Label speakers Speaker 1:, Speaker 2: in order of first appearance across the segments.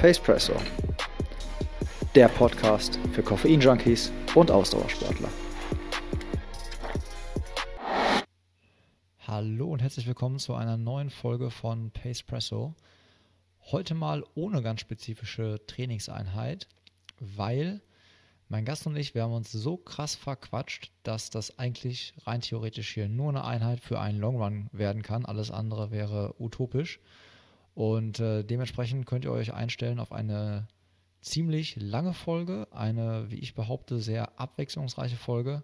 Speaker 1: Pacepresso, der Podcast für Koffein-Junkies und Ausdauersportler. Hallo und herzlich willkommen zu einer neuen Folge von Pacepresso. Heute mal ohne ganz spezifische Trainingseinheit, weil mein Gast und ich, wir haben uns so krass verquatscht, dass das eigentlich rein theoretisch hier nur eine Einheit für einen Longrun werden kann. Alles andere wäre utopisch. Und äh, dementsprechend könnt ihr euch einstellen auf eine ziemlich lange Folge, eine, wie ich behaupte, sehr abwechslungsreiche Folge,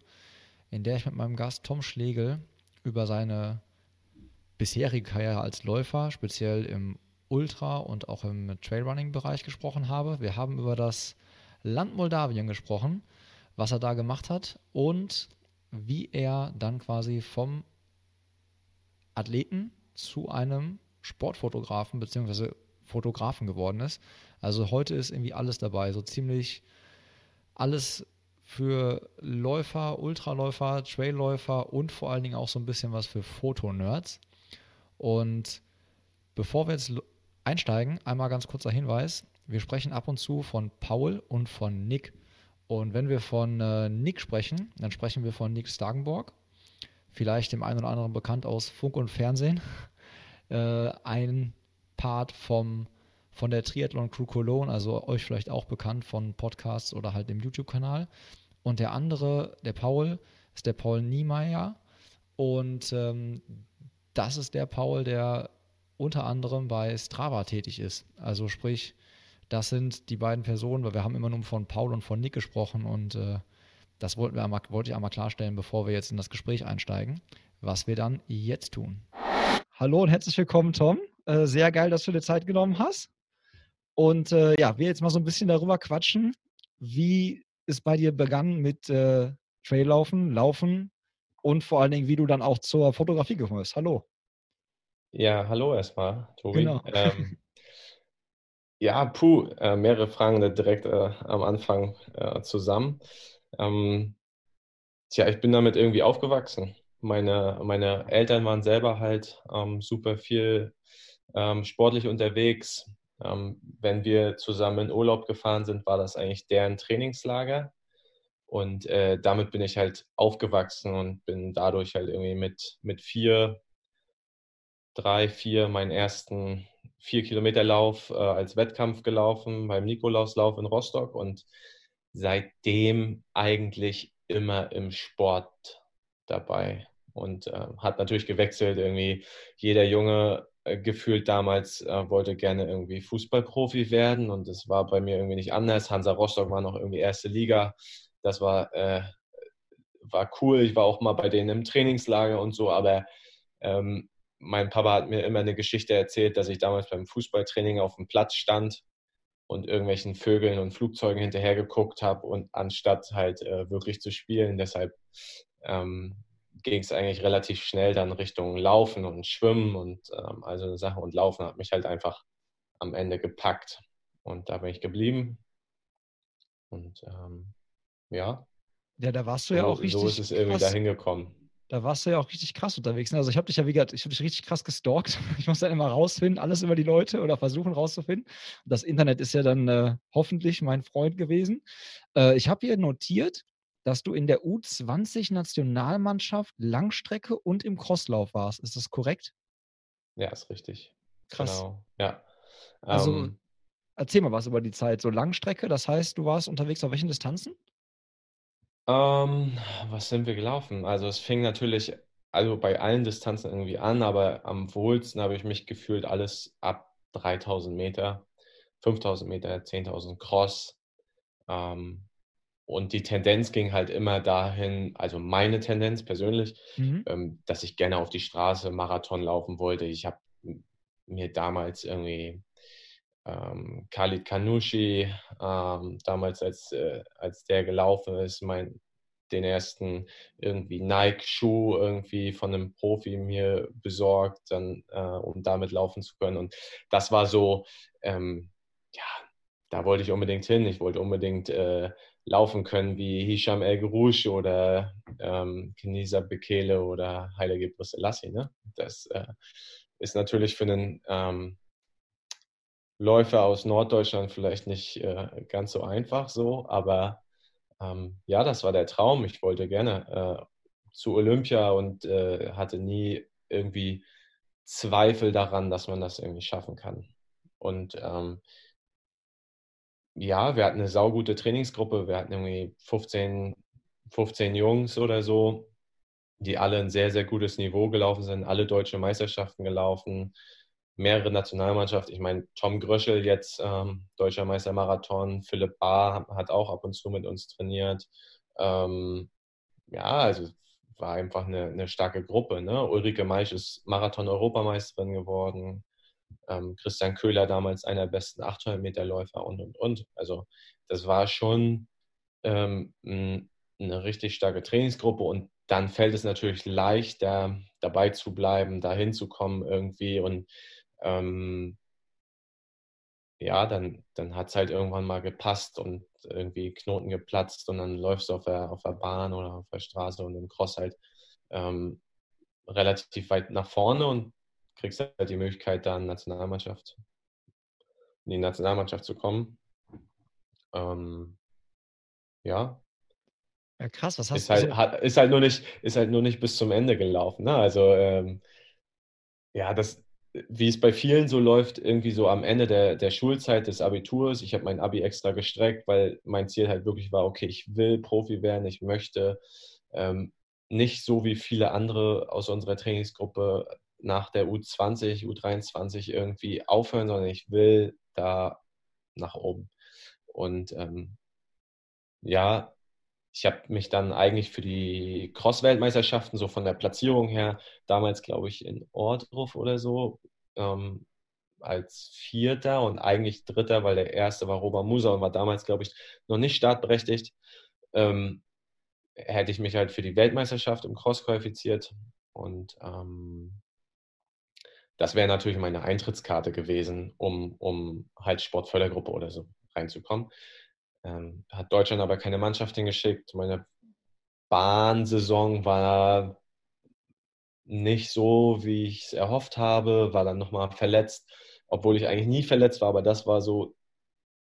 Speaker 1: in der ich mit meinem Gast Tom Schlegel über seine bisherige Karriere als Läufer, speziell im Ultra- und auch im Trailrunning-Bereich gesprochen habe. Wir haben über das Land Moldawien gesprochen, was er da gemacht hat und wie er dann quasi vom Athleten zu einem Sportfotografen bzw. Fotografen geworden ist. Also heute ist irgendwie alles dabei, so ziemlich alles für Läufer, Ultraläufer, Trailläufer und vor allen Dingen auch so ein bisschen was für Fotonerds. Und bevor wir jetzt einsteigen, einmal ganz kurzer Hinweis. Wir sprechen ab und zu von Paul und von Nick. Und wenn wir von äh, Nick sprechen, dann sprechen wir von Nick Stagenborg. Vielleicht dem einen oder anderen bekannt aus Funk und Fernsehen äh, ein Part vom, von der Triathlon Crew Cologne, also euch vielleicht auch bekannt von Podcasts oder halt dem YouTube-Kanal. Und der andere, der Paul, ist der Paul Niemeyer. Und ähm, das ist der Paul, der unter anderem bei Strava tätig ist. Also sprich, das sind die beiden Personen, weil wir haben immer nur von Paul und von Nick gesprochen und äh, das wollten wir einmal, wollte ich einmal klarstellen, bevor wir jetzt in das Gespräch einsteigen, was wir dann jetzt tun. Hallo und herzlich willkommen, Tom. Äh, sehr geil, dass du dir Zeit genommen hast. Und äh, ja, wir jetzt mal so ein bisschen darüber quatschen, wie es bei dir begann mit äh, Traillaufen, Laufen und vor allen Dingen, wie du dann auch zur Fotografie gekommen bist. Hallo.
Speaker 2: Ja, hallo erstmal, Tobi. Genau. Ähm, ja, puh, äh, mehrere Fragen direkt äh, am Anfang äh, zusammen. Ähm, tja, ich bin damit irgendwie aufgewachsen meine, meine Eltern waren selber halt ähm, super viel ähm, sportlich unterwegs. Ähm, wenn wir zusammen in Urlaub gefahren sind, war das eigentlich deren Trainingslager. Und äh, damit bin ich halt aufgewachsen und bin dadurch halt irgendwie mit, mit vier, drei, vier meinen ersten vier Kilometer Lauf äh, als Wettkampf gelaufen beim Nikolauslauf in Rostock und seitdem eigentlich immer im Sport dabei und äh, hat natürlich gewechselt. Irgendwie jeder Junge äh, gefühlt damals äh, wollte gerne irgendwie Fußballprofi werden und das war bei mir irgendwie nicht anders. Hansa Rostock war noch irgendwie erste Liga. Das war, äh, war cool. Ich war auch mal bei denen im Trainingslager und so, aber ähm, mein Papa hat mir immer eine Geschichte erzählt, dass ich damals beim Fußballtraining auf dem Platz stand und irgendwelchen Vögeln und Flugzeugen hinterher geguckt habe und anstatt halt äh, wirklich zu spielen. Deshalb ähm, ging es eigentlich relativ schnell dann Richtung Laufen und Schwimmen und ähm, also Sachen und Laufen hat mich halt einfach am Ende gepackt und da bin ich geblieben und ähm, ja.
Speaker 1: Ja, da warst du ja so, auch richtig.
Speaker 2: So ist es irgendwie dahin gekommen.
Speaker 1: Da warst du ja auch richtig krass unterwegs. Ne? Also ich habe dich ja, wie gesagt, ich habe dich richtig krass gestalkt. Ich muss dann immer rausfinden, alles über die Leute oder versuchen rauszufinden. Das Internet ist ja dann äh, hoffentlich mein Freund gewesen. Äh, ich habe hier notiert, dass du in der U20-Nationalmannschaft Langstrecke und im Crosslauf warst. Ist das korrekt?
Speaker 2: Ja, ist richtig. Krass. Genau, ja.
Speaker 1: Also, ähm, erzähl mal was über die Zeit. So Langstrecke, das heißt, du warst unterwegs auf welchen Distanzen?
Speaker 2: Ähm, was sind wir gelaufen? Also, es fing natürlich also bei allen Distanzen irgendwie an, aber am wohlsten habe ich mich gefühlt alles ab 3000 Meter, 5000 Meter, 10.000 Cross. Ähm, und die Tendenz ging halt immer dahin, also meine Tendenz persönlich, mhm. ähm, dass ich gerne auf die Straße Marathon laufen wollte. Ich habe mir damals irgendwie ähm, Khalid Kanushi, ähm, damals als, äh, als der gelaufen ist, mein, den ersten irgendwie Nike-Schuh irgendwie von einem Profi mir besorgt, dann, äh, um damit laufen zu können. Und das war so, ähm, ja, da wollte ich unbedingt hin. Ich wollte unbedingt äh, laufen können wie Hisham El Gerouche oder ähm, Kenisa Bekele oder Haile Gebrselassie. Ne? Das äh, ist natürlich für einen, ähm, Läufer aus Norddeutschland vielleicht nicht äh, ganz so einfach so, aber ähm, ja, das war der Traum. Ich wollte gerne äh, zu Olympia und äh, hatte nie irgendwie Zweifel daran, dass man das irgendwie schaffen kann. Und ähm, ja, wir hatten eine saugute Trainingsgruppe. Wir hatten irgendwie 15, 15 Jungs oder so, die alle ein sehr, sehr gutes Niveau gelaufen sind, alle deutsche Meisterschaften gelaufen, mehrere Nationalmannschaften. Ich meine, Tom Gröschel jetzt ähm, deutscher Meister Marathon, Philipp Bahr hat auch ab und zu mit uns trainiert. Ähm, ja, also war einfach eine, eine starke Gruppe. Ne? Ulrike Meisch ist Marathon-Europameisterin geworden. Ähm, Christian Köhler damals einer der besten 800 Meter Läufer und, und, und. Also das war schon ähm, eine richtig starke Trainingsgruppe und dann fällt es natürlich leichter, dabei zu bleiben, dahin zu kommen irgendwie und ähm, ja, dann, dann hat es halt irgendwann mal gepasst und irgendwie Knoten geplatzt und dann läufst du auf der, auf der Bahn oder auf der Straße und im Cross halt ähm, relativ weit nach vorne und kriegst halt die Möglichkeit, da in, Nationalmannschaft, in die Nationalmannschaft zu kommen. Ähm, ja.
Speaker 1: Ja, krass, was hast
Speaker 2: ist du? Halt, ist, halt nur nicht, ist halt nur nicht bis zum Ende gelaufen. Ne? Also, ähm, ja, das, wie es bei vielen so läuft, irgendwie so am Ende der, der Schulzeit des Abiturs. Ich habe mein Abi extra gestreckt, weil mein Ziel halt wirklich war, okay, ich will Profi werden, ich möchte ähm, nicht so wie viele andere aus unserer Trainingsgruppe nach der U20, U23 irgendwie aufhören, sondern ich will da nach oben. Und ähm, ja, ich habe mich dann eigentlich für die Cross-Weltmeisterschaften, so von der Platzierung her, damals glaube ich in Ordruf oder so, ähm, als Vierter und eigentlich Dritter, weil der Erste war Robert Musa und war damals, glaube ich, noch nicht startberechtigt. Ähm, hätte ich mich halt für die Weltmeisterschaft im Cross qualifiziert und ähm, das wäre natürlich meine Eintrittskarte gewesen, um, um halt Sportfördergruppe oder so reinzukommen. Ähm, hat Deutschland aber keine Mannschaft hingeschickt. Meine Bahnsaison war nicht so, wie ich es erhofft habe, war dann nochmal verletzt, obwohl ich eigentlich nie verletzt war, aber das war so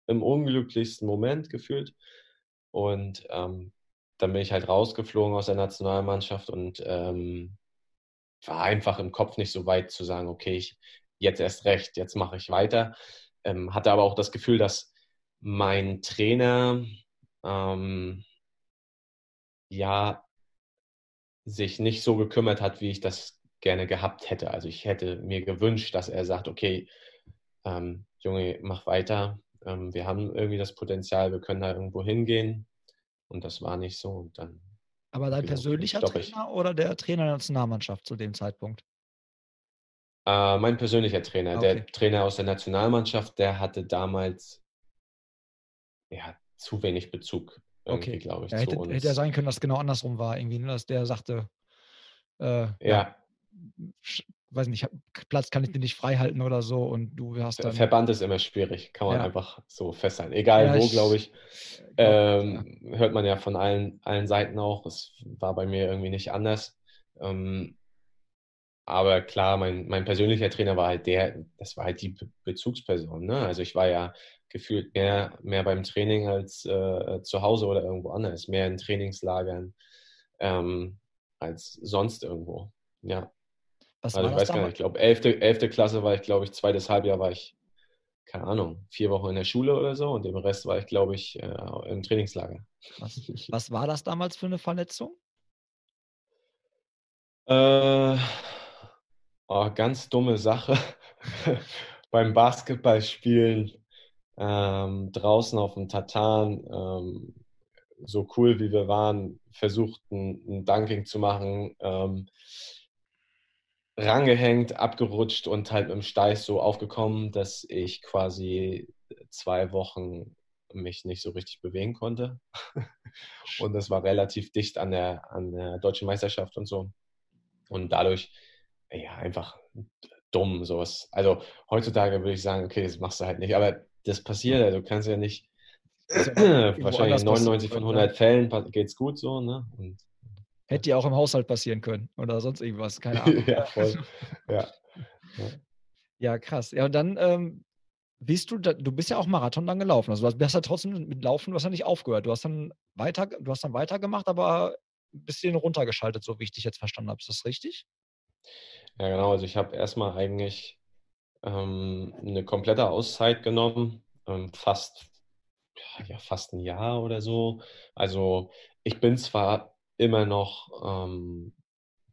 Speaker 2: im unglücklichsten Moment gefühlt. Und ähm, dann bin ich halt rausgeflogen aus der Nationalmannschaft und ähm, war einfach im Kopf nicht so weit zu sagen, okay, ich jetzt erst recht, jetzt mache ich weiter. Ähm, hatte aber auch das Gefühl, dass mein Trainer ähm, ja sich nicht so gekümmert hat, wie ich das gerne gehabt hätte. Also ich hätte mir gewünscht, dass er sagt, okay, ähm, Junge, mach weiter. Ähm, wir haben irgendwie das Potenzial, wir können da irgendwo hingehen. Und das war nicht so. Und dann,
Speaker 1: Aber dein persönlicher Trainer oder der Trainer der Nationalmannschaft zu dem Zeitpunkt?
Speaker 2: Äh, mein persönlicher Trainer, okay. der Trainer aus der Nationalmannschaft, der hatte damals ja, zu wenig Bezug,
Speaker 1: okay. glaube ich. Ja, hätte, hätte ja sein können, dass es genau andersrum war, irgendwie, ne? dass der sagte,
Speaker 2: äh, ja. ja
Speaker 1: weiß nicht, Platz kann ich dir nicht frei halten oder so und du hast dann.
Speaker 2: Verband ist immer schwierig, kann man ja. einfach so festhalten. Egal ja, wo, glaube ich. Ähm, ja. Hört man ja von allen, allen Seiten auch. Es war bei mir irgendwie nicht anders. Ähm, aber klar, mein, mein persönlicher Trainer war halt der, das war halt die Bezugsperson. Ne? Also ich war ja gefühlt mehr, mehr beim Training als äh, zu Hause oder irgendwo anders, mehr in Trainingslagern ähm, als sonst irgendwo. Ja. Was also ich weiß damals? gar nicht, ich glaube, 11. 11. Klasse war ich, glaube ich, zweites Halbjahr war ich, keine Ahnung, vier Wochen in der Schule oder so und im Rest war ich, glaube ich, äh, im Trainingslager.
Speaker 1: Was, was, war das damals für eine Verletzung?
Speaker 2: Äh, oh, ganz dumme Sache. Beim Basketballspielen ähm, draußen auf dem Tatan, ähm, so cool wie wir waren, versucht ein, ein Dunking zu machen, ähm, rangehängt, abgerutscht und halt dem Steiß so aufgekommen, dass ich quasi zwei Wochen mich nicht so richtig bewegen konnte. und das war relativ dicht an der, an der deutschen Meisterschaft und so. Und dadurch, ja, einfach dumm, sowas. Also heutzutage würde ich sagen, okay, das machst du halt nicht. Aber das passiert ja, du kannst ja nicht, wahrscheinlich in 99 von 100 ne? Fällen geht es gut so, ne? Und,
Speaker 1: Hätte ja auch im Haushalt passieren können oder sonst irgendwas, keine Ahnung.
Speaker 2: ja, voll. Ja.
Speaker 1: ja. ja. krass. Ja, und dann ähm, bist du, da, du bist ja auch Marathon dann gelaufen. Also du hast ja trotzdem mit Laufen, du hast ja nicht aufgehört. Du hast dann weiter, du hast dann weitergemacht, aber ein bisschen runtergeschaltet, so wie ich dich jetzt verstanden habe. Ist das richtig?
Speaker 2: Ja, genau. Also ich habe erstmal eigentlich ähm, eine komplette Auszeit genommen, ähm, fast, ja, fast ein Jahr oder so. Also ich bin zwar immer noch ähm,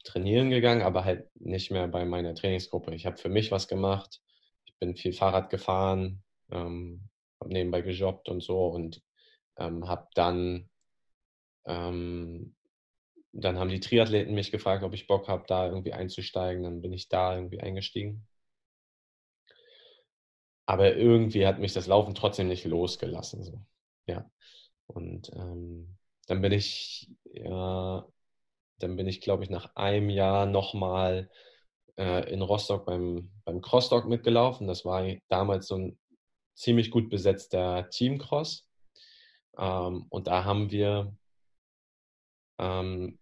Speaker 2: trainieren gegangen, aber halt nicht mehr bei meiner Trainingsgruppe. Ich habe für mich was gemacht. Ich bin viel Fahrrad gefahren, ähm, habe nebenbei gejobbt und so und ähm, habe dann ähm, dann haben die Triathleten mich gefragt, ob ich Bock habe, da irgendwie einzusteigen. Dann bin ich da irgendwie eingestiegen. Aber irgendwie hat mich das Laufen trotzdem nicht losgelassen. So. Ja. Und ähm, dann bin ich, ja, dann bin ich, glaube ich, nach einem Jahr nochmal äh, in Rostock beim, beim Crossdog mitgelaufen. Das war damals so ein ziemlich gut besetzter Teamcross. Ähm, und da haben wir ähm,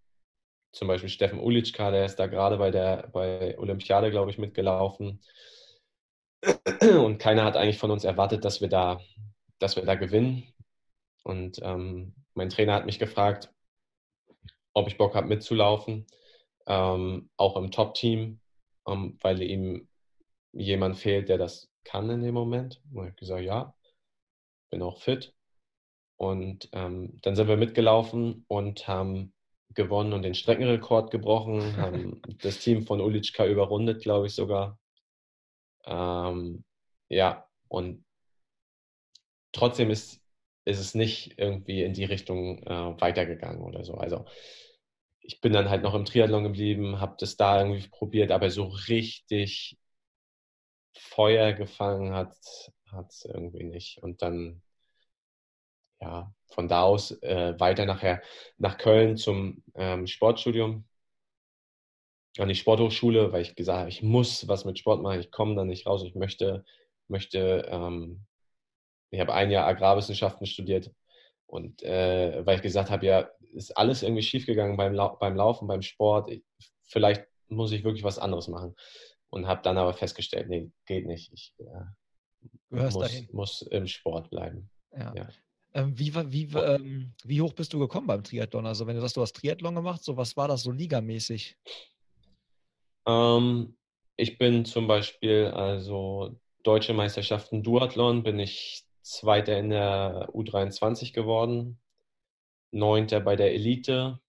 Speaker 2: zum Beispiel Steffen Ulitschka, der ist da gerade bei der bei Olympiade, glaube ich, mitgelaufen. Und keiner hat eigentlich von uns erwartet, dass wir da, dass wir da gewinnen. Und ähm, mein Trainer hat mich gefragt, ob ich Bock habe mitzulaufen, ähm, auch im Top-Team, ähm, weil ihm jemand fehlt, der das kann in dem Moment. Und ich habe gesagt, ja, bin auch fit. Und ähm, dann sind wir mitgelaufen und haben gewonnen und den Streckenrekord gebrochen, haben das Team von Ulitschka überrundet, glaube ich sogar. Ähm, ja, und trotzdem ist, ist es nicht irgendwie in die Richtung äh, weitergegangen oder so. Also ich bin dann halt noch im Triathlon geblieben, habe das da irgendwie probiert, aber so richtig Feuer gefangen hat es irgendwie nicht. Und dann ja, von da aus äh, weiter nachher nach Köln zum ähm, Sportstudium an die Sporthochschule, weil ich gesagt habe, ich muss was mit Sport machen, ich komme da nicht raus, ich möchte, möchte, ähm, ich habe ein Jahr Agrarwissenschaften studiert und äh, weil ich gesagt habe, ja, ist alles irgendwie schiefgegangen beim, Lau beim Laufen, beim Sport, ich, vielleicht muss ich wirklich was anderes machen und habe dann aber festgestellt, nee, geht nicht, ich äh, muss, muss, im Sport bleiben.
Speaker 1: Ja. ja. Ähm, wie, wie, ähm, wie hoch bist du gekommen beim Triathlon? Also wenn du sagst, du hast Triathlon gemacht, so was war das so ligamäßig?
Speaker 2: Ähm, ich bin zum Beispiel, also deutsche Meisterschaften Duathlon, bin ich Zweiter in der U23 geworden, Neunter bei der Elite,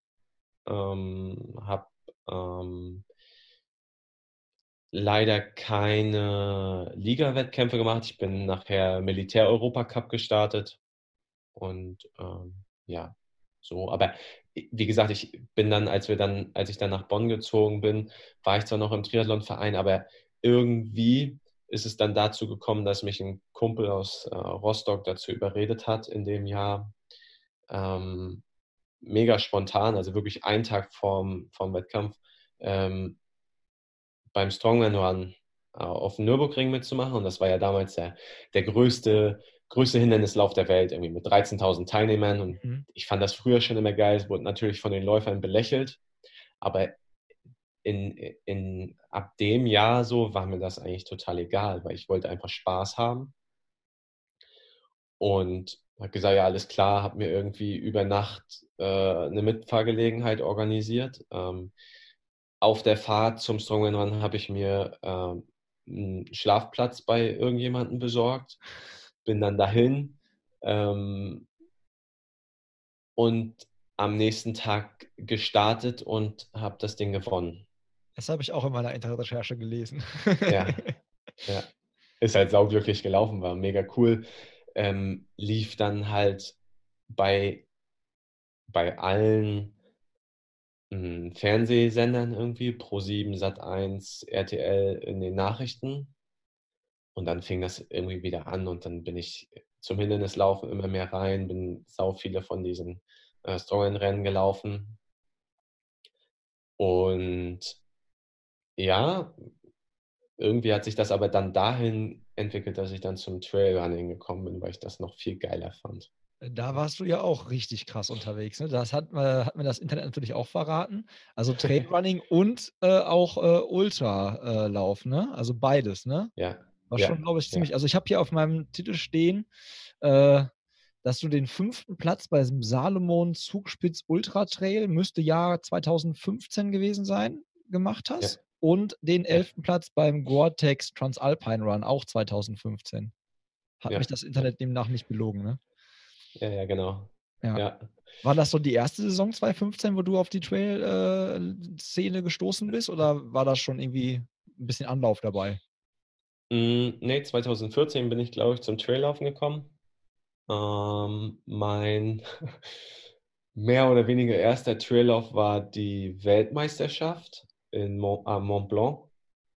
Speaker 2: ähm, habe ähm, leider keine Liga-Wettkämpfe gemacht. Ich bin nachher Militär-Europacup gestartet und ähm, ja, so. Aber wie gesagt, ich bin dann, als wir dann, als ich dann nach Bonn gezogen bin, war ich zwar noch im Triathlonverein, aber irgendwie ist es dann dazu gekommen, dass mich ein Kumpel aus äh, Rostock dazu überredet hat in dem Jahr. Ähm, mega spontan, also wirklich einen Tag vorm, vorm Wettkampf, ähm, beim Strongman Run äh, auf dem Nürburgring mitzumachen. Und das war ja damals der, der größte größte Hindernislauf der Welt, irgendwie mit 13.000 Teilnehmern. Und mhm. ich fand das früher schon immer geil. Es wurde natürlich von den Läufern belächelt. Aber in, in, ab dem Jahr so war mir das eigentlich total egal, weil ich wollte einfach Spaß haben. Und habe gesagt, ja, alles klar, habe mir irgendwie über Nacht äh, eine Mitfahrgelegenheit organisiert. Ähm, auf der Fahrt zum Strongman Run habe ich mir äh, einen Schlafplatz bei irgendjemandem besorgt bin dann dahin ähm, und am nächsten Tag gestartet und habe das Ding gewonnen.
Speaker 1: Das habe ich auch in meiner Internetrecherche gelesen.
Speaker 2: ja, ja. Ist halt sauglücklich gelaufen, war mega cool. Ähm, lief dann halt bei, bei allen mh, hm, Fernsehsendern irgendwie, Pro7, Sat1, RTL in den Nachrichten. Und dann fing das irgendwie wieder an und dann bin ich zum Hindernislaufen immer mehr rein, bin sau viele von diesen äh, Strongman-Rennen gelaufen. Und ja, irgendwie hat sich das aber dann dahin entwickelt, dass ich dann zum Trailrunning gekommen bin, weil ich das noch viel geiler fand.
Speaker 1: Da warst du ja auch richtig krass unterwegs. Ne? Das hat, äh, hat mir das Internet natürlich auch verraten. Also Trailrunning und äh, auch äh, Ultralauf, ne? Also beides, ne?
Speaker 2: Ja,
Speaker 1: War ja. schon, glaube ich, ziemlich. Ja. Also ich habe hier auf meinem Titel stehen, äh, dass du den fünften Platz bei diesem Salomon Zugspitz Ultra Trail, müsste Jahr 2015 gewesen sein, gemacht hast. Ja. Und den elften Platz beim Gore-Tex Transalpine Run, auch 2015. Hat mich das Internet demnach nicht belogen, ne?
Speaker 2: Ja, ja, genau.
Speaker 1: Ja. ja. War das so die erste Saison 2015, wo du auf die Trail-Szene äh, gestoßen bist oder war das schon irgendwie ein bisschen Anlauf dabei?
Speaker 2: Mm, nee, 2014 bin ich, glaube ich, zum Traillaufen gekommen. Ähm, mein mehr oder weniger erster Traillauf war die Weltmeisterschaft in Mont, äh, Mont Blanc.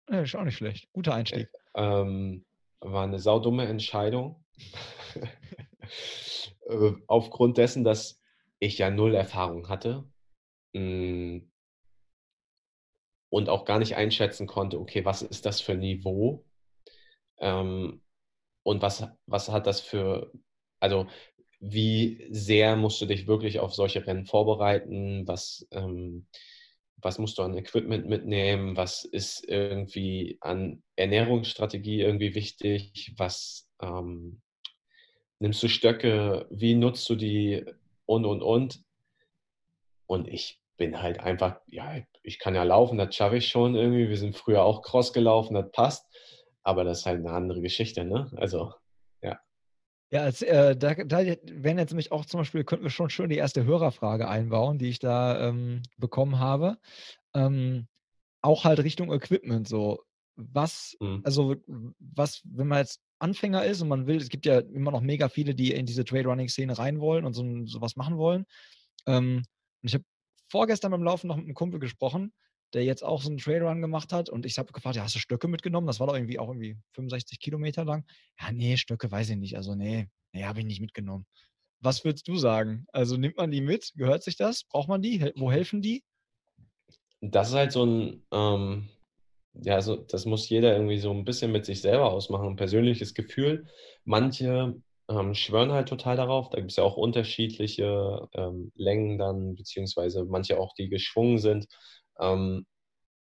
Speaker 1: Ja, ist auch nicht schlecht. Guter Einstieg.
Speaker 2: Ähm, war eine saudumme Entscheidung. Äh, aufgrund dessen, dass ich ja null Erfahrung hatte hm, und auch gar nicht einschätzen konnte, okay, was ist das für ein Niveau ähm, und was, was hat das für, also wie sehr musst du dich wirklich auf solche Rennen vorbereiten, was, ähm, was musst du an Equipment mitnehmen, was ist irgendwie an Ernährungsstrategie irgendwie wichtig, was ähm, nimmst du Stöcke, wie nutzt du die und, und, und. Und ich bin halt einfach, ja, ich kann ja laufen, das schaffe ich schon irgendwie. Wir sind früher auch Cross gelaufen, das passt. Aber das ist halt eine andere Geschichte, ne? Also. Ja,
Speaker 1: als, äh, da, da werden jetzt nämlich auch zum Beispiel, könnten wir schon schön die erste Hörerfrage einbauen, die ich da ähm, bekommen habe. Ähm, auch halt Richtung Equipment so. Was, mhm. also, was, wenn man jetzt Anfänger ist und man will, es gibt ja immer noch mega viele, die in diese Trailrunning-Szene rein wollen und so, sowas machen wollen. Ähm, und ich habe vorgestern beim Laufen noch mit einem Kumpel gesprochen, der jetzt auch so einen Trailrun gemacht hat und ich habe gefragt, ja, hast du Stöcke mitgenommen? Das war doch irgendwie auch irgendwie 65 Kilometer lang. Ja, nee, Stöcke weiß ich nicht. Also nee, nee, habe ich nicht mitgenommen. Was würdest du sagen? Also nimmt man die mit? Gehört sich das? Braucht man die? Wo helfen die?
Speaker 2: Das ist halt so ein, ähm, ja, also das muss jeder irgendwie so ein bisschen mit sich selber ausmachen, ein persönliches Gefühl. Manche ähm, schwören halt total darauf. Da gibt es ja auch unterschiedliche ähm, Längen dann, beziehungsweise manche auch, die geschwungen sind. Ähm,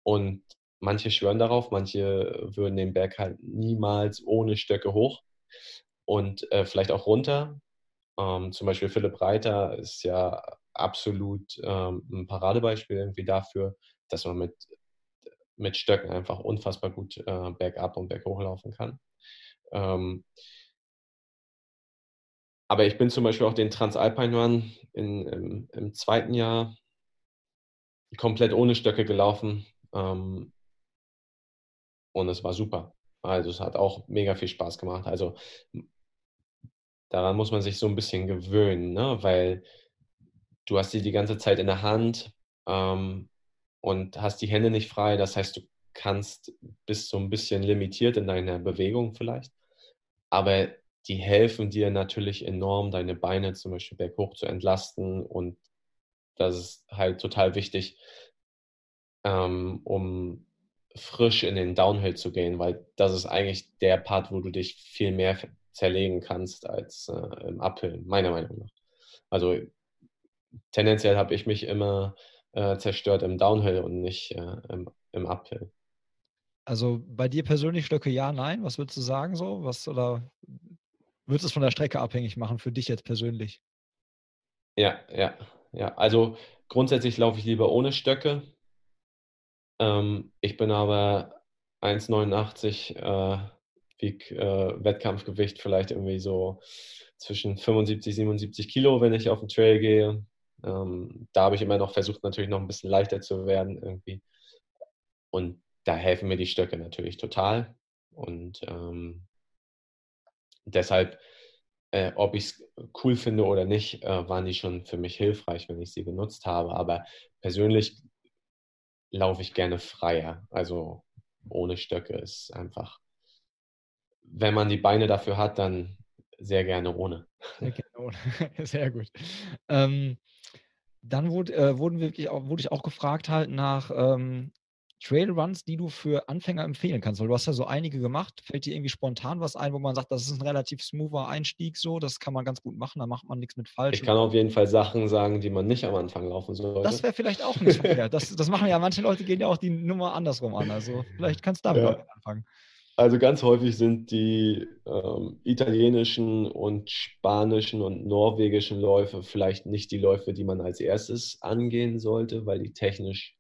Speaker 2: und manche schwören darauf, manche würden den Berg halt niemals ohne Stöcke hoch und äh, vielleicht auch runter. Ähm, zum Beispiel Philipp Reiter ist ja absolut ähm, ein Paradebeispiel irgendwie dafür, dass man mit mit Stöcken einfach unfassbar gut äh, bergab und berghoch laufen kann. Ähm, aber ich bin zum Beispiel auch den Transalpine Run in, im, im, zweiten Jahr komplett ohne Stöcke gelaufen. Ähm, und es war super. Also es hat auch mega viel Spaß gemacht. Also daran muss man sich so ein bisschen gewöhnen, ne? weil du hast die die ganze Zeit in der Hand. Ähm, und hast die Hände nicht frei. Das heißt, du kannst, bist so ein bisschen limitiert in deiner Bewegung vielleicht. Aber die helfen dir natürlich enorm, deine Beine zum Beispiel berghoch zu entlasten. Und das ist halt total wichtig, ähm, um frisch in den Downhill zu gehen, weil das ist eigentlich der Part, wo du dich viel mehr zerlegen kannst als äh, im Uphill, meiner Meinung nach. Also tendenziell habe ich mich immer äh, zerstört im Downhill und nicht äh, im, im Uphill.
Speaker 1: Also bei dir persönlich Stöcke ja, nein? Was würdest du sagen so? Was oder würdest du es von der Strecke abhängig machen für dich jetzt persönlich?
Speaker 2: Ja, ja, ja. Also grundsätzlich laufe ich lieber ohne Stöcke. Ähm, ich bin aber 1,89 äh, wieg äh, Wettkampfgewicht vielleicht irgendwie so zwischen 75, 77 Kilo, wenn ich auf den Trail gehe. Ähm, da habe ich immer noch versucht, natürlich noch ein bisschen leichter zu werden irgendwie. Und da helfen mir die Stöcke natürlich total. Und ähm, deshalb, äh, ob ich es cool finde oder nicht, äh, waren die schon für mich hilfreich, wenn ich sie genutzt habe. Aber persönlich laufe ich gerne freier. Also ohne Stöcke ist einfach, wenn man die Beine dafür hat, dann sehr gerne ohne.
Speaker 1: Sehr gerne ohne. Sehr gut. Ähm, dann wurde, äh, wurden wirklich auch, wurde ich auch gefragt halt nach ähm, Trailruns, die du für Anfänger empfehlen kannst. Weil du hast ja so einige gemacht. Fällt dir irgendwie spontan was ein, wo man sagt, das ist ein relativ smoother Einstieg so, das kann man ganz gut machen, da macht man nichts mit falsch.
Speaker 2: Ich kann auf jeden Fall Sachen sagen, die man nicht am Anfang laufen sollte.
Speaker 1: Das wäre vielleicht auch nicht verkehrt. Das, das machen ja manche Leute, gehen ja auch die Nummer andersrum an. Also vielleicht kannst du damit ja. anfangen.
Speaker 2: Also ganz häufig sind die ähm, italienischen und spanischen und norwegischen Läufe vielleicht nicht die Läufe, die man als erstes angehen sollte, weil die technisch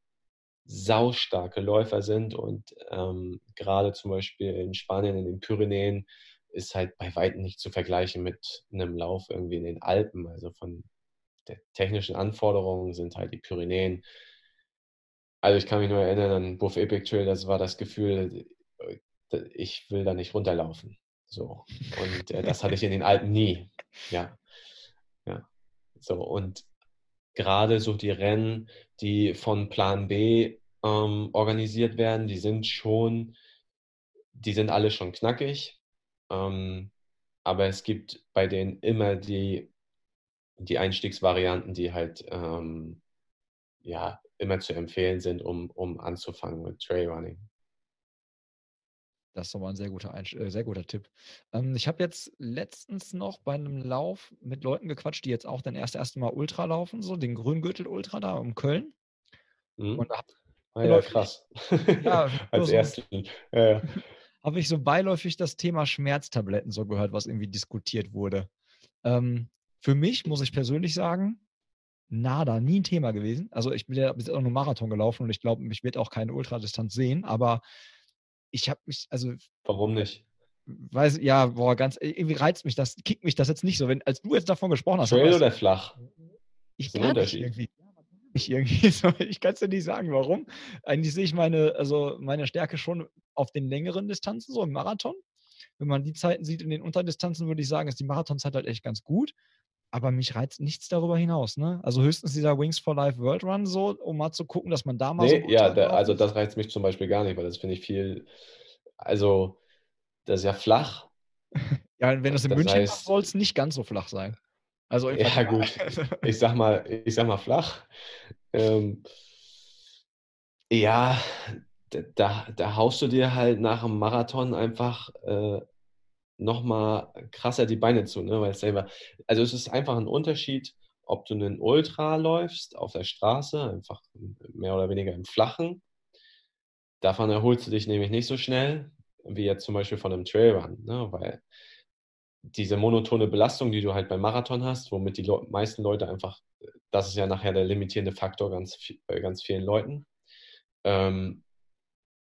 Speaker 2: saustarke Läufer sind und ähm, gerade zum Beispiel in Spanien, in den Pyrenäen, ist halt bei weitem nicht zu vergleichen mit einem Lauf irgendwie in den Alpen. Also von der technischen Anforderungen sind halt die Pyrenäen. Also ich kann mich nur erinnern an Buff Epic Trail, das war das Gefühl, ich will da nicht runterlaufen. So. Und äh, das hatte ich in den Alpen nie. Ja. Ja. So, und gerade so die Rennen, die von Plan B ähm, organisiert werden, die sind schon, die sind alle schon knackig. Ähm, aber es gibt bei denen immer die, die Einstiegsvarianten, die halt ähm, ja immer zu empfehlen sind, um, um anzufangen mit Trailrunning.
Speaker 1: Das ist nochmal ein sehr guter, Einst äh, sehr guter Tipp. Ähm, ich habe jetzt letztens noch bei einem Lauf mit Leuten gequatscht, die jetzt auch dann erst erste Mal Ultra laufen, so den Grüngürtel Ultra da um Köln.
Speaker 2: Mhm. Und da ah, ja, krass. Ja, Als so, erstes. Ja.
Speaker 1: habe ich so beiläufig das Thema Schmerztabletten so gehört, was irgendwie diskutiert wurde. Ähm, für mich muss ich persönlich sagen, nada, nie ein Thema gewesen. Also ich bin ja bis jetzt auch nur Marathon gelaufen und ich glaube, ich werde auch keine Ultradistanz sehen, aber ich habe mich, also.
Speaker 2: Warum nicht?
Speaker 1: Weiß, ja, boah, ganz, irgendwie reizt mich das, kickt mich das jetzt nicht so. Wenn, als du jetzt davon gesprochen hast.
Speaker 2: Trail oder flach?
Speaker 1: Ich kann nicht irgendwie. Ich irgendwie so, ich kann es dir nicht sagen, warum. Eigentlich sehe ich meine, also meine Stärke schon auf den längeren Distanzen, so im Marathon. Wenn man die Zeiten sieht in den Unterdistanzen, würde ich sagen, ist die Marathonzeit halt echt ganz gut aber mich reizt nichts darüber hinaus. Ne? Also höchstens dieser Wings for Life World Run, so, um mal zu gucken, dass man da mal
Speaker 2: nee, so. Ja, da, also das reizt mich zum Beispiel gar nicht, weil das finde ich viel. Also, das ist ja flach.
Speaker 1: ja, wenn das in das München heißt, soll es nicht ganz so flach sein. Also
Speaker 2: ja, gut. Ich sag mal, ich sag mal flach. Ähm, ja, da, da haust du dir halt nach dem Marathon einfach äh, nochmal krasser die Beine zu, ne? weil selber, also es ist einfach ein Unterschied, ob du einen Ultra läufst auf der Straße, einfach mehr oder weniger im Flachen. Davon erholst du dich nämlich nicht so schnell, wie jetzt zum Beispiel von einem Trailrun, ne? weil diese monotone Belastung, die du halt beim Marathon hast, womit die Le meisten Leute einfach, das ist ja nachher der limitierende Faktor ganz, bei ganz vielen Leuten, ähm,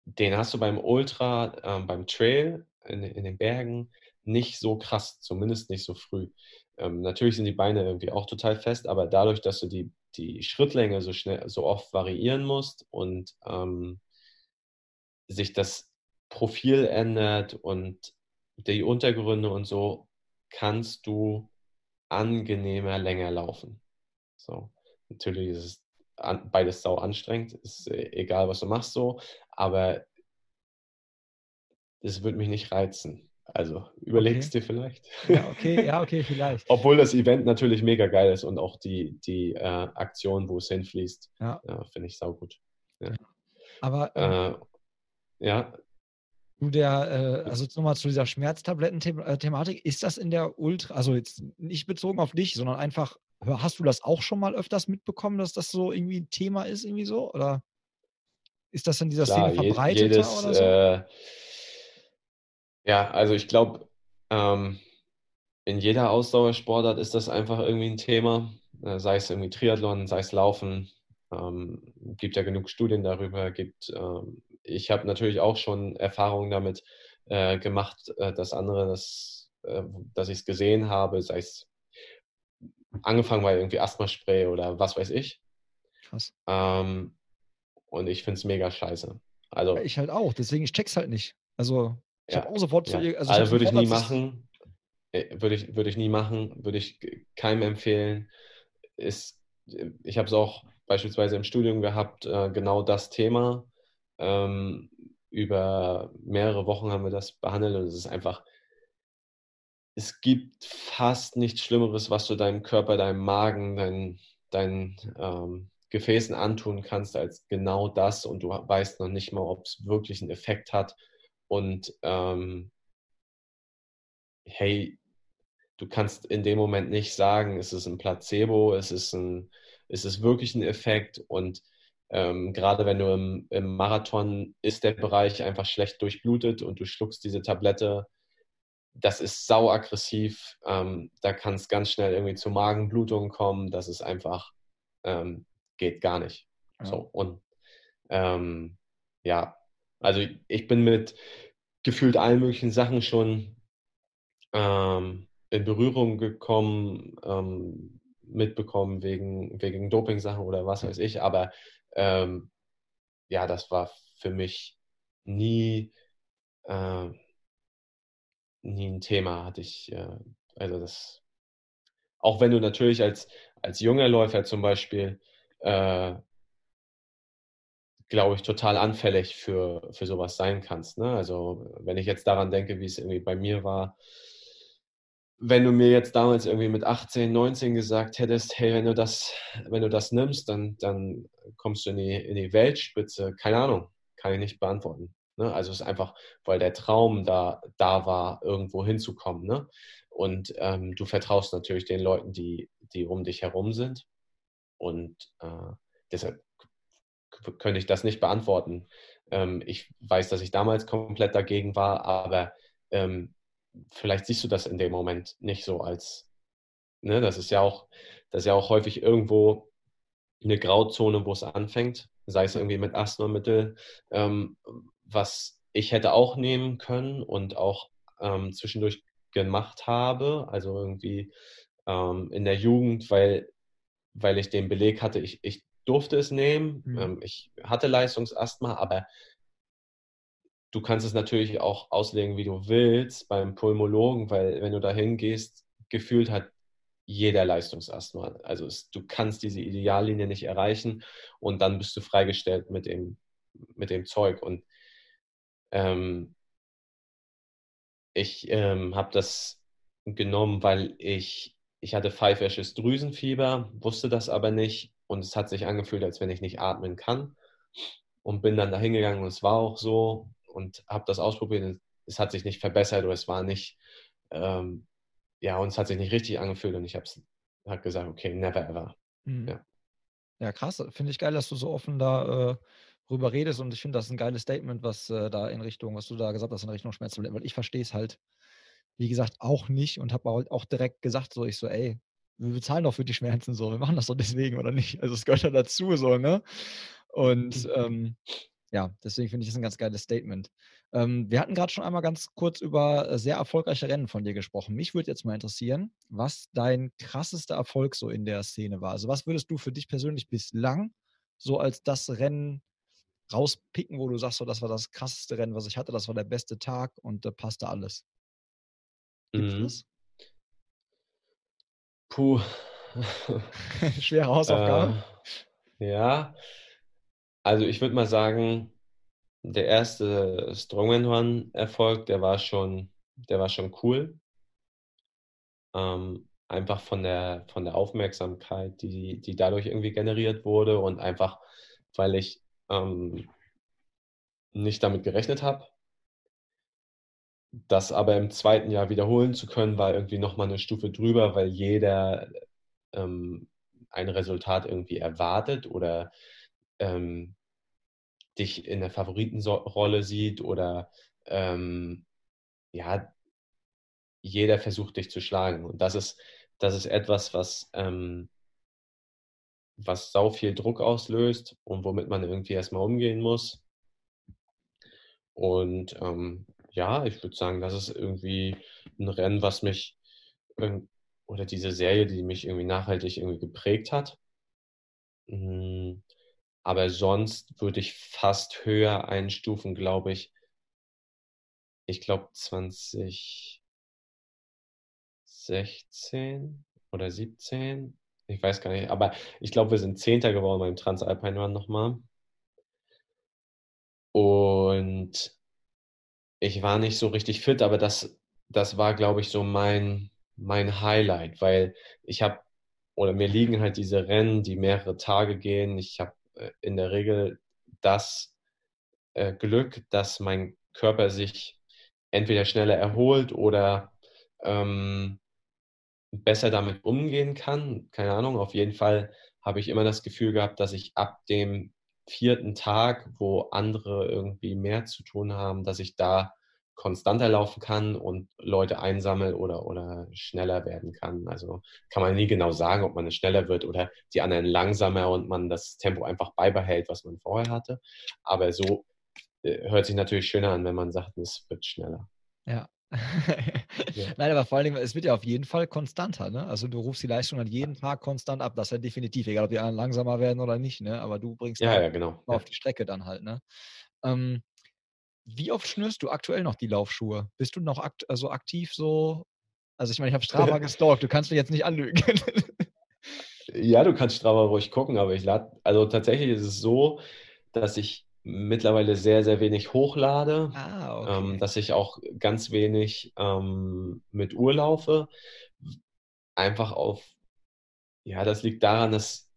Speaker 2: den hast du beim Ultra, ähm, beim Trail in, in den Bergen nicht so krass, zumindest nicht so früh. Ähm, natürlich sind die Beine irgendwie auch total fest, aber dadurch, dass du die, die Schrittlänge so schnell, so oft variieren musst und ähm, sich das Profil ändert und die Untergründe und so, kannst du angenehmer länger laufen. So, natürlich ist es an, beides sau anstrengend, ist äh, egal, was du machst so, aber das würde mich nicht reizen. Also überlegst okay. dir vielleicht.
Speaker 1: Ja, okay, ja, okay, vielleicht.
Speaker 2: Obwohl das Event natürlich mega geil ist und auch die, die äh, Aktion, wo es hinfließt, ja. äh, finde ich saugut. Ja.
Speaker 1: Aber ähm, äh, ja. Du der, äh, also nochmal zu dieser Schmerztabletten-Thematik, ist das in der Ultra, also jetzt nicht bezogen auf dich, sondern einfach, hast du das auch schon mal öfters mitbekommen, dass das so irgendwie ein Thema ist, irgendwie so? Oder ist das in dieser Klar, Szene verbreiteter
Speaker 2: jedes,
Speaker 1: oder so?
Speaker 2: Ja, also ich glaube, ähm, in jeder Ausdauersportart ist das einfach irgendwie ein Thema, äh, sei es irgendwie Triathlon, sei es Laufen. Ähm, gibt ja genug Studien darüber. Gibt, ähm, ich habe natürlich auch schon Erfahrungen damit äh, gemacht, äh, dass andere, das, äh, dass ich es gesehen habe, sei es angefangen bei irgendwie Asthmaspray oder was weiß ich. Krass. Ähm, und ich finde es mega scheiße. Also,
Speaker 1: ja, ich halt auch, deswegen ich check's halt nicht. Also
Speaker 2: ich ja. habe auch sofort ja. zu ihr. Also, also würde ich nie machen. Äh, würde ich, würde ich nie machen, würde ich keinem empfehlen. Ist, ich habe es auch beispielsweise im Studium gehabt, äh, genau das Thema. Ähm, über mehrere Wochen haben wir das behandelt und es ist einfach, es gibt fast nichts Schlimmeres, was du deinem Körper, deinem Magen, deinen, deinen ähm, Gefäßen antun kannst, als genau das und du weißt noch nicht mal, ob es wirklich einen Effekt hat und ähm, hey, du kannst in dem Moment nicht sagen, es ist ein Placebo, es ist, ein, es ist wirklich ein Effekt und ähm, gerade wenn du im, im, Marathon ist der Bereich einfach schlecht durchblutet und du schluckst diese Tablette, das ist sau aggressiv. Ähm, da kann es ganz schnell irgendwie zu Magenblutungen kommen. Das ist einfach, ähm, geht gar nicht. Ja. So, und ähm, ja, also ich bin mit gefühlt allen möglichen Sachen schon ähm, in Berührung gekommen, ähm, mitbekommen wegen, wegen Doping-Sachen oder was weiß ich. Aber ähm, ja, das war für mich nie, äh, nie ein Thema, hatte ich, äh, also das, auch wenn du natürlich als, als junger Läufer zum Beispiel, äh, glaube ich, total anfällig für, für sowas sein kannst. Ne? Also wenn ich jetzt daran denke, wie es irgendwie bei mir war, wenn du mir jetzt damals irgendwie mit 18, 19 gesagt hättest, hey, wenn du das, wenn du das nimmst, dann, dann kommst du in die, in die Weltspitze, keine Ahnung, kann ich nicht beantworten. Ne? Also es ist einfach, weil der Traum da, da war, irgendwo hinzukommen. Ne? Und ähm, du vertraust natürlich den Leuten, die, die um dich herum sind. Und äh, deshalb könnte ich das nicht beantworten. Ähm, ich weiß, dass ich damals komplett dagegen war, aber ähm, vielleicht siehst du das in dem Moment nicht so als, ne, das ist ja auch, das ist ja auch häufig irgendwo eine Grauzone, wo es anfängt, sei es irgendwie mit Asthmamittel, ähm, was ich hätte auch nehmen können und auch ähm, zwischendurch gemacht habe, also irgendwie ähm, in der Jugend, weil, weil ich den Beleg hatte, ich, ich durfte es nehmen, mhm. Ähm, ich hatte Leistungsasthma, aber Du kannst es natürlich auch auslegen, wie du willst beim Pulmologen, weil wenn du da hingehst, gefühlt hat jeder Leistungsasthma. Also es, du kannst diese Ideallinie nicht erreichen und dann bist du freigestellt mit dem, mit dem Zeug. Und ähm, ich ähm, habe das genommen, weil ich, ich hatte pfeifersches Drüsenfieber, wusste das aber nicht und es hat sich angefühlt, als wenn ich nicht atmen kann und bin dann da hingegangen und es war auch so und habe das ausprobiert. Es hat sich nicht verbessert oder es war nicht, ähm, ja, und es hat sich nicht richtig angefühlt und ich habe hab gesagt, okay, never ever. Mhm.
Speaker 1: Ja. ja, krass. Finde ich geil, dass du so offen da äh, rüber redest und ich finde das ein geiles Statement, was äh, da in Richtung, was du da gesagt hast, in Richtung Schmerztabletten, weil ich verstehe es halt, wie gesagt, auch nicht und habe halt auch direkt gesagt, so ich so, ey, wir bezahlen doch für die Schmerzen so, wir machen das doch deswegen oder nicht. Also es gehört ja dazu so, ne? Und mhm. ähm, ja, deswegen finde ich das ein ganz geiles Statement. Ähm, wir hatten gerade schon einmal ganz kurz über äh, sehr erfolgreiche Rennen von dir gesprochen. Mich würde jetzt mal interessieren, was dein krassester Erfolg so in der Szene war. Also was würdest du für dich persönlich bislang so als das Rennen rauspicken, wo du sagst, so, das war das krasseste Rennen, was ich hatte, das war der beste Tag und da passte alles.
Speaker 2: Gibt's mhm. das? Puh.
Speaker 1: Schwere Hausaufgabe.
Speaker 2: Äh, ja, also ich würde mal sagen, der erste Strongman Run-Erfolg, der war schon, der war schon cool. Ähm, einfach von der, von der Aufmerksamkeit, die, die dadurch irgendwie generiert wurde und einfach, weil ich ähm, nicht damit gerechnet habe. Das aber im zweiten Jahr wiederholen zu können, war irgendwie nochmal eine Stufe drüber, weil jeder ähm, ein Resultat irgendwie erwartet oder ähm, dich in der Favoritenrolle sieht oder ähm, ja, jeder versucht dich zu schlagen. Und das ist, das ist etwas, was, ähm, was sau viel Druck auslöst und womit man irgendwie erstmal umgehen muss. Und ähm, ja, ich würde sagen, das ist irgendwie ein Rennen, was mich oder diese Serie, die mich irgendwie nachhaltig irgendwie geprägt hat. Hm, aber sonst würde ich fast höher einstufen, glaube ich. Ich glaube 2016 oder 17. Ich weiß gar nicht. Aber ich glaube, wir sind Zehnter geworden beim Transalpine Run nochmal. Und ich war nicht so richtig fit, aber das, das war, glaube ich, so mein, mein Highlight, weil ich habe, oder mir liegen halt diese Rennen, die mehrere Tage gehen. Ich habe äh, in der Regel das äh, Glück, dass mein Körper sich entweder schneller erholt oder ähm, besser damit umgehen kann. Keine Ahnung, auf jeden Fall habe ich immer das Gefühl gehabt, dass ich ab dem vierten Tag, wo andere irgendwie mehr zu tun haben, dass ich da konstanter laufen kann und Leute einsammle oder, oder schneller werden kann. Also kann man nie genau sagen, ob man schneller wird oder die anderen langsamer und man das Tempo einfach beibehält, was man vorher hatte. Aber so äh, hört sich natürlich schöner an, wenn man sagt, es wird schneller.
Speaker 1: Ja. Ja. Nein, aber vor allen Dingen, es wird ja auf jeden Fall konstanter. Ne? Also du rufst die Leistung an jeden Tag konstant ab. Das ist ja definitiv, egal ob die anderen langsamer werden oder nicht. Ne? Aber du bringst
Speaker 2: ja, ja, genau.
Speaker 1: auf die Strecke dann halt. Ne? Ähm, wie oft schnürst du aktuell noch die Laufschuhe? Bist du noch akt also aktiv so? Also ich meine, ich habe Strava gestalkt, du kannst mich jetzt nicht anlügen.
Speaker 2: ja, du kannst Strava ruhig gucken, aber ich lade, also tatsächlich ist es so, dass ich mittlerweile sehr, sehr wenig hochlade, ah, okay. ähm, dass ich auch ganz wenig ähm, mit Uhr laufe. Einfach auf, ja, das liegt daran, dass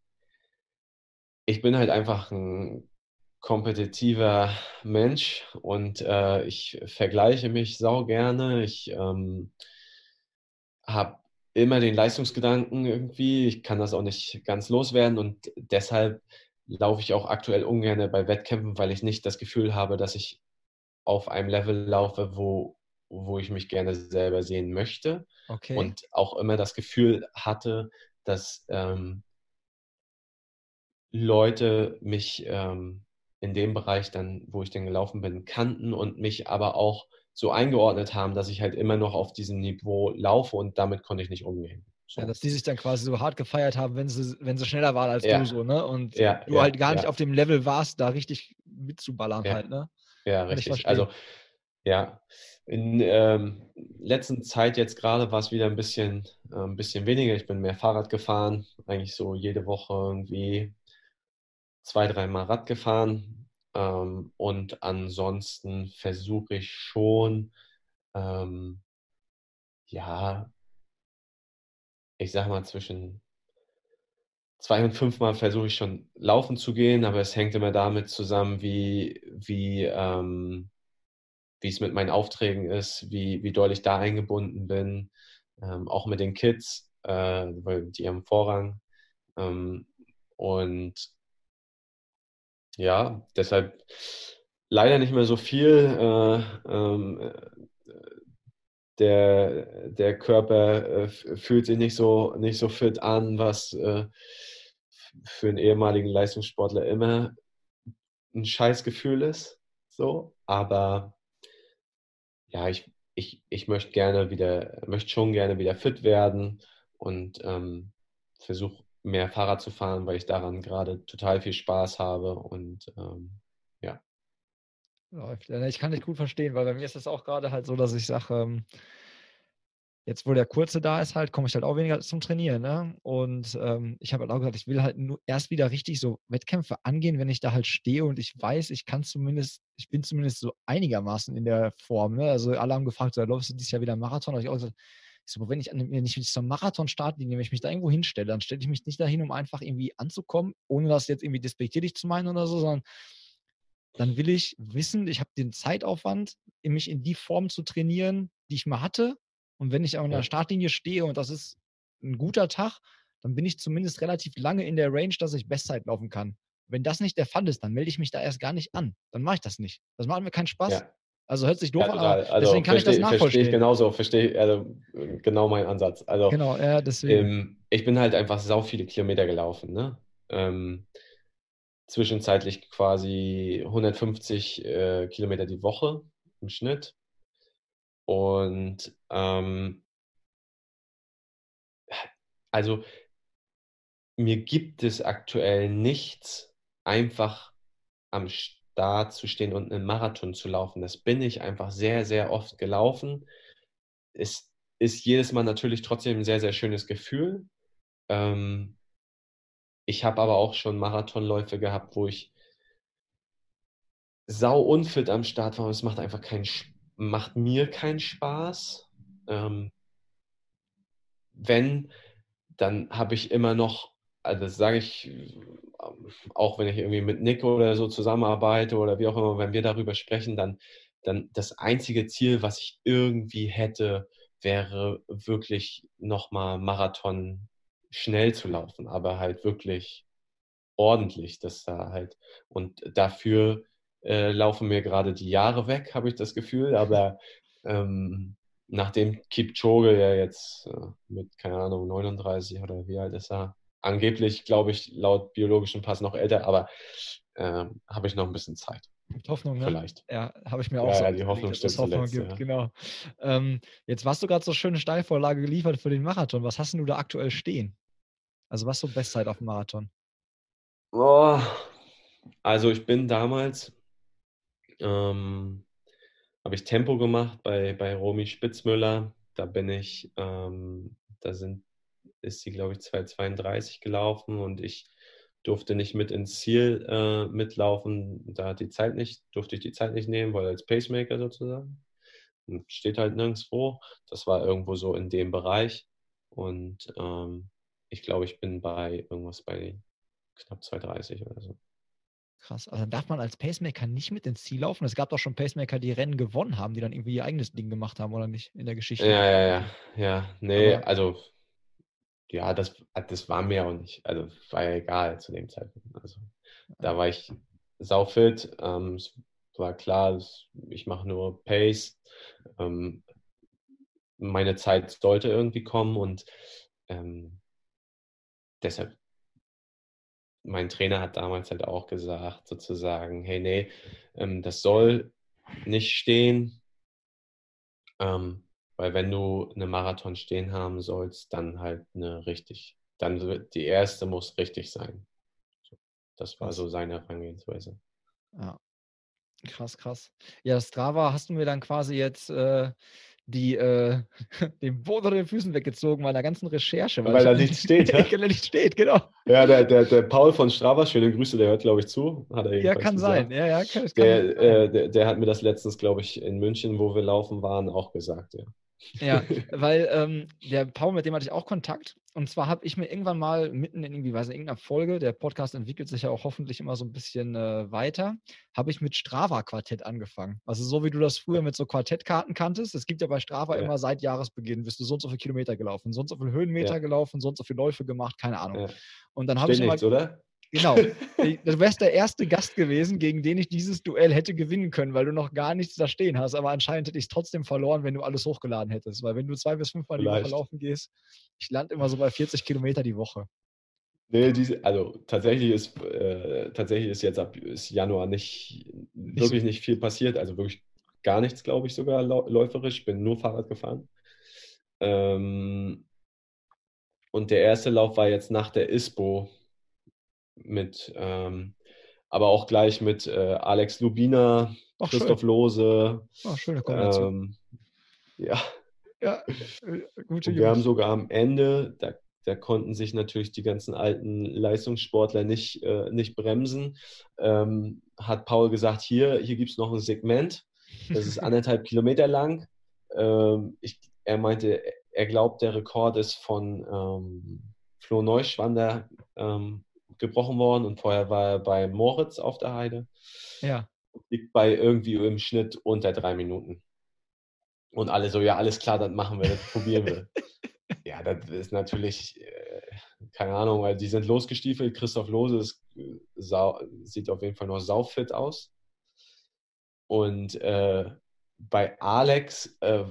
Speaker 2: ich bin halt einfach ein kompetitiver Mensch und äh, ich vergleiche mich sau gerne. Ich ähm, habe immer den Leistungsgedanken irgendwie. Ich kann das auch nicht ganz loswerden und deshalb laufe ich auch aktuell ungern bei Wettkämpfen, weil ich nicht das Gefühl habe, dass ich auf einem Level laufe, wo, wo ich mich gerne selber sehen möchte. Okay. Und auch immer das Gefühl hatte, dass ähm, Leute mich ähm, in dem Bereich dann, wo ich dann gelaufen bin, kannten und mich aber auch so eingeordnet haben, dass ich halt immer noch auf diesem Niveau laufe und damit konnte ich nicht umgehen.
Speaker 1: Ja, dass die sich dann quasi so hart gefeiert haben, wenn sie, wenn sie schneller waren als ja. du so, ne? Und ja, du halt gar nicht auf dem Level warst, da richtig mitzuballern halt, ne?
Speaker 2: Ja, Kann richtig. Also, ja. In ähm, letzter Zeit jetzt gerade war es wieder ein bisschen, äh, ein bisschen weniger. Ich bin mehr Fahrrad gefahren, eigentlich so jede Woche irgendwie zwei, dreimal Rad gefahren. Ähm, und ansonsten versuche ich schon, ähm, ja, ich sag mal, zwischen zwei und fünfmal versuche ich schon laufen zu gehen, aber es hängt immer damit zusammen, wie, wie, ähm, wie es mit meinen Aufträgen ist, wie, wie doll ich da eingebunden bin, ähm, auch mit den Kids, äh, weil die haben Vorrang. Ähm, und ja, deshalb leider nicht mehr so viel. Äh, ähm, der, der Körper äh, fühlt sich nicht so, nicht so fit an, was äh, für einen ehemaligen Leistungssportler immer ein Scheißgefühl ist. So, aber ja, ich, ich, ich möchte gerne wieder, möchte schon gerne wieder fit werden und ähm, versuche mehr Fahrrad zu fahren, weil ich daran gerade total viel Spaß habe und ähm.
Speaker 1: Läuft. Ich kann dich gut verstehen, weil bei mir ist es auch gerade halt so, dass ich sage, ähm, jetzt wo der Kurze da ist, halt, komme ich halt auch weniger zum Trainieren. Ne? Und ähm, ich habe halt auch gesagt, ich will halt nur erst wieder richtig so Wettkämpfe angehen, wenn ich da halt stehe und ich weiß, ich kann zumindest, ich bin zumindest so einigermaßen in der Form. Ne? Also alle haben gefragt, so, läufst du dieses Jahr wieder Marathon? Habe ich auch gesagt, ich so, wenn ich, ich zum Marathon starte, wenn ich mich da irgendwo hinstelle, dann stelle ich mich nicht dahin, um einfach irgendwie anzukommen, ohne das jetzt irgendwie despektierlich zu meinen oder so, sondern dann will ich wissen, ich habe den Zeitaufwand, mich in die Form zu trainieren, die ich mal hatte. Und wenn ich an der Startlinie stehe und das ist ein guter Tag, dann bin ich zumindest relativ lange in der Range, dass ich Bestzeit laufen kann. Wenn das nicht der Fall ist, dann melde ich mich da erst gar nicht an. Dann mache ich das nicht. Das macht mir keinen Spaß. Ja. Also hört sich doof ja, an, aber
Speaker 2: also deswegen kann versteh, ich das nachvollziehen. Verstehe ich genauso, verstehe also genau mein Ansatz. Also
Speaker 1: genau, ja, deswegen.
Speaker 2: Ähm, ich bin halt einfach sau viele Kilometer gelaufen, ne? Ähm, zwischenzeitlich quasi 150 äh, Kilometer die Woche im Schnitt. Und ähm, also mir gibt es aktuell nichts einfach am Start zu stehen und einen Marathon zu laufen. Das bin ich einfach sehr, sehr oft gelaufen. Es ist jedes Mal natürlich trotzdem ein sehr, sehr schönes Gefühl. Ähm, ich habe aber auch schon Marathonläufe gehabt, wo ich sau unfit am Start war es macht einfach keinen, macht mir keinen Spaß. Ähm, wenn, dann habe ich immer noch, also das sage ich auch wenn ich irgendwie mit Nick oder so zusammenarbeite oder wie auch immer, wenn wir darüber sprechen, dann, dann das einzige Ziel, was ich irgendwie hätte, wäre wirklich nochmal Marathon schnell zu laufen, aber halt wirklich ordentlich, dass da halt und dafür äh, laufen mir gerade die Jahre weg, habe ich das Gefühl, aber ähm, nachdem Kipchoge ja jetzt äh, mit, keine Ahnung, 39 oder wie alt ist er, angeblich, glaube ich, laut biologischem Pass noch älter, aber äh, habe ich noch ein bisschen Zeit.
Speaker 1: Mit Hoffnung, ne?
Speaker 2: Vielleicht.
Speaker 1: Ja, habe ich mir auch
Speaker 2: ja,
Speaker 1: so
Speaker 2: ja, die Hoffnung stimmt
Speaker 1: Hoffnung gibt, ja. genau. Ähm, jetzt warst du gerade so schöne Steilvorlage geliefert für den Marathon. Was hast du da aktuell stehen? Also was so Bestzeit auf dem Marathon?
Speaker 2: Oh, also ich bin damals, ähm, habe ich Tempo gemacht bei, bei Romy Spitzmüller. Da bin ich, ähm, da sind, ist sie, glaube ich, 2,32 gelaufen und ich durfte nicht mit ins Ziel äh, mitlaufen. Da hat die Zeit nicht, durfte ich die Zeit nicht nehmen, weil als Pacemaker sozusagen. Steht halt nirgendwo. Das war irgendwo so in dem Bereich. Und ähm, ich glaube, ich bin bei irgendwas bei knapp 2,30 oder so.
Speaker 1: Krass. Also dann darf man als Pacemaker nicht mit ins Ziel laufen. Es gab doch schon Pacemaker, die Rennen gewonnen haben, die dann irgendwie ihr eigenes Ding gemacht haben, oder nicht? In der Geschichte.
Speaker 2: Ja, ja, ja. Ja, nee, Aber also ja, das, das war mir auch nicht. Also war ja egal zu dem Zeitpunkt. Also da war ich saufit. Ähm, es war klar, ich mache nur Pace. Ähm, meine Zeit sollte irgendwie kommen und ähm, deshalb, mein Trainer hat damals halt auch gesagt, sozusagen, hey, nee, ähm, das soll nicht stehen. Ähm, weil wenn du eine Marathon stehen haben sollst, dann halt eine richtig. Dann wird die erste muss richtig sein. Das war so seine Herangehensweise.
Speaker 1: Ja. Krass, krass. Ja, Strava hast du mir dann quasi jetzt äh, die, äh, den Boden unter den Füßen weggezogen bei der ganzen Recherche.
Speaker 2: Weil, weil da nichts steht.
Speaker 1: Ja? weil da nichts steht, genau.
Speaker 2: Ja, der, der, der Paul von Strava, schöne Grüße, der hört, glaube ich, zu.
Speaker 1: Hat er ja, kann gesagt. sein. Ja, ja, kann,
Speaker 2: der, kann äh, der, der, hat mir das letztens, glaube ich, in München, wo wir laufen waren, auch gesagt, ja.
Speaker 1: Ja, weil ähm, der Paul, mit dem hatte ich auch Kontakt. Und zwar habe ich mir irgendwann mal mitten in irgendwie, weiß nicht, irgendeiner Folge, der Podcast entwickelt sich ja auch hoffentlich immer so ein bisschen äh, weiter, habe ich mit Strava-Quartett angefangen. Also so wie du das früher mit so Quartettkarten kanntest. Es gibt ja bei Strava ja. immer seit Jahresbeginn, bist du so und so viele Kilometer gelaufen, so und so viele Höhenmeter ja. gelaufen, so und so viele Läufe gemacht, keine Ahnung. Ja. Und dann habe ich
Speaker 2: nichts, mal, oder?
Speaker 1: Genau. Du wärst der erste Gast gewesen, gegen den ich dieses Duell hätte gewinnen können, weil du noch gar nichts da stehen hast. Aber anscheinend hätte ich es trotzdem verloren, wenn du alles hochgeladen hättest. Weil wenn du zwei bis fünfmal die Woche laufen gehst, ich lande immer so bei 40 Kilometer die Woche.
Speaker 2: Nee, diese, also tatsächlich ist, äh, tatsächlich ist jetzt ab ist Januar nicht, nicht wirklich so. nicht viel passiert. Also wirklich gar nichts, glaube ich, sogar läuferisch. Ich bin nur Fahrrad gefahren. Ähm, und der erste Lauf war jetzt nach der ISPO mit, ähm, aber auch gleich mit äh, Alex Lubina, Ach, Christoph schön. Lose.
Speaker 1: Ach, schöne Kombination.
Speaker 2: Ähm, ja.
Speaker 1: Ja, äh, gute
Speaker 2: Und wir haben sogar am Ende, da, da konnten sich natürlich die ganzen alten Leistungssportler nicht, äh, nicht bremsen, ähm, hat Paul gesagt, hier, hier gibt es noch ein Segment, das ist anderthalb Kilometer lang. Ähm, ich, er meinte, er glaubt, der Rekord ist von ähm, Flo Neuschwander ähm, gebrochen worden und vorher war er bei Moritz auf der Heide.
Speaker 1: Ja.
Speaker 2: Liegt bei irgendwie im Schnitt unter drei Minuten. Und alle so, ja, alles klar, das machen wir, das probieren wir. ja, das ist natürlich, äh, keine Ahnung, weil die sind losgestiefelt. Christoph Lose ist, äh, sau, sieht auf jeden Fall noch saufit aus. Und äh, bei Alex äh,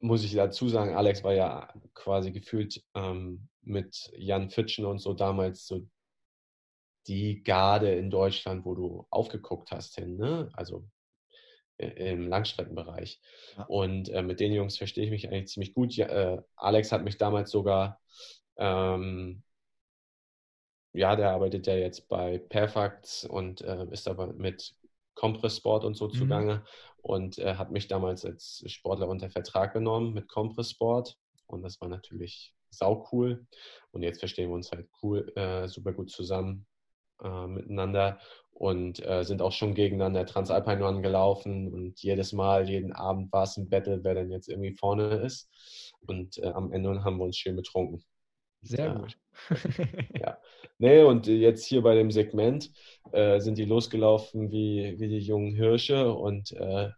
Speaker 2: muss ich dazu sagen, Alex war ja quasi gefühlt ähm, mit Jan Fitschen und so damals so die Garde in Deutschland, wo du aufgeguckt hast, hin, ne? also im Langstreckenbereich. Ja. Und äh, mit den Jungs verstehe ich mich eigentlich ziemlich gut. Ja, äh, Alex hat mich damals sogar, ähm, ja, der arbeitet ja jetzt bei Perfacts und äh, ist aber mit Compress Sport und so mhm. zugange und äh, hat mich damals als Sportler unter Vertrag genommen mit Compress Sport und das war natürlich sau cool und jetzt verstehen wir uns halt cool, äh, super gut zusammen äh, miteinander und äh, sind auch schon gegeneinander Transalpine Run gelaufen und jedes Mal, jeden Abend war es ein Battle, wer denn jetzt irgendwie vorne ist und äh, am Ende haben wir uns schön betrunken.
Speaker 1: Sehr gut.
Speaker 2: ja. Nee, und jetzt hier bei dem Segment äh, sind die losgelaufen wie, wie die jungen Hirsche und äh,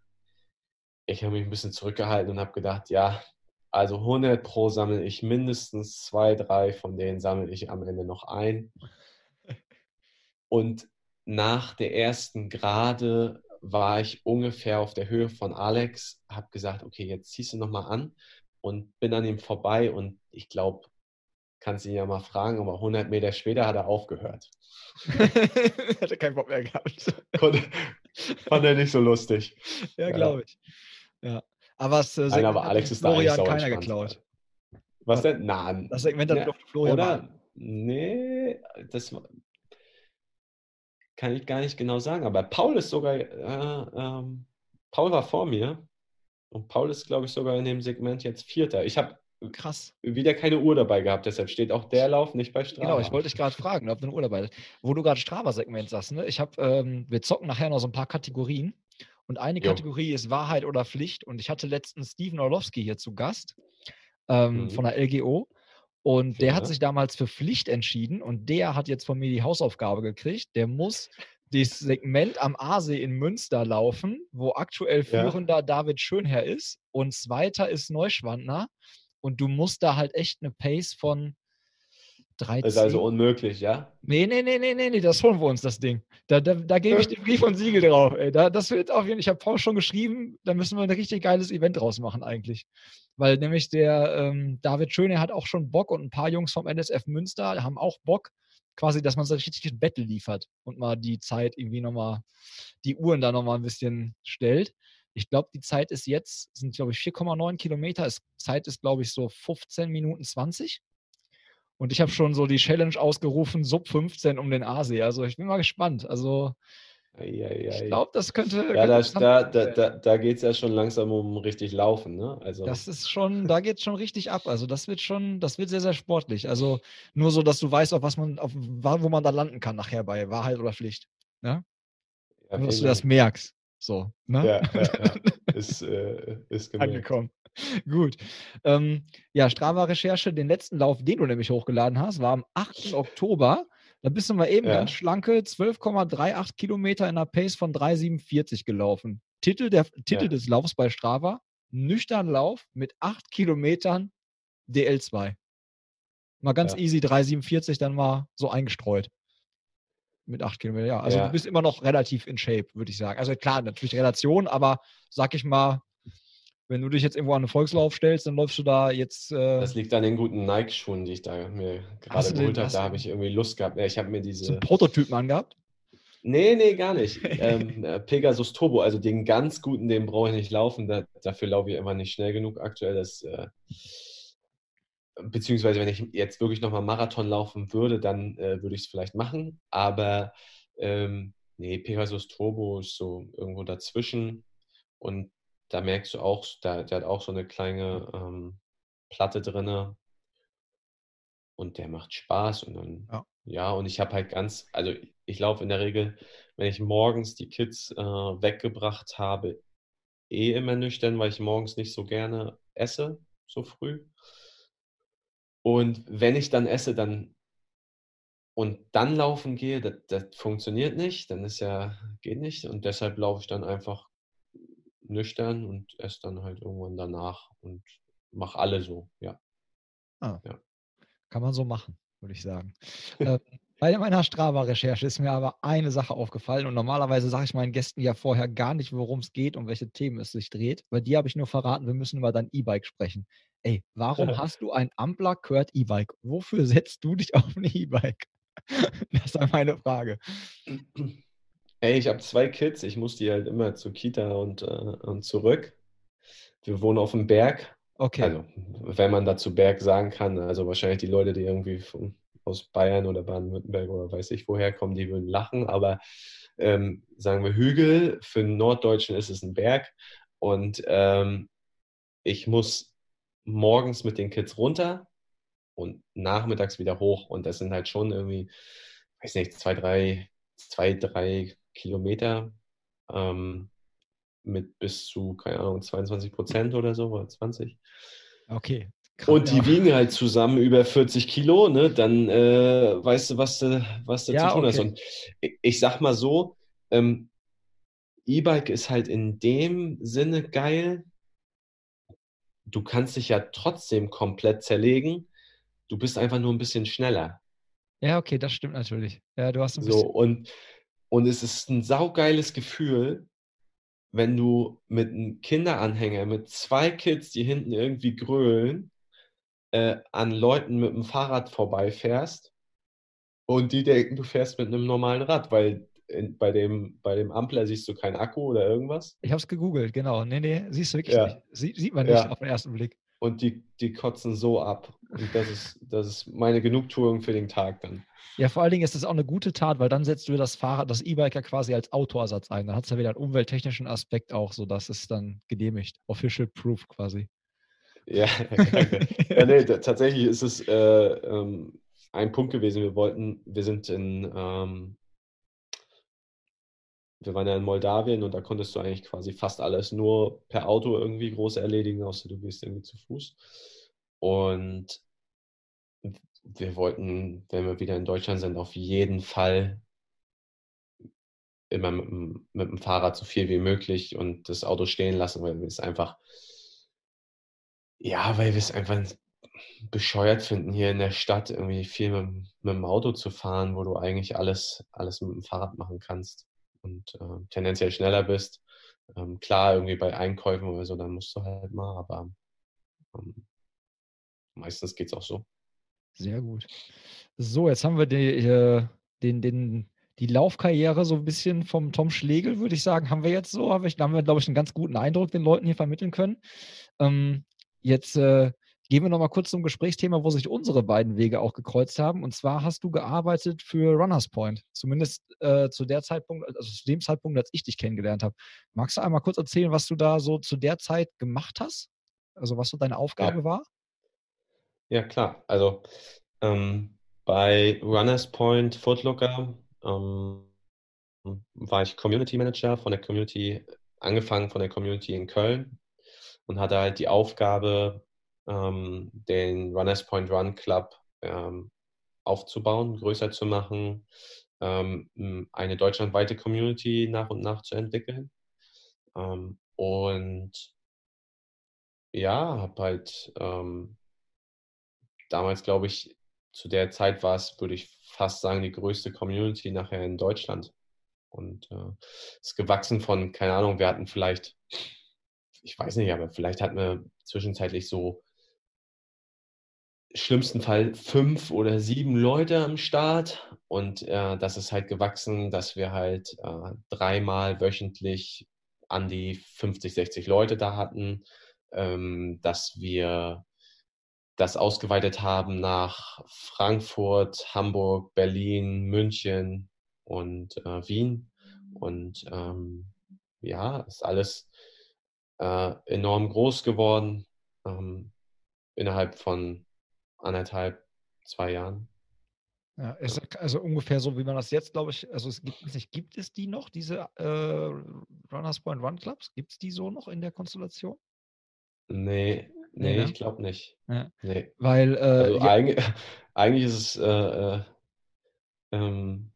Speaker 2: ich habe mich ein bisschen zurückgehalten und habe gedacht, ja, also 100 pro sammle ich mindestens zwei, drei von denen sammle ich am Ende noch ein. Und nach der ersten Gerade war ich ungefähr auf der Höhe von Alex, habe gesagt, okay, jetzt ziehst du nochmal an und bin an ihm vorbei und ich glaube, kannst ihn ja mal fragen, aber 100 Meter später hat er aufgehört.
Speaker 1: Hatte keinen Bock mehr gehabt.
Speaker 2: fand er nicht so lustig.
Speaker 1: Ja, glaube ich. Ja. Aber es
Speaker 2: äh, Nein, aber Alex ist Florian da keiner
Speaker 1: geklaut.
Speaker 2: Was denn? Nein.
Speaker 1: Das Segment hat ja, Florian.
Speaker 2: Oder? Nee, das kann ich gar nicht genau sagen. Aber Paul ist sogar, äh, ähm, Paul war vor mir und Paul ist, glaube ich, sogar in dem Segment jetzt Vierter. Ich habe krass wieder keine Uhr dabei gehabt, deshalb steht auch der Lauf nicht bei Strava.
Speaker 1: Genau, ich wollte dich gerade fragen, ob du eine Uhr dabei hast. Wo du gerade Strava-Segment sagst, ne? Ich habe, ähm, wir zocken nachher noch so ein paar Kategorien und eine jo. Kategorie ist Wahrheit oder Pflicht und ich hatte letztens Steven Orlowski hier zu Gast ähm, mhm. von der LGO und der ja. hat sich damals für Pflicht entschieden und der hat jetzt von mir die Hausaufgabe gekriegt. Der muss das Segment am Aasee in Münster laufen, wo aktuell führender ja. David Schönherr ist und zweiter ist Neuschwandner. Und du musst da halt echt eine Pace von 13.
Speaker 2: Das ist also unmöglich, ja?
Speaker 1: Nee, nee, nee, nee, nee, nee, das holen wir uns, das Ding. Da, da, da gebe ich den Brief und Siegel drauf. Ey. Da, das wird auf jeden Fall, ich habe Paul schon geschrieben, da müssen wir ein richtig geiles Event draus machen eigentlich. Weil nämlich der ähm, David Schöne hat auch schon Bock und ein paar Jungs vom NSF Münster haben auch Bock, quasi, dass man so richtig ein Battle liefert und mal die Zeit irgendwie nochmal, die Uhren da nochmal ein bisschen stellt. Ich glaube, die Zeit ist jetzt, sind glaube ich 4,9 Kilometer. Ist, Zeit ist glaube ich so 15 Minuten 20. Und ich habe schon so die Challenge ausgerufen, sub 15 um den Aasee. Also ich bin mal gespannt. Also ich glaube, das könnte.
Speaker 2: Ja, könnte da, da, da, da geht es ja schon langsam um richtig Laufen, ne? Also.
Speaker 1: Das ist schon, da geht es schon richtig ab. Also das wird schon, das wird sehr, sehr sportlich. Also nur so, dass du weißt, auf was man, auf wo man da landen kann nachher bei Wahrheit oder Pflicht. Ne? Ja, dass du das merkst. So, ne?
Speaker 2: Ja, ja, ja. Ist, äh, ist
Speaker 1: angekommen. Gut. Ähm, ja, Strava-Recherche, den letzten Lauf, den du nämlich hochgeladen hast, war am 8. Oktober. Da bist du mal eben ja. ganz schlanke 12,38 Kilometer in einer Pace von 3,47 gelaufen. Titel, der, Titel ja. des Laufs bei Strava: Nüchtern Lauf mit 8 Kilometern DL2. Mal ganz ja. easy 3,47 dann mal so eingestreut. Mit 8 Kilometern, ja. Also du bist immer noch relativ in Shape, würde ich sagen. Also klar, natürlich Relation, aber sag ich mal, wenn du dich jetzt irgendwo an einen Volkslauf stellst, dann läufst du da jetzt. Äh
Speaker 2: das liegt an den guten Nike-Schuhen, die ich da mir gerade geholt habe. Da habe ich irgendwie Lust gehabt. Ich habe mir diese. So
Speaker 1: Prototypen angehabt?
Speaker 2: Nee, nee, gar nicht. ähm, äh, Pegasus Turbo, also den ganz guten, den brauche ich nicht laufen. Da, dafür laufe ich immer nicht schnell genug aktuell. Das, äh, beziehungsweise, wenn ich jetzt wirklich nochmal Marathon laufen würde, dann äh, würde ich es vielleicht machen. Aber ähm, nee, Pegasus Turbo ist so irgendwo dazwischen. Und da merkst du auch, da, der hat auch so eine kleine ähm, Platte drin und der macht Spaß und dann, ja, ja und ich habe halt ganz, also ich laufe in der Regel, wenn ich morgens die Kids äh, weggebracht habe, eh immer nüchtern, weil ich morgens nicht so gerne esse, so früh. Und wenn ich dann esse, dann und dann laufen gehe, das, das funktioniert nicht, dann ist ja, geht nicht. Und deshalb laufe ich dann einfach nüchtern und esse dann halt irgendwann danach und mache alle so, ja.
Speaker 1: Ah, ja. Kann man so machen, würde ich sagen. äh, bei meiner Strava-Recherche ist mir aber eine Sache aufgefallen und normalerweise sage ich meinen Gästen ja vorher gar nicht, worum es geht und welche Themen es sich dreht. Bei dir habe ich nur verraten, wir müssen über dein E-Bike sprechen. Ey, warum hast du ein Ampler Kurt E-Bike? Wofür setzt du dich auf ein E-Bike? das ist meine Frage.
Speaker 2: Ey, ich habe zwei Kids, ich muss die halt immer zur Kita und, äh, und zurück. Wir wohnen auf dem Berg.
Speaker 1: Okay.
Speaker 2: Also, wenn man dazu Berg sagen kann, also wahrscheinlich die Leute, die irgendwie von, aus Bayern oder Baden-Württemberg oder weiß ich woher kommen, die würden lachen, aber ähm, sagen wir Hügel, für einen Norddeutschen ist es ein Berg und ähm, ich muss morgens mit den Kids runter und nachmittags wieder hoch und das sind halt schon irgendwie, weiß nicht, zwei, drei, zwei, drei Kilometer ähm, mit bis zu, keine Ahnung, 22 Prozent oder so, oder 20.
Speaker 1: Okay.
Speaker 2: Krass, und die ja. wiegen halt zusammen über 40 Kilo, ne? Dann äh, weißt du, was du, was du ja, zu tun okay. hast. Und ich, ich, sag mal so, ähm, E-Bike ist halt in dem Sinne geil. Du kannst dich ja trotzdem komplett zerlegen. Du bist einfach nur ein bisschen schneller.
Speaker 1: Ja, okay, das stimmt natürlich. Ja, du hast
Speaker 2: ein so, und, und es ist ein saugeiles Gefühl, wenn du mit einem Kinderanhänger, mit zwei Kids, die hinten irgendwie grölen, äh, an Leuten mit dem Fahrrad vorbeifährst und die denken, du fährst mit einem normalen Rad, weil in, bei, dem, bei dem Ampler siehst du keinen Akku oder irgendwas.
Speaker 1: Ich habe es gegoogelt, genau. Nee, nee, siehst du wirklich ja. nicht. Sie, sieht man nicht ja. auf den ersten Blick.
Speaker 2: Und die, die kotzen so ab. Und das ist, das ist meine Genugtuung für den Tag dann.
Speaker 1: Ja, vor allen Dingen ist es auch eine gute Tat, weil dann setzt du das Fahrrad, das E-Bike ja quasi als Autoersatz ein. Dann hat es ja wieder einen umwelttechnischen Aspekt auch, sodass es dann genehmigt. Official Proof quasi.
Speaker 2: Ja, ja, nee, tatsächlich ist es äh, ähm, ein Punkt gewesen. Wir wollten, wir sind in, ähm, wir waren ja in Moldawien und da konntest du eigentlich quasi fast alles nur per Auto irgendwie groß erledigen, außer du gehst irgendwie zu Fuß. Und wir wollten, wenn wir wieder in Deutschland sind, auf jeden Fall immer mit, mit dem Fahrrad so viel wie möglich und das Auto stehen lassen, weil wir es einfach, ja, weil wir es einfach bescheuert finden, hier in der Stadt irgendwie viel mit, mit dem Auto zu fahren, wo du eigentlich alles, alles mit dem Fahrrad machen kannst und äh, tendenziell schneller bist. Ähm, klar, irgendwie bei Einkäufen oder so, dann musst du halt mal, aber ähm, meistens geht es auch so.
Speaker 1: Sehr gut. So, jetzt haben wir die, äh, den, den, die Laufkarriere so ein bisschen vom Tom Schlegel, würde ich sagen, haben wir jetzt so. Hab ich, da haben wir, glaube ich, einen ganz guten Eindruck den Leuten hier vermitteln können. Ähm, jetzt äh, gehen wir nochmal kurz zum Gesprächsthema, wo sich unsere beiden Wege auch gekreuzt haben. Und zwar hast du gearbeitet für Runners Point, zumindest äh, zu der Zeitpunkt, also zu dem Zeitpunkt, als ich dich kennengelernt habe. Magst du einmal kurz erzählen, was du da so zu der Zeit gemacht hast? Also was so deine Aufgabe
Speaker 2: ja.
Speaker 1: war?
Speaker 2: Ja, klar. Also ähm, bei Runners Point Footlooker ähm, war ich Community Manager von der Community, angefangen von der Community in Köln und hatte halt die Aufgabe, ähm, den Runners Point Run Club ähm, aufzubauen, größer zu machen, ähm, eine deutschlandweite Community nach und nach zu entwickeln. Ähm, und ja, habe halt ähm, damals, glaube ich, zu der Zeit war es, würde ich fast sagen, die größte Community nachher in Deutschland. Und äh, ist gewachsen von, keine Ahnung, wir hatten vielleicht, ich weiß nicht, aber vielleicht hatten wir zwischenzeitlich so schlimmsten Fall fünf oder sieben Leute am Start. Und äh, das ist halt gewachsen, dass wir halt äh, dreimal wöchentlich an die 50, 60 Leute da hatten, ähm, dass wir das ausgeweitet haben nach Frankfurt, Hamburg, Berlin, München und äh, Wien. Und ähm, ja, ist alles äh, enorm groß geworden ähm, innerhalb von anderthalb, zwei Jahren.
Speaker 1: Ja, ist also ungefähr so, wie man das jetzt, glaube ich, also es gibt nicht, gibt es die noch, diese äh, Runners Point Run Clubs? Gibt es die so noch in der Konstellation?
Speaker 2: Nee, Nee, ne? ich glaube nicht.
Speaker 1: Ja. Nee. Weil, äh,
Speaker 2: also ja. eigentlich, eigentlich ist es äh, äh, ähm,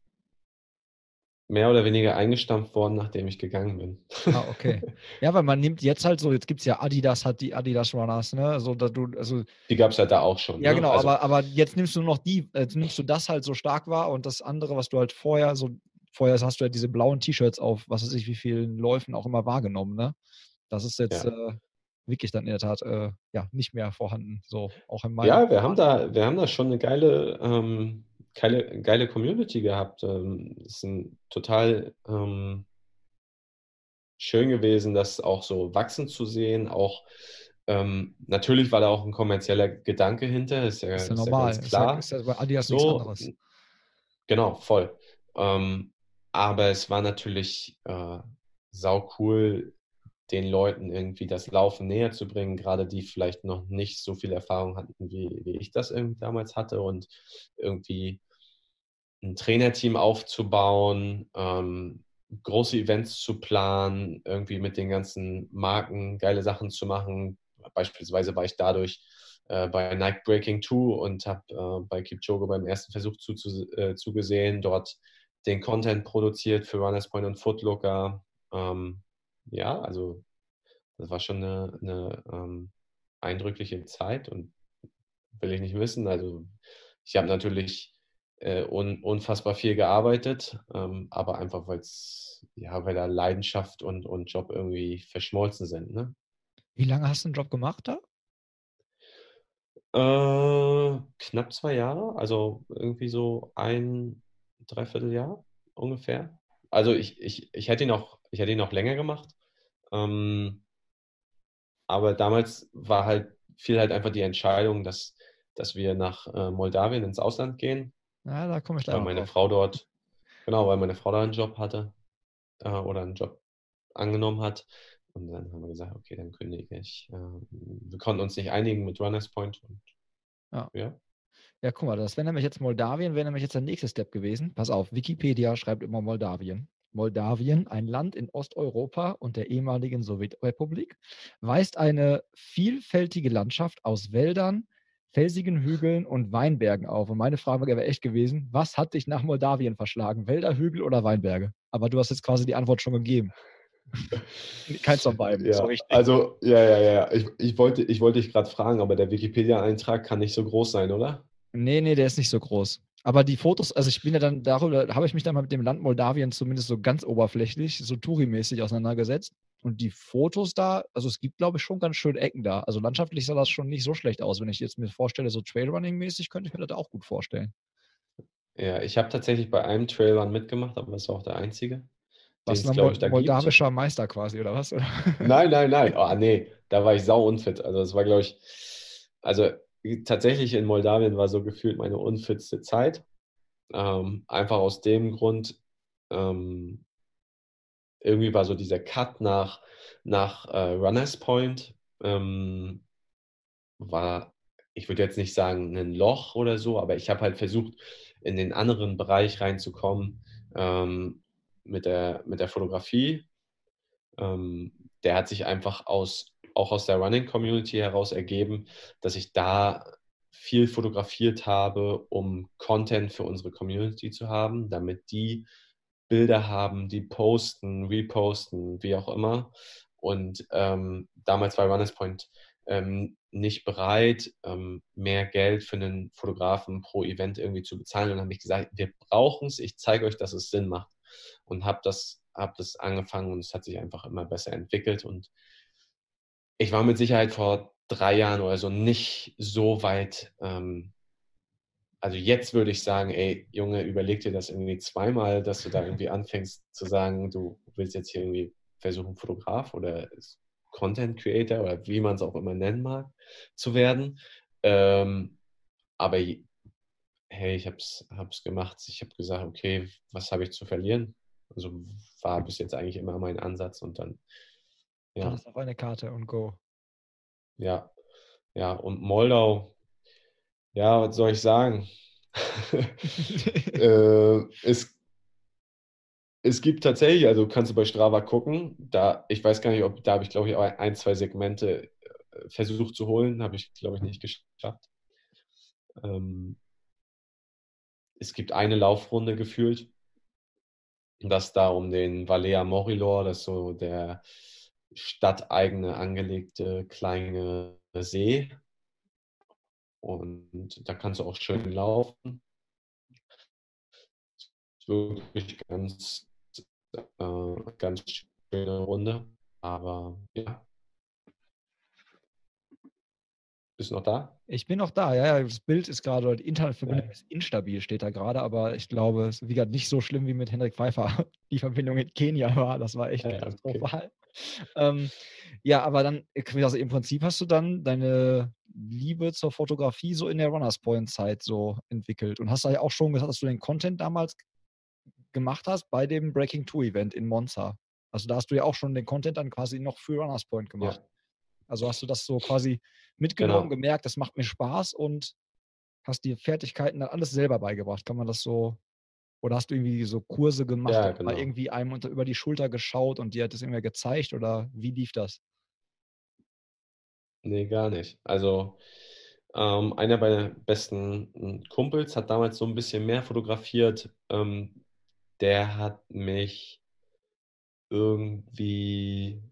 Speaker 2: mehr oder weniger eingestampft worden, nachdem ich gegangen bin.
Speaker 1: Ah, okay. Ja, weil man nimmt jetzt halt so, jetzt gibt es ja Adidas, hat die Adidas Runners, ne? Also, da du, also,
Speaker 2: die gab es halt da auch schon.
Speaker 1: Ja,
Speaker 2: ne?
Speaker 1: genau, also, aber, aber jetzt nimmst du noch die, jetzt nimmst du das halt so stark wahr und das andere, was du halt vorher, so vorher hast du ja diese blauen T-Shirts auf, was weiß ich, wie vielen Läufen auch immer wahrgenommen, ne? Das ist jetzt, ja. äh, wirklich dann in der Tat äh, ja, nicht mehr vorhanden. So auch in
Speaker 2: Ja, wir haben da, wir haben da schon eine geile, ähm, geile, geile Community gehabt. Ähm, es ist ein total ähm, schön gewesen, das auch so wachsen zu sehen. Auch ähm, natürlich war da auch ein kommerzieller Gedanke hinter, ist ja, ist ja normal. Ist ja klar. Ist ja, ist ja bei Adidas so, nichts anderes. Genau, voll. Ähm, aber es war natürlich äh, sau cool, den Leuten irgendwie das Laufen näher zu bringen, gerade die vielleicht noch nicht so viel Erfahrung hatten, wie, wie ich das irgendwie damals hatte und irgendwie ein Trainerteam aufzubauen, ähm, große Events zu planen, irgendwie mit den ganzen Marken geile Sachen zu machen. Beispielsweise war ich dadurch äh, bei Nike Breaking 2 und habe äh, bei Kipchoge beim ersten Versuch zu, zu, äh, zugesehen, dort den Content produziert für Runners Point und Footlooker. Ähm, ja, also das war schon eine, eine ähm, eindrückliche Zeit und will ich nicht wissen. Also ich habe natürlich äh, un, unfassbar viel gearbeitet, ähm, aber einfach, weil es, ja, weil da Leidenschaft und, und Job irgendwie verschmolzen sind. Ne?
Speaker 1: Wie lange hast du den Job gemacht da?
Speaker 2: Äh, knapp zwei Jahre, also irgendwie so ein Dreivierteljahr ungefähr. Also ich, ich, ich hätte ihn auch, ich hätte ihn auch länger gemacht. Ähm, aber damals war halt, fiel halt einfach die Entscheidung, dass, dass wir nach äh, Moldawien ins Ausland gehen.
Speaker 1: Ja, da komme ich
Speaker 2: Weil meine drauf. Frau dort, genau, weil meine Frau da einen Job hatte äh, oder einen Job angenommen hat. Und dann haben wir gesagt, okay, dann kündige ich. Äh, wir konnten uns nicht einigen mit Runners Point. Und,
Speaker 1: ja. ja. Ja, guck mal, das wäre nämlich jetzt Moldawien, wäre nämlich jetzt der nächste Step gewesen. Pass auf, Wikipedia schreibt immer Moldawien. Moldawien, ein Land in Osteuropa und der ehemaligen Sowjetrepublik, weist eine vielfältige Landschaft aus Wäldern, felsigen Hügeln und Weinbergen auf. Und meine Frage wäre echt gewesen, was hat dich nach Moldawien verschlagen? Wälder, Hügel oder Weinberge? Aber du hast jetzt quasi die Antwort schon gegeben. Keins von beiden.
Speaker 2: Ja, also, ja, ja, ja. Ich, ich, wollte, ich wollte dich gerade fragen, aber der Wikipedia-Eintrag kann nicht so groß sein, oder?
Speaker 1: Nee, nee, der ist nicht so groß. Aber die Fotos, also ich bin ja dann darüber, habe ich mich dann mal mit dem Land Moldawien zumindest so ganz oberflächlich, so Touri-mäßig auseinandergesetzt. Und die Fotos da, also es gibt, glaube ich, schon ganz schön Ecken da. Also landschaftlich sah das schon nicht so schlecht aus. Wenn ich jetzt mir vorstelle, so Trailrunning-mäßig, könnte ich mir das auch gut vorstellen.
Speaker 2: Ja, ich habe tatsächlich bei einem Trailrun mitgemacht, aber das war auch der einzige.
Speaker 1: Was ein Mol moldawischer gibt. Meister quasi, oder was?
Speaker 2: Nein, nein, nein. Oh, nee, da war ich sau unfit. Also es war, glaube ich, also tatsächlich in Moldawien war so gefühlt meine unfitste Zeit. Ähm, einfach aus dem Grund, ähm, irgendwie war so dieser Cut nach, nach äh, Runners Point, ähm, war, ich würde jetzt nicht sagen ein Loch oder so, aber ich habe halt versucht, in den anderen Bereich reinzukommen ähm, mit, der, mit der Fotografie. Ähm, der hat sich einfach aus auch aus der Running Community heraus ergeben, dass ich da viel fotografiert habe, um Content für unsere Community zu haben, damit die Bilder haben, die posten, reposten, wie auch immer. Und ähm, damals war Runners Point ähm, nicht bereit, ähm, mehr Geld für einen Fotografen pro Event irgendwie zu bezahlen. Und habe ich gesagt, wir brauchen es, ich zeige euch, dass es Sinn macht. Und habe das, hab das angefangen und es hat sich einfach immer besser entwickelt. Und ich war mit Sicherheit vor drei Jahren oder so nicht so weit. Ähm, also jetzt würde ich sagen, ey, Junge, überleg dir das irgendwie zweimal, dass du da irgendwie anfängst zu sagen, du willst jetzt hier irgendwie versuchen, Fotograf oder Content Creator oder wie man es auch immer nennen mag, zu werden. Ähm, aber hey, ich habe es gemacht. Ich habe gesagt, okay, was habe ich zu verlieren? Also war bis jetzt eigentlich immer mein Ansatz und dann
Speaker 1: ja. Alles auf eine Karte und go.
Speaker 2: Ja, ja, und Moldau, ja, was soll ich sagen? äh, es, es gibt tatsächlich, also kannst du bei Strava gucken, da, ich weiß gar nicht, ob, da habe ich glaube ich ein, zwei Segmente äh, versucht zu holen, habe ich glaube ich nicht geschafft. Ähm, es gibt eine Laufrunde gefühlt, das da um den Valea Morilor, das ist so der stadteigene angelegte kleine See. Und da kannst du auch schön laufen. Ist wirklich ganz, äh, ganz schöne Runde. Aber ja. Bist du noch da?
Speaker 1: Ich bin noch da, ja, ja. Das Bild ist gerade, die Internetverbindung ja. ist instabil, steht da gerade, aber ich glaube, es ist wie gesagt nicht so schlimm wie mit Hendrik Pfeiffer. Die Verbindung in Kenia war, das war echt ja, katastrophal. Okay ähm, ja, aber dann, also im Prinzip hast du dann deine Liebe zur Fotografie so in der Runners Point Zeit so entwickelt und hast da ja auch schon gesagt, dass du den Content damals gemacht hast bei dem Breaking Two Event in Monza. Also da hast du ja auch schon den Content dann quasi noch für Runners Point gemacht. Ja. Also hast du das so quasi mitgenommen, genau. gemerkt, das macht mir Spaß und hast die Fertigkeiten dann alles selber beigebracht. Kann man das so oder hast du irgendwie so Kurse gemacht ja, genau. mal irgendwie einem unter, über die Schulter geschaut und dir hat das irgendwie gezeigt oder wie lief das?
Speaker 2: Nee, gar nicht. Also ähm, einer meiner besten Kumpels hat damals so ein bisschen mehr fotografiert. Ähm, der hat mich irgendwie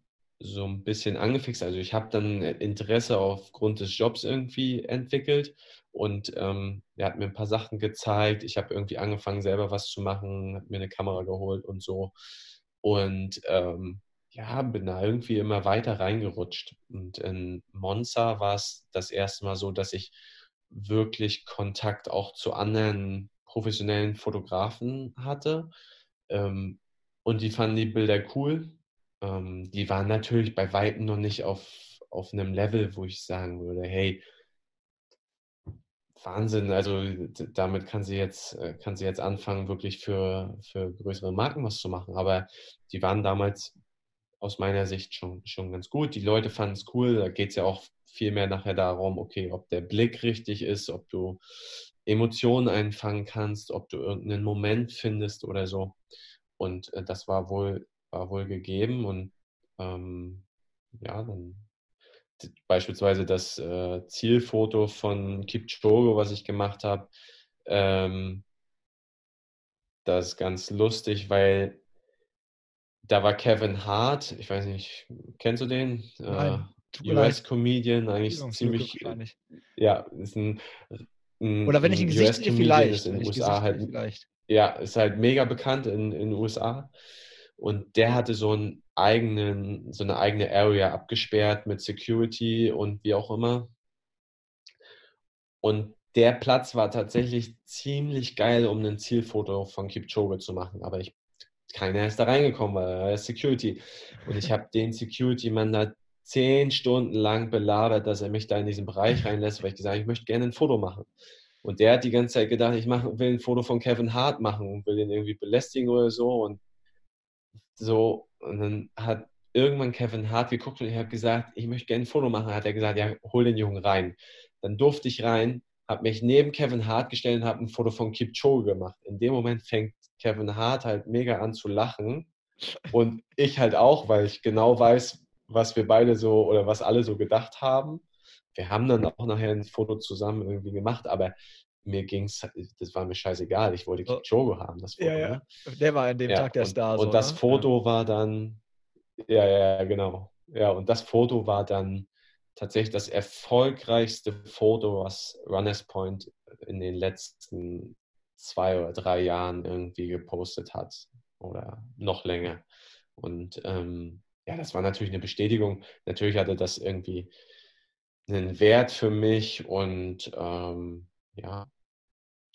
Speaker 2: so ein bisschen angefixt. Also ich habe dann Interesse aufgrund des Jobs irgendwie entwickelt und ähm, er hat mir ein paar Sachen gezeigt. Ich habe irgendwie angefangen, selber was zu machen, habe mir eine Kamera geholt und so. Und ähm, ja, bin da irgendwie immer weiter reingerutscht. Und in Monza war es das erste Mal so, dass ich wirklich Kontakt auch zu anderen professionellen Fotografen hatte. Ähm, und die fanden die Bilder cool. Ähm, die waren natürlich bei Weitem noch nicht auf, auf einem Level, wo ich sagen würde, hey, Wahnsinn, also damit kann sie jetzt, äh, kann sie jetzt anfangen, wirklich für, für größere Marken was zu machen. Aber die waren damals aus meiner Sicht schon, schon ganz gut. Die Leute fanden es cool. Da geht es ja auch viel mehr nachher darum, okay, ob der Blick richtig ist, ob du Emotionen einfangen kannst, ob du irgendeinen Moment findest oder so. Und äh, das war wohl, war wohl gegeben. Und ähm, ja, dann beispielsweise das äh, Zielfoto von Kipchoge, was ich gemacht habe, ähm, das ist ganz lustig, weil da war Kevin Hart, ich weiß nicht, kennst du den? Nein, äh, US-Comedian, eigentlich ziemlich. Ja, ist ein,
Speaker 1: ein Oder wenn ich ihn Gesicht sehe, vielleicht.
Speaker 2: in den USA halt, vielleicht. Ja, ist halt mega bekannt in den USA. Und der hatte so einen eigenen, so eine eigene Area abgesperrt mit Security und wie auch immer. Und der Platz war tatsächlich ziemlich geil, um ein Zielfoto von Kipchoge zu machen. Aber ich, keiner ist da reingekommen, weil er ist Security. Und ich habe den Security-Mann da zehn Stunden lang belabert, dass er mich da in diesen Bereich reinlässt, weil ich gesagt habe, ich möchte gerne ein Foto machen. Und der hat die ganze Zeit gedacht, ich mach, will ein Foto von Kevin Hart machen und will ihn irgendwie belästigen oder so. Und so, und dann hat irgendwann Kevin Hart geguckt und ich habe gesagt, ich möchte gerne ein Foto machen. Hat er gesagt, ja, hol den Jungen rein. Dann durfte ich rein, habe mich neben Kevin Hart gestellt und habe ein Foto von Kipchoge gemacht. In dem Moment fängt Kevin Hart halt mega an zu lachen und ich halt auch, weil ich genau weiß, was wir beide so oder was alle so gedacht haben. Wir haben dann auch nachher ein Foto zusammen irgendwie gemacht, aber mir ging es, das war mir scheißegal, ich wollte Kipchoge haben, das
Speaker 1: Foto. Ja, ja. Ne? Der war an dem ja, Tag der
Speaker 2: und,
Speaker 1: Star.
Speaker 2: Und so, das ne? Foto war dann, ja, ja, genau. Ja, und das Foto war dann tatsächlich das erfolgreichste Foto, was Runners Point in den letzten zwei oder drei Jahren irgendwie gepostet hat oder noch länger. Und ähm, ja, das war natürlich eine Bestätigung. Natürlich hatte das irgendwie einen Wert für mich und ähm, ja,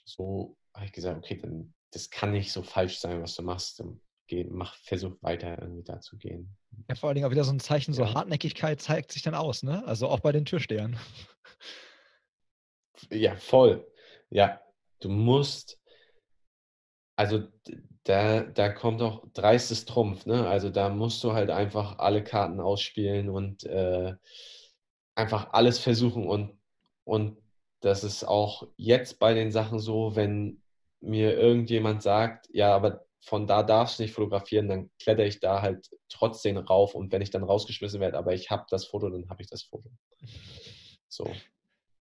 Speaker 2: so habe ich gesagt, okay, dann das kann nicht so falsch sein, was du machst. Geh, mach, versuch weiter irgendwie da zu gehen.
Speaker 1: Ja, vor allen Dingen auch wieder so ein Zeichen, so Hartnäckigkeit zeigt sich dann aus, ne? Also auch bei den Türstehern.
Speaker 2: Ja, voll. Ja, du musst, also da, da kommt auch dreistes Trumpf, ne? Also da musst du halt einfach alle Karten ausspielen und äh, einfach alles versuchen und, und das ist auch jetzt bei den Sachen so, wenn mir irgendjemand sagt, ja, aber von da darfst du nicht fotografieren, dann kletter ich da halt trotzdem rauf und wenn ich dann rausgeschmissen werde, aber ich habe das Foto, dann habe ich das Foto. So.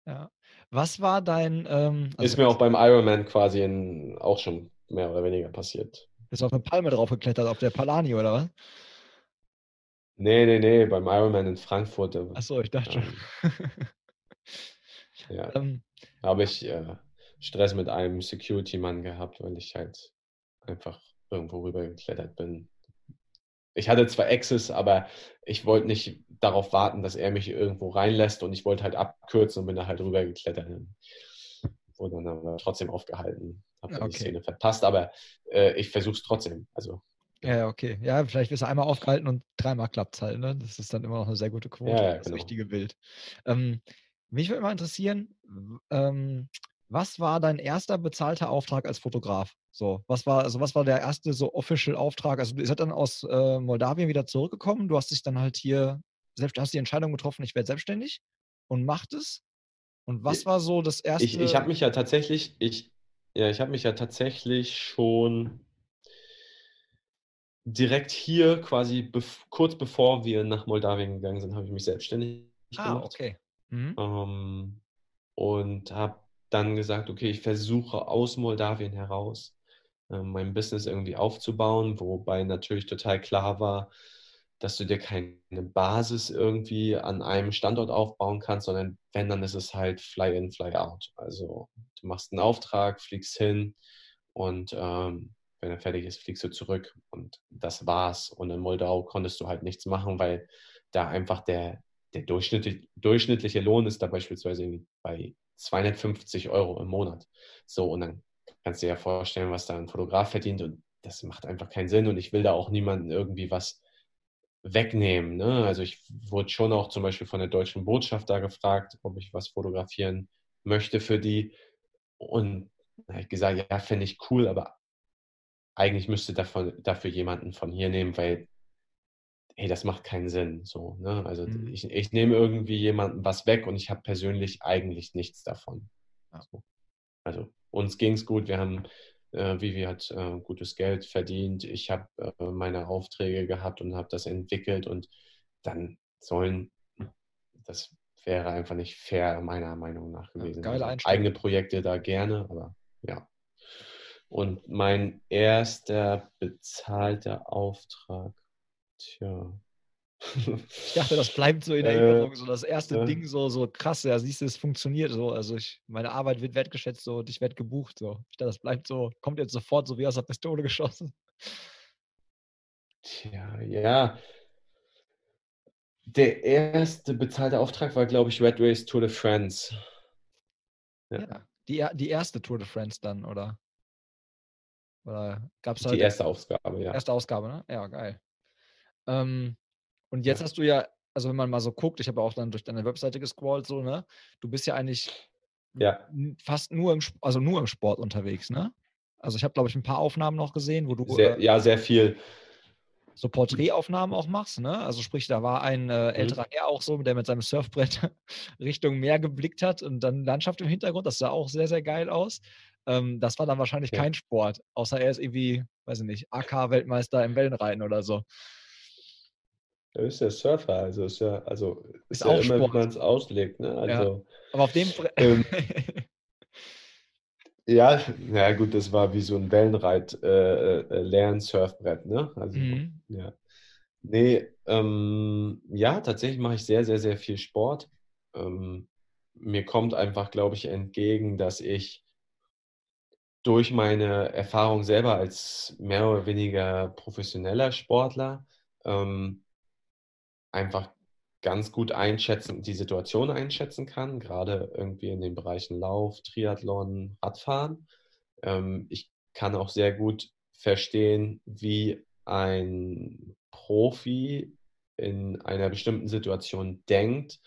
Speaker 1: Ja. Was war dein. Ähm,
Speaker 2: also ist mir auch beim Ironman quasi in, auch schon mehr oder weniger passiert.
Speaker 1: Bist du auf eine Palme drauf geklettert, auf der Palani oder was?
Speaker 2: Nee, nee, nee, beim Ironman in Frankfurt.
Speaker 1: Achso, ich dachte schon.
Speaker 2: Ja. Ähm, habe ich äh, Stress mit einem Security-Mann gehabt, weil ich halt einfach irgendwo rüber geklettert bin. Ich hatte zwar Access, aber ich wollte nicht darauf warten, dass er mich irgendwo reinlässt und ich wollte halt abkürzen und bin da halt rüber geklettert. Wurde dann aber trotzdem aufgehalten. Habe okay. die Szene verpasst, aber äh, ich versuche es trotzdem. Also
Speaker 1: ja, okay. Ja, vielleicht wirst du einmal aufgehalten und dreimal klappt es halt. Ne? Das ist dann immer noch eine sehr gute Quote, ja, ja, das genau. richtige Bild. Ähm, mich würde mal interessieren, ähm, was war dein erster bezahlter Auftrag als Fotograf? So, was war, also was war der erste so official Auftrag? Also du seid dann aus äh, Moldawien wieder zurückgekommen, du hast dich dann halt hier, selbst hast die Entscheidung getroffen, ich werde selbstständig und macht es. Und was war so das erste?
Speaker 2: Ich, ich habe mich ja tatsächlich, ich, ja, ich habe mich ja tatsächlich schon direkt hier quasi bef kurz bevor wir nach Moldawien gegangen sind, habe ich mich selbstständig
Speaker 1: ah, gemacht. Ah, okay.
Speaker 2: Mhm. Ähm, und habe dann gesagt, okay, ich versuche aus Moldawien heraus äh, mein Business irgendwie aufzubauen, wobei natürlich total klar war, dass du dir keine Basis irgendwie an einem Standort aufbauen kannst, sondern wenn, dann ist es halt Fly in, Fly out. Also du machst einen Auftrag, fliegst hin und ähm, wenn er fertig ist, fliegst du zurück und das war's. Und in Moldau konntest du halt nichts machen, weil da einfach der, der durchschnittliche, durchschnittliche Lohn ist da beispielsweise bei 250 Euro im Monat. So, und dann kannst du dir ja vorstellen, was da ein Fotograf verdient und das macht einfach keinen Sinn und ich will da auch niemanden irgendwie was wegnehmen. Ne? Also ich wurde schon auch zum Beispiel von der deutschen Botschaft da gefragt, ob ich was fotografieren möchte für die. Und habe ich gesagt, ja, fände ich cool, aber eigentlich müsste davon, dafür jemanden von hier nehmen, weil, hey, das macht keinen Sinn. So, ne? Also mhm. ich, ich nehme irgendwie jemanden was weg und ich habe persönlich eigentlich nichts davon. Ja. So. Also uns ging es gut, wir haben äh, Vivi hat äh, gutes Geld verdient, ich habe äh, meine Aufträge gehabt und habe das entwickelt und dann sollen, das wäre einfach nicht fair, meiner Meinung nach gewesen. Ja, geile also eigene Projekte da gerne, aber ja. Und mein erster bezahlter Auftrag, tja,
Speaker 1: ich dachte, das bleibt so in Erinnerung, äh, so das erste äh, Ding, so, so krass, ja, siehst du, es funktioniert so. Also ich, meine Arbeit wird wertgeschätzt so und ich werde gebucht. So. Ich dachte, das bleibt so, kommt jetzt sofort so wie aus der Pistole geschossen.
Speaker 2: Tja, ja. Der erste bezahlte Auftrag war, glaube ich, Red Race Tour de France.
Speaker 1: Ja. ja. Die, die erste Tour de France dann, oder? Oder gab es
Speaker 2: Die erste Ausgabe, ja.
Speaker 1: Erste Ausgabe, ne? Ja, geil. Ähm, und jetzt ja. hast du ja, also wenn man mal so guckt, ich habe auch dann durch deine Webseite gescrollt, so, ne? Du bist ja eigentlich
Speaker 2: ja.
Speaker 1: fast nur im, also nur im Sport unterwegs, ne? Also ich habe, glaube ich, ein paar Aufnahmen noch gesehen, wo du.
Speaker 2: Sehr, äh, ja, sehr viel.
Speaker 1: So Porträtaufnahmen auch machst, ne? Also sprich, da war ein äh, mhm. älterer mhm. Herr auch so, der mit seinem Surfbrett Richtung Meer geblickt hat und dann Landschaft im Hintergrund, das sah auch sehr, sehr geil aus. Ähm, das war dann wahrscheinlich ja. kein Sport, außer er ist irgendwie, weiß ich nicht, AK-Weltmeister im Wellenreiten oder so.
Speaker 2: Er ist ja Surfer, also ist ja, also ist, ist ja immer, Sport. wie man es auslegt. Ne? Also,
Speaker 1: ja. Aber auf dem. Ähm,
Speaker 2: ja, ja, gut, das war wie so ein Wellenreit äh, äh, Lern-Surfbrett, ne? Also, mhm. ja. Nee, ähm, ja, tatsächlich mache ich sehr, sehr, sehr viel Sport. Ähm, mir kommt einfach, glaube ich, entgegen, dass ich durch meine Erfahrung selber als mehr oder weniger professioneller Sportler ähm, einfach ganz gut einschätzen, die Situation einschätzen kann, gerade irgendwie in den Bereichen Lauf, Triathlon, Radfahren. Ähm, ich kann auch sehr gut verstehen, wie ein Profi in einer bestimmten Situation denkt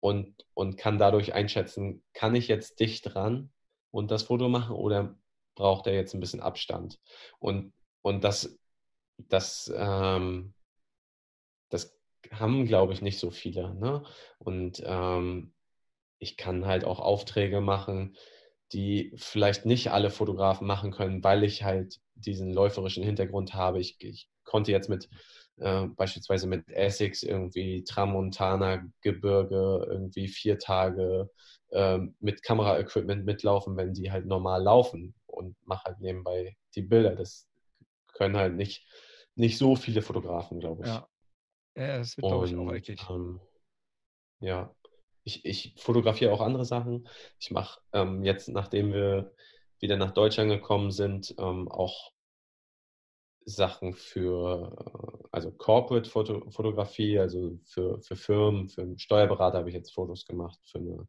Speaker 2: und, und kann dadurch einschätzen, kann ich jetzt dicht dran und das Foto machen oder braucht er jetzt ein bisschen Abstand? Und, und das, das, ähm, haben, glaube ich, nicht so viele. Ne? Und ähm, ich kann halt auch Aufträge machen, die vielleicht nicht alle Fotografen machen können, weil ich halt diesen läuferischen Hintergrund habe. Ich, ich konnte jetzt mit äh, beispielsweise mit Essex irgendwie Tramontana Gebirge irgendwie vier Tage äh, mit Kameraequipment mitlaufen, wenn die halt normal laufen und mache halt nebenbei die Bilder. Das können halt nicht, nicht so viele Fotografen, glaube ich.
Speaker 1: Ja, ja, das wird, glaube ich, auch eklig.
Speaker 2: Ähm, ja, ich, ich fotografiere auch andere Sachen. Ich mache ähm, jetzt, nachdem wir wieder nach Deutschland gekommen sind, ähm, auch Sachen für, also Corporate -Foto Fotografie, also für, für Firmen, für einen Steuerberater habe ich jetzt Fotos gemacht, für eine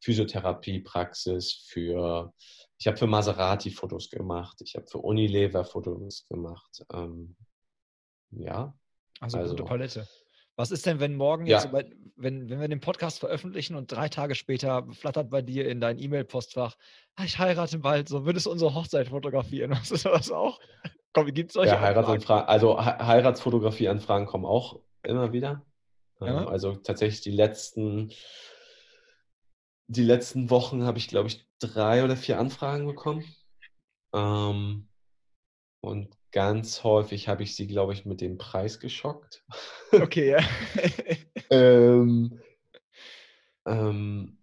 Speaker 2: Physiotherapiepraxis, für, ich habe für Maserati Fotos gemacht, ich habe für Unilever Fotos gemacht. Ähm, ja,
Speaker 1: also, also, gute Palette. Was ist denn, wenn morgen ja. jetzt, wenn, wenn wir den Podcast veröffentlichen und drei Tage später flattert bei dir in dein E-Mail-Postfach, ah, ich heirate bald, so würdest du unsere Hochzeit fotografieren? Was ist das auch?
Speaker 2: Komm, gibt es solche ja, Heiratsanfragen, also Heiratsfotografie-Anfragen kommen auch immer wieder. Ja. Ähm, also tatsächlich die letzten, die letzten Wochen habe ich, glaube ich, drei oder vier Anfragen bekommen. Ähm, und Ganz häufig habe ich sie, glaube ich, mit dem Preis geschockt.
Speaker 1: Okay, ja.
Speaker 2: ähm, ähm,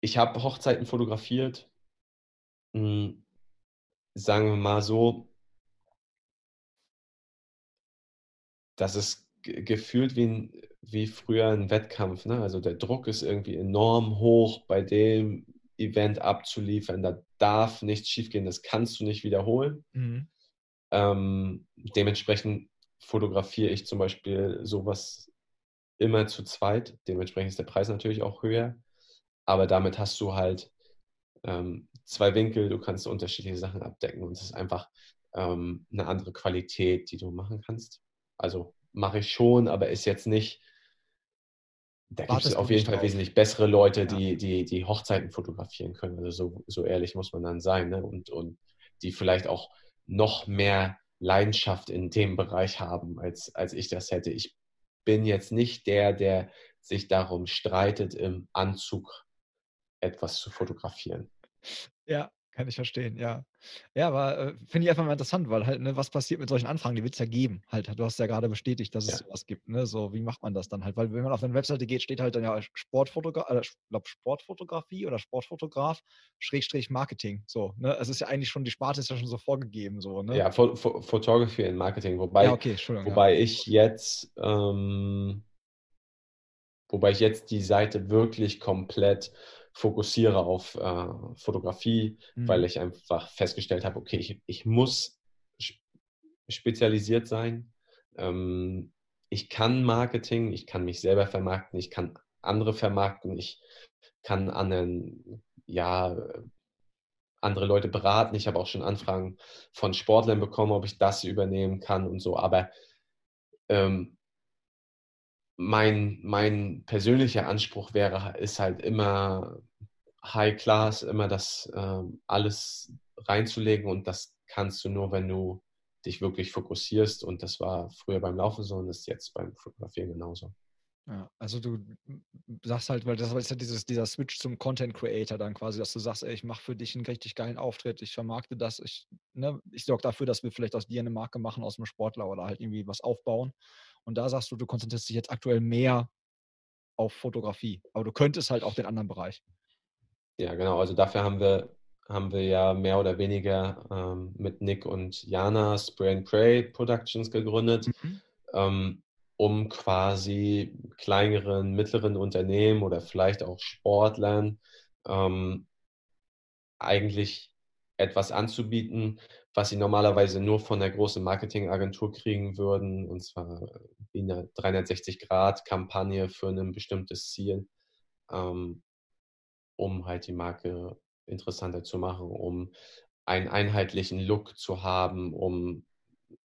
Speaker 2: ich habe Hochzeiten fotografiert. Hm, sagen wir mal so, dass es gefühlt wie, ein, wie früher ein Wettkampf. Ne? Also der Druck ist irgendwie enorm hoch bei dem Event abzuliefern. Da darf nichts schiefgehen, das kannst du nicht wiederholen. Mhm. Ähm, dementsprechend fotografiere ich zum Beispiel sowas immer zu zweit. Dementsprechend ist der Preis natürlich auch höher. Aber damit hast du halt ähm, zwei Winkel, du kannst unterschiedliche Sachen abdecken und es ist einfach ähm, eine andere Qualität, die du machen kannst. Also mache ich schon, aber ist jetzt nicht. Da gibt es auf jeden Fall drauf. wesentlich bessere Leute, ja. die, die, die Hochzeiten fotografieren können. Also so, so ehrlich muss man dann sein. Ne? Und, und die vielleicht auch noch mehr Leidenschaft in dem Bereich haben, als, als ich das hätte. Ich bin jetzt nicht der, der sich darum streitet, im Anzug etwas zu fotografieren.
Speaker 1: Ja, kann ich verstehen, ja. Ja, aber äh, finde ich einfach mal interessant, weil halt, ne, was passiert mit solchen Anfragen? Die wird es ja geben. Halt, du hast ja gerade bestätigt, dass es sowas gibt. Ne? So, wie macht man das dann halt? Weil wenn man auf eine Webseite geht, steht halt dann ja Sportfotograf, äh, ich glaube Sportfotografie oder Sportfotograf, Schrägstrich Marketing. So, ne? Es ist ja eigentlich schon, die Sparte ist ja schon so vorgegeben. So, ne?
Speaker 2: Ja, Photography in Marketing, wobei, ja, okay, wobei ja. ich jetzt ähm, wobei ich jetzt die Seite wirklich komplett fokussiere auf äh, Fotografie, mhm. weil ich einfach festgestellt habe, okay, ich, ich muss spezialisiert sein. Ähm, ich kann Marketing, ich kann mich selber vermarkten, ich kann andere vermarkten, ich kann anderen, ja, andere Leute beraten. Ich habe auch schon Anfragen von Sportlern bekommen, ob ich das übernehmen kann und so. Aber ähm, mein, mein persönlicher Anspruch wäre, ist halt immer High Class, immer das äh, alles reinzulegen und das kannst du nur, wenn du dich wirklich fokussierst und das war früher beim Laufen so und ist jetzt beim Fotografieren genauso.
Speaker 1: Ja, also du sagst halt, weil das ist ja dieses, dieser Switch zum Content Creator dann quasi, dass du sagst, ey, ich mache für dich einen richtig geilen Auftritt, ich vermarkte das, ich, ne, ich sorge dafür, dass wir vielleicht aus dir eine Marke machen, aus einem Sportler oder halt irgendwie was aufbauen. Und da sagst du, du konzentrierst dich jetzt aktuell mehr auf Fotografie. Aber du könntest halt auch den anderen Bereich.
Speaker 2: Ja, genau. Also dafür haben wir, haben wir ja mehr oder weniger ähm, mit Nick und Jana Spray and Pray Productions gegründet, mhm. ähm, um quasi kleineren, mittleren Unternehmen oder vielleicht auch Sportlern ähm, eigentlich etwas anzubieten, was sie normalerweise nur von der großen Marketingagentur kriegen würden, und zwar wie eine 360-Grad-Kampagne für ein bestimmtes Ziel, ähm, um halt die Marke interessanter zu machen, um einen einheitlichen Look zu haben, um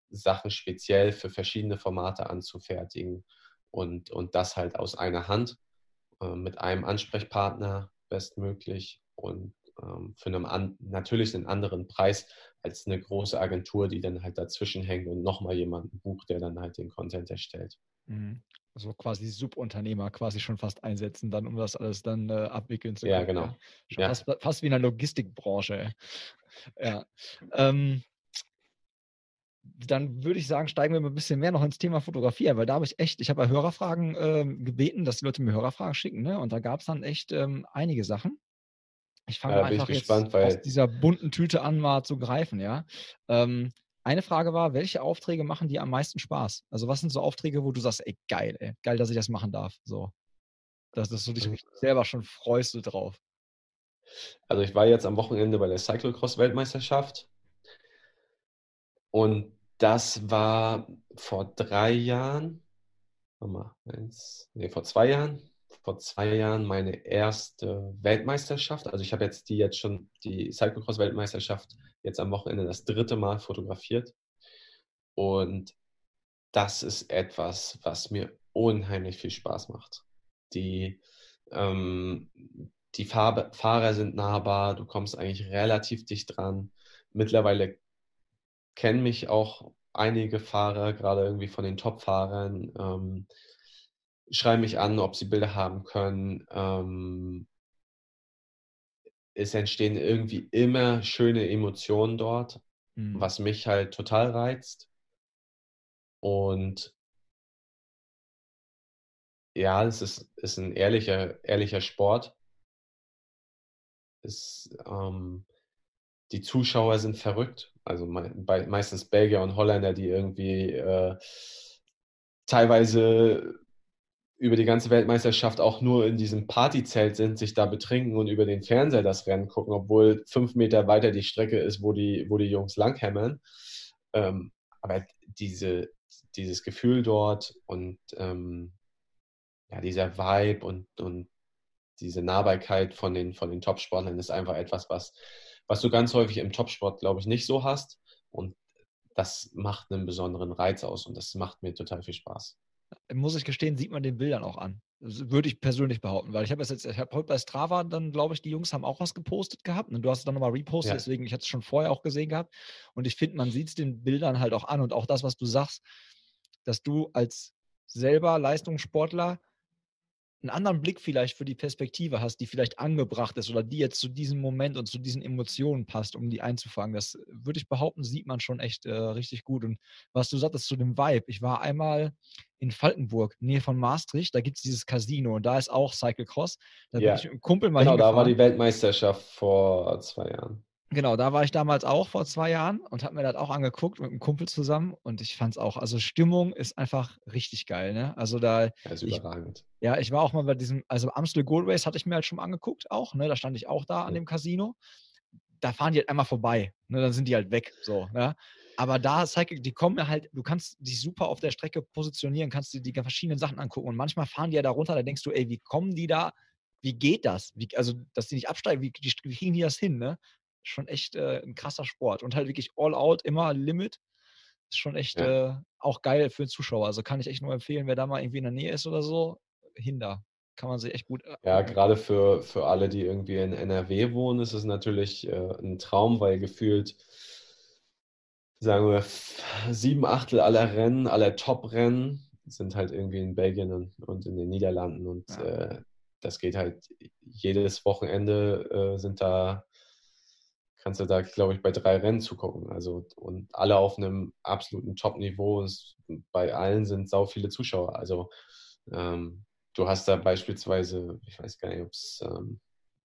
Speaker 2: Sachen speziell für verschiedene Formate anzufertigen und, und das halt aus einer Hand äh, mit einem Ansprechpartner bestmöglich und für einen an, natürlich einen anderen Preis als eine große Agentur, die dann halt dazwischen hängt und nochmal jemanden bucht, der dann halt den Content erstellt.
Speaker 1: Mhm. Also quasi Subunternehmer quasi schon fast einsetzen, dann um das alles dann äh, abwickeln zu
Speaker 2: können. Ja, genau.
Speaker 1: Ja. Fast, fast, wie in der Logistikbranche. Ja. Ähm, dann würde ich sagen, steigen wir mal ein bisschen mehr noch ins Thema Fotografie, weil da habe ich echt, ich habe bei Hörerfragen äh, gebeten, dass die Leute mir Hörerfragen schicken, ne? Und da gab es dann echt ähm, einige Sachen. Ich fange äh, einfach gespannt, jetzt aus dieser bunten Tüte an, mal zu greifen, ja. Ähm, eine Frage war, welche Aufträge machen dir am meisten Spaß? Also was sind so Aufträge, wo du sagst, ey, geil, ey, geil, dass ich das machen darf. So. Dass, dass du dich also selber schon freust du drauf.
Speaker 2: Also ich war jetzt am Wochenende bei der Cyclocross-Weltmeisterschaft und das war vor drei Jahren, mal, eins, nee, vor zwei Jahren, vor zwei Jahren meine erste Weltmeisterschaft. Also ich habe jetzt die jetzt schon, die Cyclocross-Weltmeisterschaft jetzt am Wochenende das dritte Mal fotografiert. Und das ist etwas, was mir unheimlich viel Spaß macht. Die, ähm, die Fahr Fahrer sind nahbar, du kommst eigentlich relativ dicht dran. Mittlerweile kennen mich auch einige Fahrer, gerade irgendwie von den Top-Fahrern. Ähm, schreiben mich an, ob sie Bilder haben können. Ähm, es entstehen irgendwie immer schöne Emotionen dort, mhm. was mich halt total reizt. Und ja, es ist, ist ein ehrlicher, ehrlicher Sport. Es, ähm, die Zuschauer sind verrückt. Also me meistens Belgier und Holländer, die irgendwie äh, teilweise über die ganze Weltmeisterschaft auch nur in diesem Partyzelt sind, sich da betrinken und über den Fernseher das Rennen gucken, obwohl fünf Meter weiter die Strecke ist, wo die, wo die Jungs langhämmern. Ähm, aber diese, dieses Gefühl dort und ähm, ja, dieser Vibe und, und diese Nahbarkeit von den, von den Topsportlern ist einfach etwas, was, was du ganz häufig im Topsport, glaube ich, nicht so hast. Und das macht einen besonderen Reiz aus und das macht mir total viel Spaß.
Speaker 1: Muss ich gestehen, sieht man den Bildern auch an. Das würde ich persönlich behaupten, weil ich habe jetzt, ich habe heute bei Strava dann, glaube ich, die Jungs haben auch was gepostet gehabt und du hast es dann nochmal repostet, ja. deswegen, ich hatte es schon vorher auch gesehen gehabt und ich finde, man sieht es den Bildern halt auch an und auch das, was du sagst, dass du als selber Leistungssportler einen anderen Blick vielleicht für die Perspektive hast, die vielleicht angebracht ist oder die jetzt zu diesem Moment und zu diesen Emotionen passt, um die einzufangen. Das würde ich behaupten, sieht man schon echt äh, richtig gut. Und was du sagtest zu dem Vibe, ich war einmal in Falkenburg, Nähe von Maastricht, da gibt es dieses Casino und da ist auch Cyclecross. Da
Speaker 2: ja. bin ich mit einem Kumpel mal Genau, da war die Weltmeisterschaft vor zwei Jahren.
Speaker 1: Genau, da war ich damals auch vor zwei Jahren und habe mir das auch angeguckt mit einem Kumpel zusammen und ich fand es auch, also Stimmung ist einfach richtig geil, ne? Also da.
Speaker 2: Ja, ist überragend.
Speaker 1: Ich, ja, ich war auch mal bei diesem, also Amstel Gold Race hatte ich mir halt schon mal angeguckt auch, ne? Da stand ich auch da an dem Casino. Da fahren die halt einmal vorbei, ne? Dann sind die halt weg, so, ne? Aber da, die kommen halt, du kannst dich super auf der Strecke positionieren, kannst dir die verschiedenen Sachen angucken und manchmal fahren die ja da runter, da denkst du, ey, wie kommen die da wie geht das? Wie, also, dass die nicht absteigen, wie, wie kriegen die das hin? Ne? Schon echt äh, ein krasser Sport. Und halt wirklich all out, immer Limit. Ist schon echt ja. äh, auch geil für den Zuschauer. Also kann ich echt nur empfehlen, wer da mal irgendwie in der Nähe ist oder so, hinter. Kann man sich echt gut. Äh,
Speaker 2: ja, gerade für, für alle, die irgendwie in NRW wohnen, ist es natürlich äh, ein Traum, weil gefühlt, sagen wir, sieben Achtel aller Rennen, aller Top-Rennen sind halt irgendwie in Belgien und, und in den Niederlanden. Und ja. äh, das geht halt jedes Wochenende äh, sind da kannst du da, glaube ich, bei drei Rennen zugucken. Also und alle auf einem absoluten Top-Niveau. Bei allen sind sau viele Zuschauer. Also ähm, du hast da beispielsweise, ich weiß gar nicht, ob es ähm,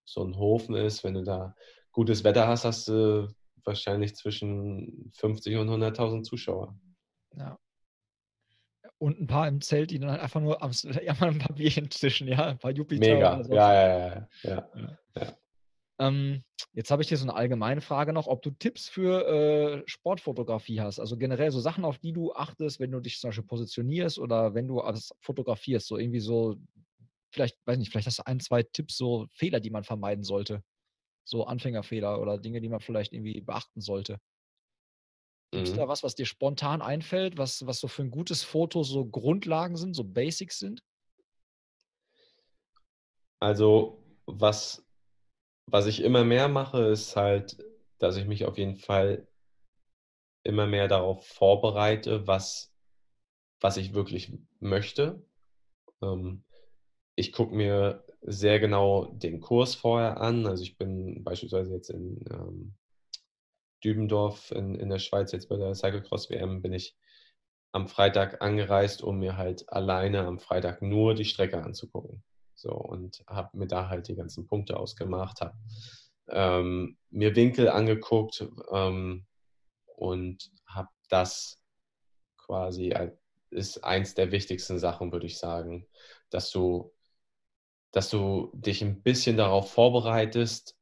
Speaker 2: so ein Hofen ist, wenn du da gutes Wetter hast, hast du wahrscheinlich zwischen 50 und 100.000 Zuschauer.
Speaker 1: Ja. Und ein paar im Zelt, die dann halt einfach nur am, ja, mal ein paar Bierchen zwischen, ja, ein paar Jupiter.
Speaker 2: Mega, ja, ja, ja, ja, ja. ja.
Speaker 1: Ähm, jetzt habe ich hier so eine allgemeine Frage noch, ob du Tipps für äh, Sportfotografie hast. Also generell so Sachen, auf die du achtest, wenn du dich zum Beispiel positionierst oder wenn du alles fotografierst. So irgendwie so, vielleicht, weiß nicht, vielleicht hast du ein, zwei Tipps, so Fehler, die man vermeiden sollte. So Anfängerfehler oder Dinge, die man vielleicht irgendwie beachten sollte. Gibt es mhm. da was, was dir spontan einfällt, was, was so für ein gutes Foto so Grundlagen sind, so Basics sind?
Speaker 2: Also, was was ich immer mehr mache, ist halt, dass ich mich auf jeden Fall immer mehr darauf vorbereite, was, was ich wirklich möchte. Ähm, ich gucke mir sehr genau den Kurs vorher an. Also ich bin beispielsweise jetzt in ähm, Dübendorf in, in der Schweiz, jetzt bei der Cyclecross WM, bin ich am Freitag angereist, um mir halt alleine am Freitag nur die Strecke anzugucken. So, und habe mir da halt die ganzen Punkte ausgemacht, habe ähm, mir Winkel angeguckt ähm, und habe das quasi, ist eins der wichtigsten Sachen, würde ich sagen, dass du, dass du dich ein bisschen darauf vorbereitest,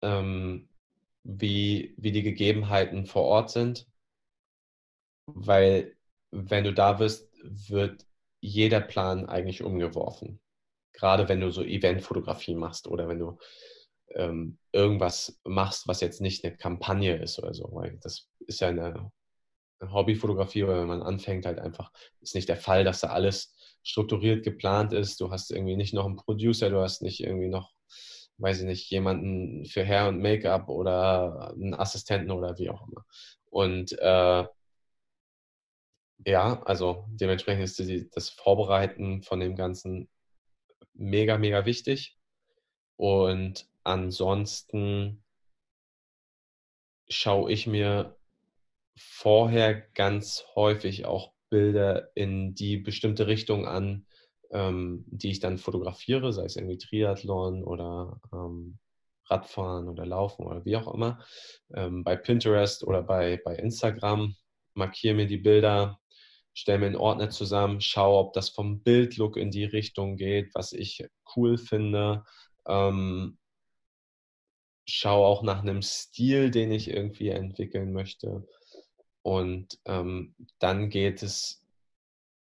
Speaker 2: ähm, wie, wie die Gegebenheiten vor Ort sind. Weil wenn du da bist, wird jeder Plan eigentlich umgeworfen. Gerade wenn du so Eventfotografie machst oder wenn du ähm, irgendwas machst, was jetzt nicht eine Kampagne ist oder so. Weil das ist ja eine, Hobbyfotografie, oder wenn man anfängt, halt einfach, ist nicht der Fall, dass da alles strukturiert geplant ist. Du hast irgendwie nicht noch einen Producer, du hast nicht irgendwie noch, weiß ich nicht, jemanden für Hair und Make-up oder einen Assistenten oder wie auch immer. Und äh, ja, also dementsprechend ist die, das Vorbereiten von dem Ganzen mega, mega wichtig. Und ansonsten schaue ich mir vorher ganz häufig auch Bilder in die bestimmte Richtung an, ähm, die ich dann fotografiere, sei es irgendwie Triathlon oder ähm, Radfahren oder Laufen oder wie auch immer. Ähm, bei Pinterest oder bei, bei Instagram markiere mir die Bilder, stelle mir einen Ordner zusammen, schaue, ob das vom Bildlook in die Richtung geht, was ich cool finde. Ähm, schaue auch nach einem Stil, den ich irgendwie entwickeln möchte. Und ähm, dann geht es,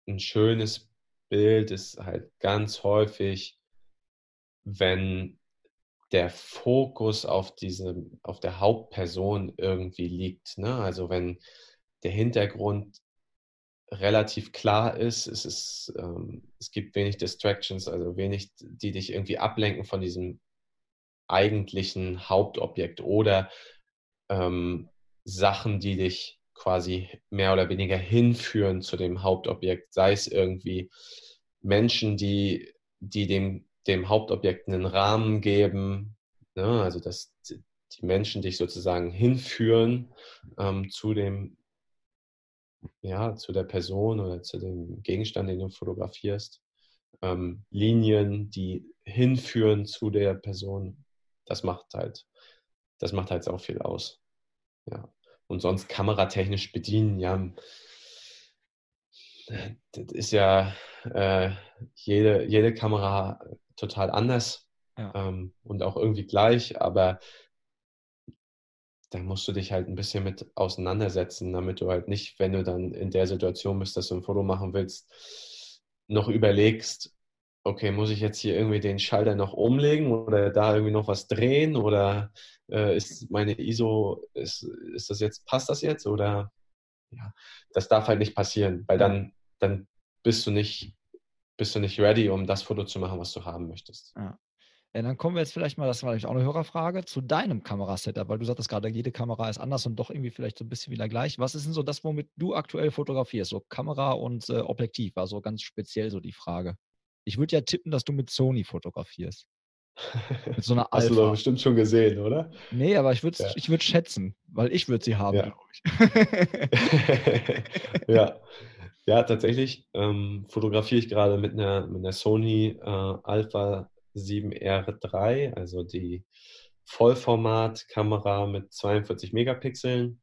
Speaker 2: ein schönes Bild ist halt ganz häufig, wenn der Fokus auf diese, auf der Hauptperson irgendwie liegt. Ne? Also wenn der Hintergrund relativ klar ist, es, ist ähm, es gibt wenig Distractions, also wenig, die dich irgendwie ablenken von diesem eigentlichen Hauptobjekt oder ähm, Sachen, die dich quasi mehr oder weniger hinführen zu dem Hauptobjekt, sei es irgendwie Menschen, die, die dem, dem Hauptobjekt einen Rahmen geben, ne? also dass die Menschen dich sozusagen hinführen ähm, zu dem, ja, zu der Person oder zu dem Gegenstand, den du fotografierst. Ähm, Linien, die hinführen zu der Person, das macht halt, das macht halt auch viel aus. Ja. Und sonst kameratechnisch bedienen, ja, das ist ja äh, jede, jede Kamera total anders ja. ähm, und auch irgendwie gleich, aber da musst du dich halt ein bisschen mit auseinandersetzen, damit du halt nicht, wenn du dann in der Situation bist, dass du ein Foto machen willst, noch überlegst, okay, muss ich jetzt hier irgendwie den Schalter noch umlegen oder da irgendwie noch was drehen oder äh, ist meine ISO, ist, ist das jetzt, passt das jetzt oder ja, das darf halt nicht passieren, weil dann, dann bist du nicht, bist du nicht ready, um das Foto zu machen, was du haben möchtest.
Speaker 1: Ja. Ja, dann kommen wir jetzt vielleicht mal, das war nämlich auch eine Hörerfrage, zu deinem Kamerasetup, weil du sagtest gerade, jede Kamera ist anders und doch irgendwie vielleicht so ein bisschen wieder gleich. Was ist denn so das, womit du aktuell fotografierst? So Kamera und äh, Objektiv war so ganz speziell so die Frage. Ich würde ja tippen, dass du mit Sony fotografierst.
Speaker 2: Mit so einer Alpha. Hast du doch bestimmt schon gesehen, oder?
Speaker 1: Nee, aber ich würde ja. ich würd schätzen, weil ich würde sie haben,
Speaker 2: ja.
Speaker 1: glaube ich.
Speaker 2: ja. ja, tatsächlich ähm, fotografiere ich gerade mit einer, mit einer Sony äh, Alpha 7R3, also die Vollformatkamera mit 42 Megapixeln.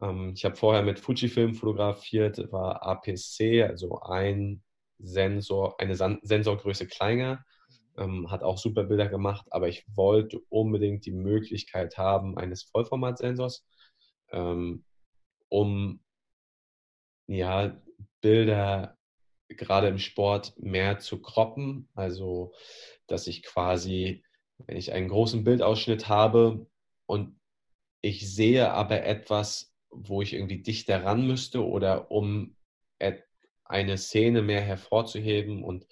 Speaker 2: Ähm, ich habe vorher mit Fujifilm fotografiert, war APC, also ein Sensor, eine San Sensorgröße kleiner, ähm, hat auch super Bilder gemacht, aber ich wollte unbedingt die Möglichkeit haben eines Vollformatsensors, ähm, um ja, Bilder gerade im Sport mehr zu kroppen, also dass ich quasi, wenn ich einen großen Bildausschnitt habe und ich sehe aber etwas, wo ich irgendwie dichter ran müsste oder um eine Szene mehr hervorzuheben und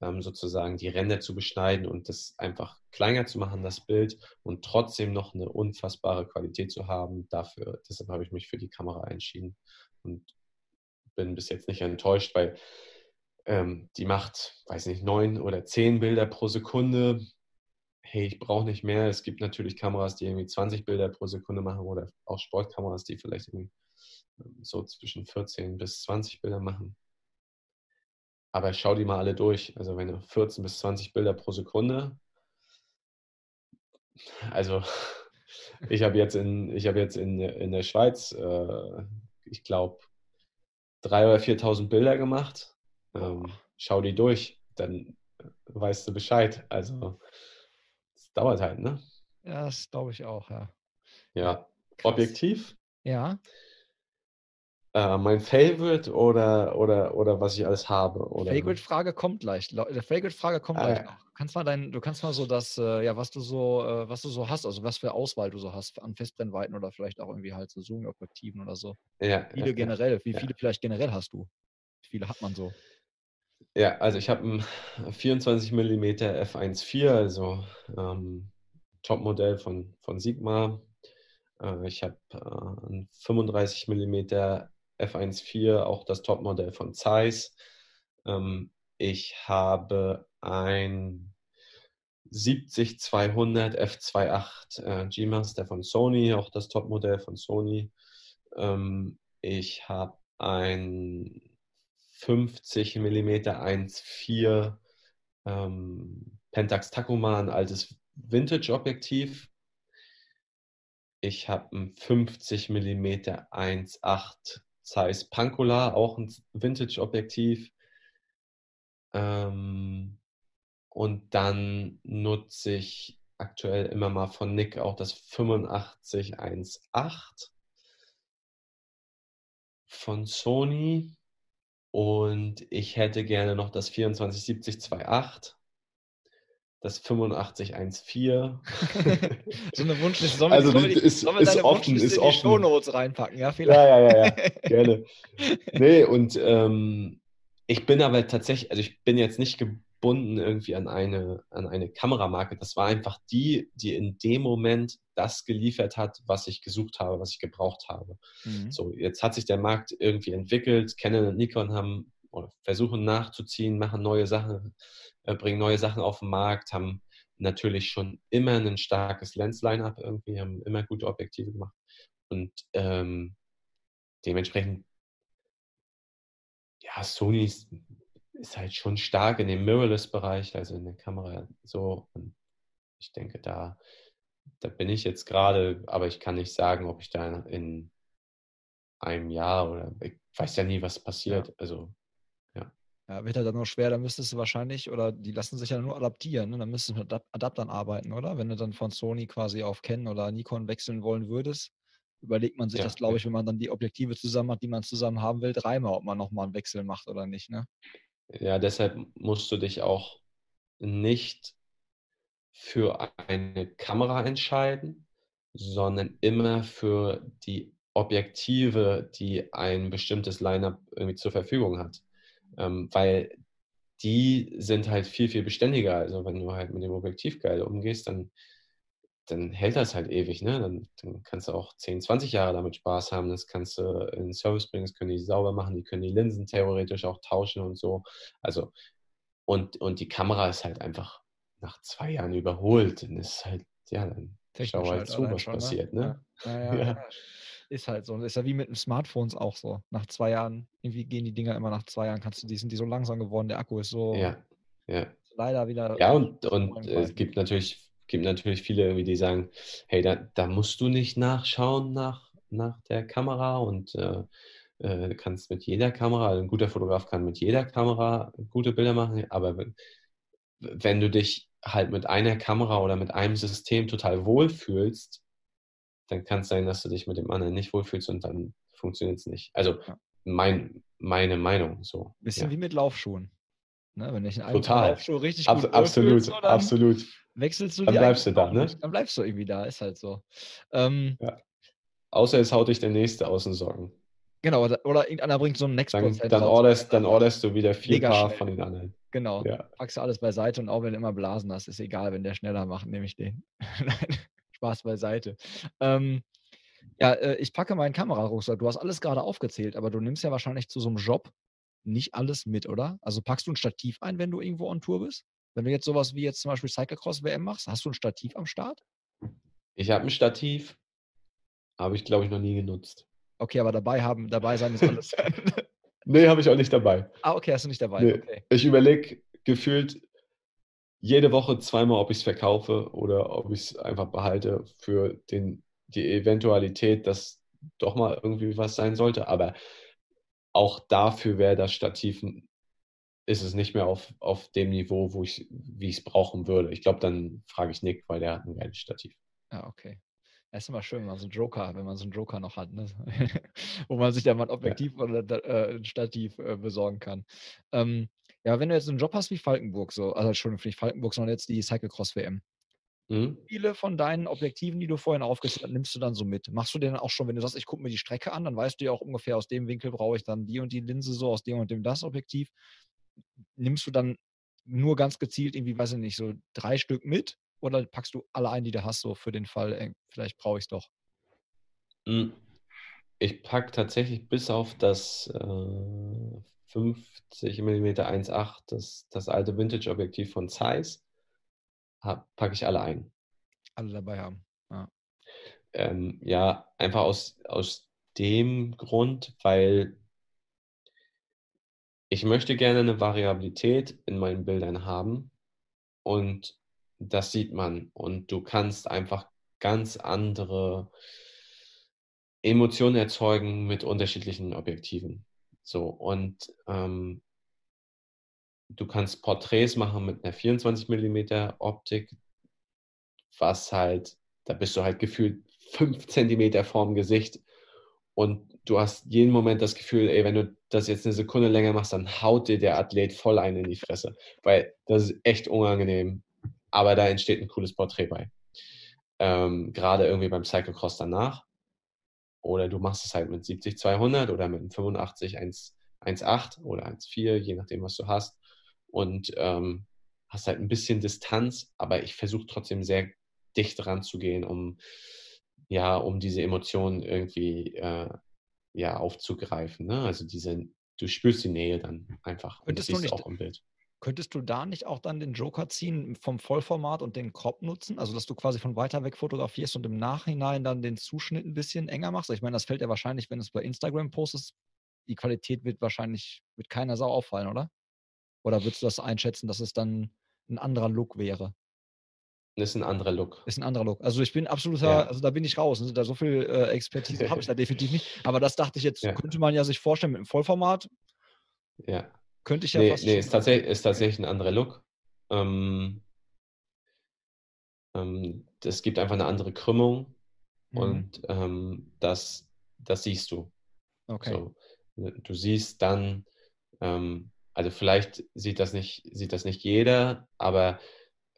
Speaker 2: ähm, sozusagen die Ränder zu beschneiden und das einfach kleiner zu machen, das Bild, und trotzdem noch eine unfassbare Qualität zu haben. Dafür, deshalb habe ich mich für die Kamera entschieden und bin bis jetzt nicht enttäuscht, weil ähm, die macht, weiß nicht, neun oder zehn Bilder pro Sekunde. Hey, ich brauche nicht mehr. Es gibt natürlich Kameras, die irgendwie 20 Bilder pro Sekunde machen oder auch Sportkameras, die vielleicht irgendwie ähm, so zwischen 14 bis 20 Bilder machen. Aber schau die mal alle durch. Also wenn du 14 bis 20 Bilder pro Sekunde, also ich habe jetzt in, ich habe jetzt in, in der Schweiz, äh, ich glaube, 3.000 oder 4.000 Bilder gemacht ähm, schau die durch, dann weißt du Bescheid. Also es dauert halt, ne?
Speaker 1: Ja, das glaube ich auch, ja.
Speaker 2: Ja. Krass. Objektiv?
Speaker 1: Ja.
Speaker 2: Äh, mein Favorite oder, oder, oder was ich alles habe?
Speaker 1: Favorite-Frage kommt gleich. Der Favorite-Frage kommt gleich noch. Du kannst mal dein, du kannst mal so das, äh, ja, was du so, äh, was du so hast, also was für Auswahl du so hast an Festbrennweiten oder vielleicht auch irgendwie halt so Zoom-Objektiven oder so.
Speaker 2: Ja.
Speaker 1: Viele
Speaker 2: ja,
Speaker 1: generell, wie viele vielleicht generell hast du? Wie viele hat man so?
Speaker 2: Ja, also ich habe ein 24 mm f1.4, also ähm, Topmodell von, von Sigma. Äh, ich habe äh, ein 35 mm f1.4, auch das Topmodell von Zeiss. Ähm, ich habe ein 70-200 f2.8 äh, G-Master von Sony, auch das Topmodell von Sony. Ähm, ich habe ein 50 mm 1.4 ähm, Pentax Takuma, ein altes Vintage-Objektiv. Ich habe ein 50 mm 1.8 Zeiss Pankola, auch ein Vintage-Objektiv. Ähm, und dann nutze ich aktuell immer mal von Nick auch das 8518 von Sony. Und ich hätte gerne noch das 2470-28, das 8514.
Speaker 1: so eine Wunschliste.
Speaker 2: Sollen also, sollen die, ist, wir ist offen, ist in die offen.
Speaker 1: Shownotes reinpacken? Ja, vielleicht.
Speaker 2: Ja, ja, ja, ja. gerne. Nee, und ähm, ich bin aber tatsächlich, also ich bin jetzt nicht gebunden irgendwie an eine, an eine Kameramarke. Das war einfach die, die in dem Moment das geliefert hat, was ich gesucht habe, was ich gebraucht habe. Mhm. So, jetzt hat sich der Markt irgendwie entwickelt. Canon und Nikon haben oder versuchen nachzuziehen, machen neue Sachen, äh, bringen neue Sachen auf den Markt, haben natürlich schon immer ein starkes Lens-Line-Up irgendwie, haben immer gute Objektive gemacht. Und ähm, dementsprechend, ja, Sony ist, halt schon stark in dem Mirrorless-Bereich, also in der Kamera so. Und ich denke, da, da bin ich jetzt gerade, aber ich kann nicht sagen, ob ich da in einem Jahr oder ich weiß ja nie, was passiert. Ja. Also, ja.
Speaker 1: Ja, wird halt dann noch schwer, da müsstest du wahrscheinlich, oder die lassen sich ja nur adaptieren, ne? dann müsstest du mit Adaptern arbeiten, oder? Wenn du dann von Sony quasi auf Canon oder Nikon wechseln wollen würdest, überlegt man sich ja, das, glaube ich, wenn man dann die Objektive zusammen hat, die man zusammen haben will, dreimal, ob man nochmal einen Wechsel macht oder nicht, ne?
Speaker 2: Ja, deshalb musst du dich auch nicht für eine Kamera entscheiden, sondern immer für die Objektive, die ein bestimmtes Lineup irgendwie zur Verfügung hat. Ähm, weil die sind halt viel, viel beständiger. Also wenn du halt mit dem Objektiv geil umgehst, dann dann hält das halt ewig, ne? Dann, dann, kannst du auch 10, 20 Jahre damit Spaß haben. Das kannst du in Service bringen, das können die sauber machen, die können die Linsen theoretisch auch tauschen und so. Also, und, und die Kamera ist halt einfach nach zwei Jahren überholt. Dann ist halt, ja, dann
Speaker 1: schau halt, halt zu, was schon, ne? passiert, ne? Ja. Ja, ja, ist halt so. Ist ja wie mit den Smartphones auch so. Nach zwei Jahren, irgendwie gehen die Dinger immer nach zwei Jahren, kannst du die, sind die so langsam geworden, der Akku ist so
Speaker 2: ja, ja.
Speaker 1: leider wieder.
Speaker 2: Ja, und, und es gibt natürlich gibt natürlich viele, die sagen, hey, da, da musst du nicht nachschauen nach, nach der Kamera und äh, äh, kannst mit jeder Kamera, also ein guter Fotograf kann mit jeder Kamera gute Bilder machen, aber wenn, wenn du dich halt mit einer Kamera oder mit einem System total wohlfühlst, dann kann es sein, dass du dich mit dem anderen nicht wohlfühlst und dann funktioniert es nicht. Also mein, meine Meinung so.
Speaker 1: Bisschen ja. wie mit Laufschuhen. Ne, wenn ich
Speaker 2: einen Total.
Speaker 1: Laufschuh richtig gut
Speaker 2: Ab, Absolut, so, absolut
Speaker 1: wechselst du
Speaker 2: Dann bleibst du da, ne?
Speaker 1: Dann bleibst du irgendwie da, ist halt so. Ähm,
Speaker 2: ja. Außer es haut dich der Nächste aus den Socken.
Speaker 1: Genau, oder, oder irgendeiner bringt so einen next
Speaker 2: Dann, dann, orderst, dann orderst du wieder vier Mega Paar schnell. von den anderen.
Speaker 1: Genau. Ja. Packst du alles beiseite und auch wenn du immer Blasen hast, ist egal, wenn der schneller macht, nehme ich den. Spaß beiseite. Ähm, ja, äh, ich packe meinen Kamerarucksack. Du hast alles gerade aufgezählt, aber du nimmst ja wahrscheinlich zu so einem Job nicht alles mit, oder? Also packst du ein Stativ ein, wenn du irgendwo on Tour bist? Wenn du jetzt sowas wie jetzt zum Beispiel Cyclocross WM machst, hast du ein Stativ am Start?
Speaker 2: Ich habe ein Stativ, habe ich glaube ich noch nie genutzt.
Speaker 1: Okay, aber dabei haben, dabei sein ist alles.
Speaker 2: nee, habe ich auch nicht dabei.
Speaker 1: Ah, okay, hast du nicht dabei. Nee. Okay.
Speaker 2: Ich überlege gefühlt jede Woche zweimal, ob ich es verkaufe oder ob ich es einfach behalte für den, die Eventualität, dass doch mal irgendwie was sein sollte. Aber auch dafür wäre das Stativ ist es nicht mehr auf, auf dem Niveau, wo ich, wie ich es brauchen würde. Ich glaube, dann frage ich Nick, weil der hat ein geiles Stativ.
Speaker 1: Ja, okay. Es ist immer schön, wenn man so einen Joker, wenn man so einen Joker noch hat, ne? wo man sich da mal ein Objektiv ja. oder äh, ein Stativ äh, besorgen kann. Ähm, ja, wenn du jetzt einen Job hast wie Falkenburg, so, also schon nicht Falkenburg, sondern jetzt die Cyclecross WM. Mhm. Viele von deinen Objektiven, die du vorhin aufgesetzt hast, nimmst du dann so mit. Machst du den auch schon, wenn du sagst, ich gucke mir die Strecke an, dann weißt du ja auch ungefähr, aus dem Winkel brauche ich dann die und die Linse, so aus dem und dem das Objektiv nimmst du dann nur ganz gezielt irgendwie, weiß ich nicht, so drei Stück mit oder packst du alle ein, die du hast, so für den Fall, ey, vielleicht brauche ich es doch?
Speaker 2: Hm. Ich packe tatsächlich bis auf das äh, 50 mm 1.8, das, das alte Vintage-Objektiv von Zeiss, packe ich alle ein.
Speaker 1: Alle dabei haben. Ja,
Speaker 2: ähm, ja einfach aus, aus dem Grund, weil ich möchte gerne eine Variabilität in meinen Bildern haben und das sieht man und du kannst einfach ganz andere Emotionen erzeugen mit unterschiedlichen Objektiven. So, und ähm, du kannst Porträts machen mit einer 24 mm Optik, was halt, da bist du halt gefühlt 5 cm vorm Gesicht und du hast jeden Moment das Gefühl, ey, wenn du das jetzt eine Sekunde länger machst, dann haut dir der Athlet voll ein in die Fresse, weil das ist echt unangenehm, aber da entsteht ein cooles Porträt bei. Ähm, Gerade irgendwie beim Cyclocross danach. Oder du machst es halt mit 70, 200 oder mit einem 85, 1,8 oder 1,4, je nachdem, was du hast. Und ähm, hast halt ein bisschen Distanz, aber ich versuche trotzdem sehr dicht ranzugehen, um ja, um diese Emotionen irgendwie äh, ja aufzugreifen. Ne? Also diese, du spürst die Nähe dann einfach.
Speaker 1: Könntest du nicht, auch im Bild. Könntest du da nicht auch dann den Joker ziehen vom Vollformat und den Crop nutzen? Also, dass du quasi von weiter weg fotografierst und im Nachhinein dann den Zuschnitt ein bisschen enger machst? Ich meine, das fällt ja wahrscheinlich, wenn du es bei Instagram postest, die Qualität wird wahrscheinlich, wird keiner Sau auffallen, oder? Oder würdest du das einschätzen, dass es dann ein anderer Look wäre?
Speaker 2: Ist ein anderer Look.
Speaker 1: Ist ein anderer Look. Also ich bin absoluter, ja. also da bin ich raus. Also da so viel äh, Expertise habe ich da definitiv nicht. Aber das dachte ich jetzt, ja. könnte man ja sich vorstellen mit einem Vollformat.
Speaker 2: Ja.
Speaker 1: Könnte ich ja
Speaker 2: nee, fast. Nee, ist tatsächlich, ist tatsächlich ein anderer Look. Ähm, ähm, es gibt einfach eine andere Krümmung mhm. und ähm, das, das siehst du.
Speaker 1: Okay. So,
Speaker 2: du siehst dann, ähm, also vielleicht sieht das nicht, sieht das nicht jeder, aber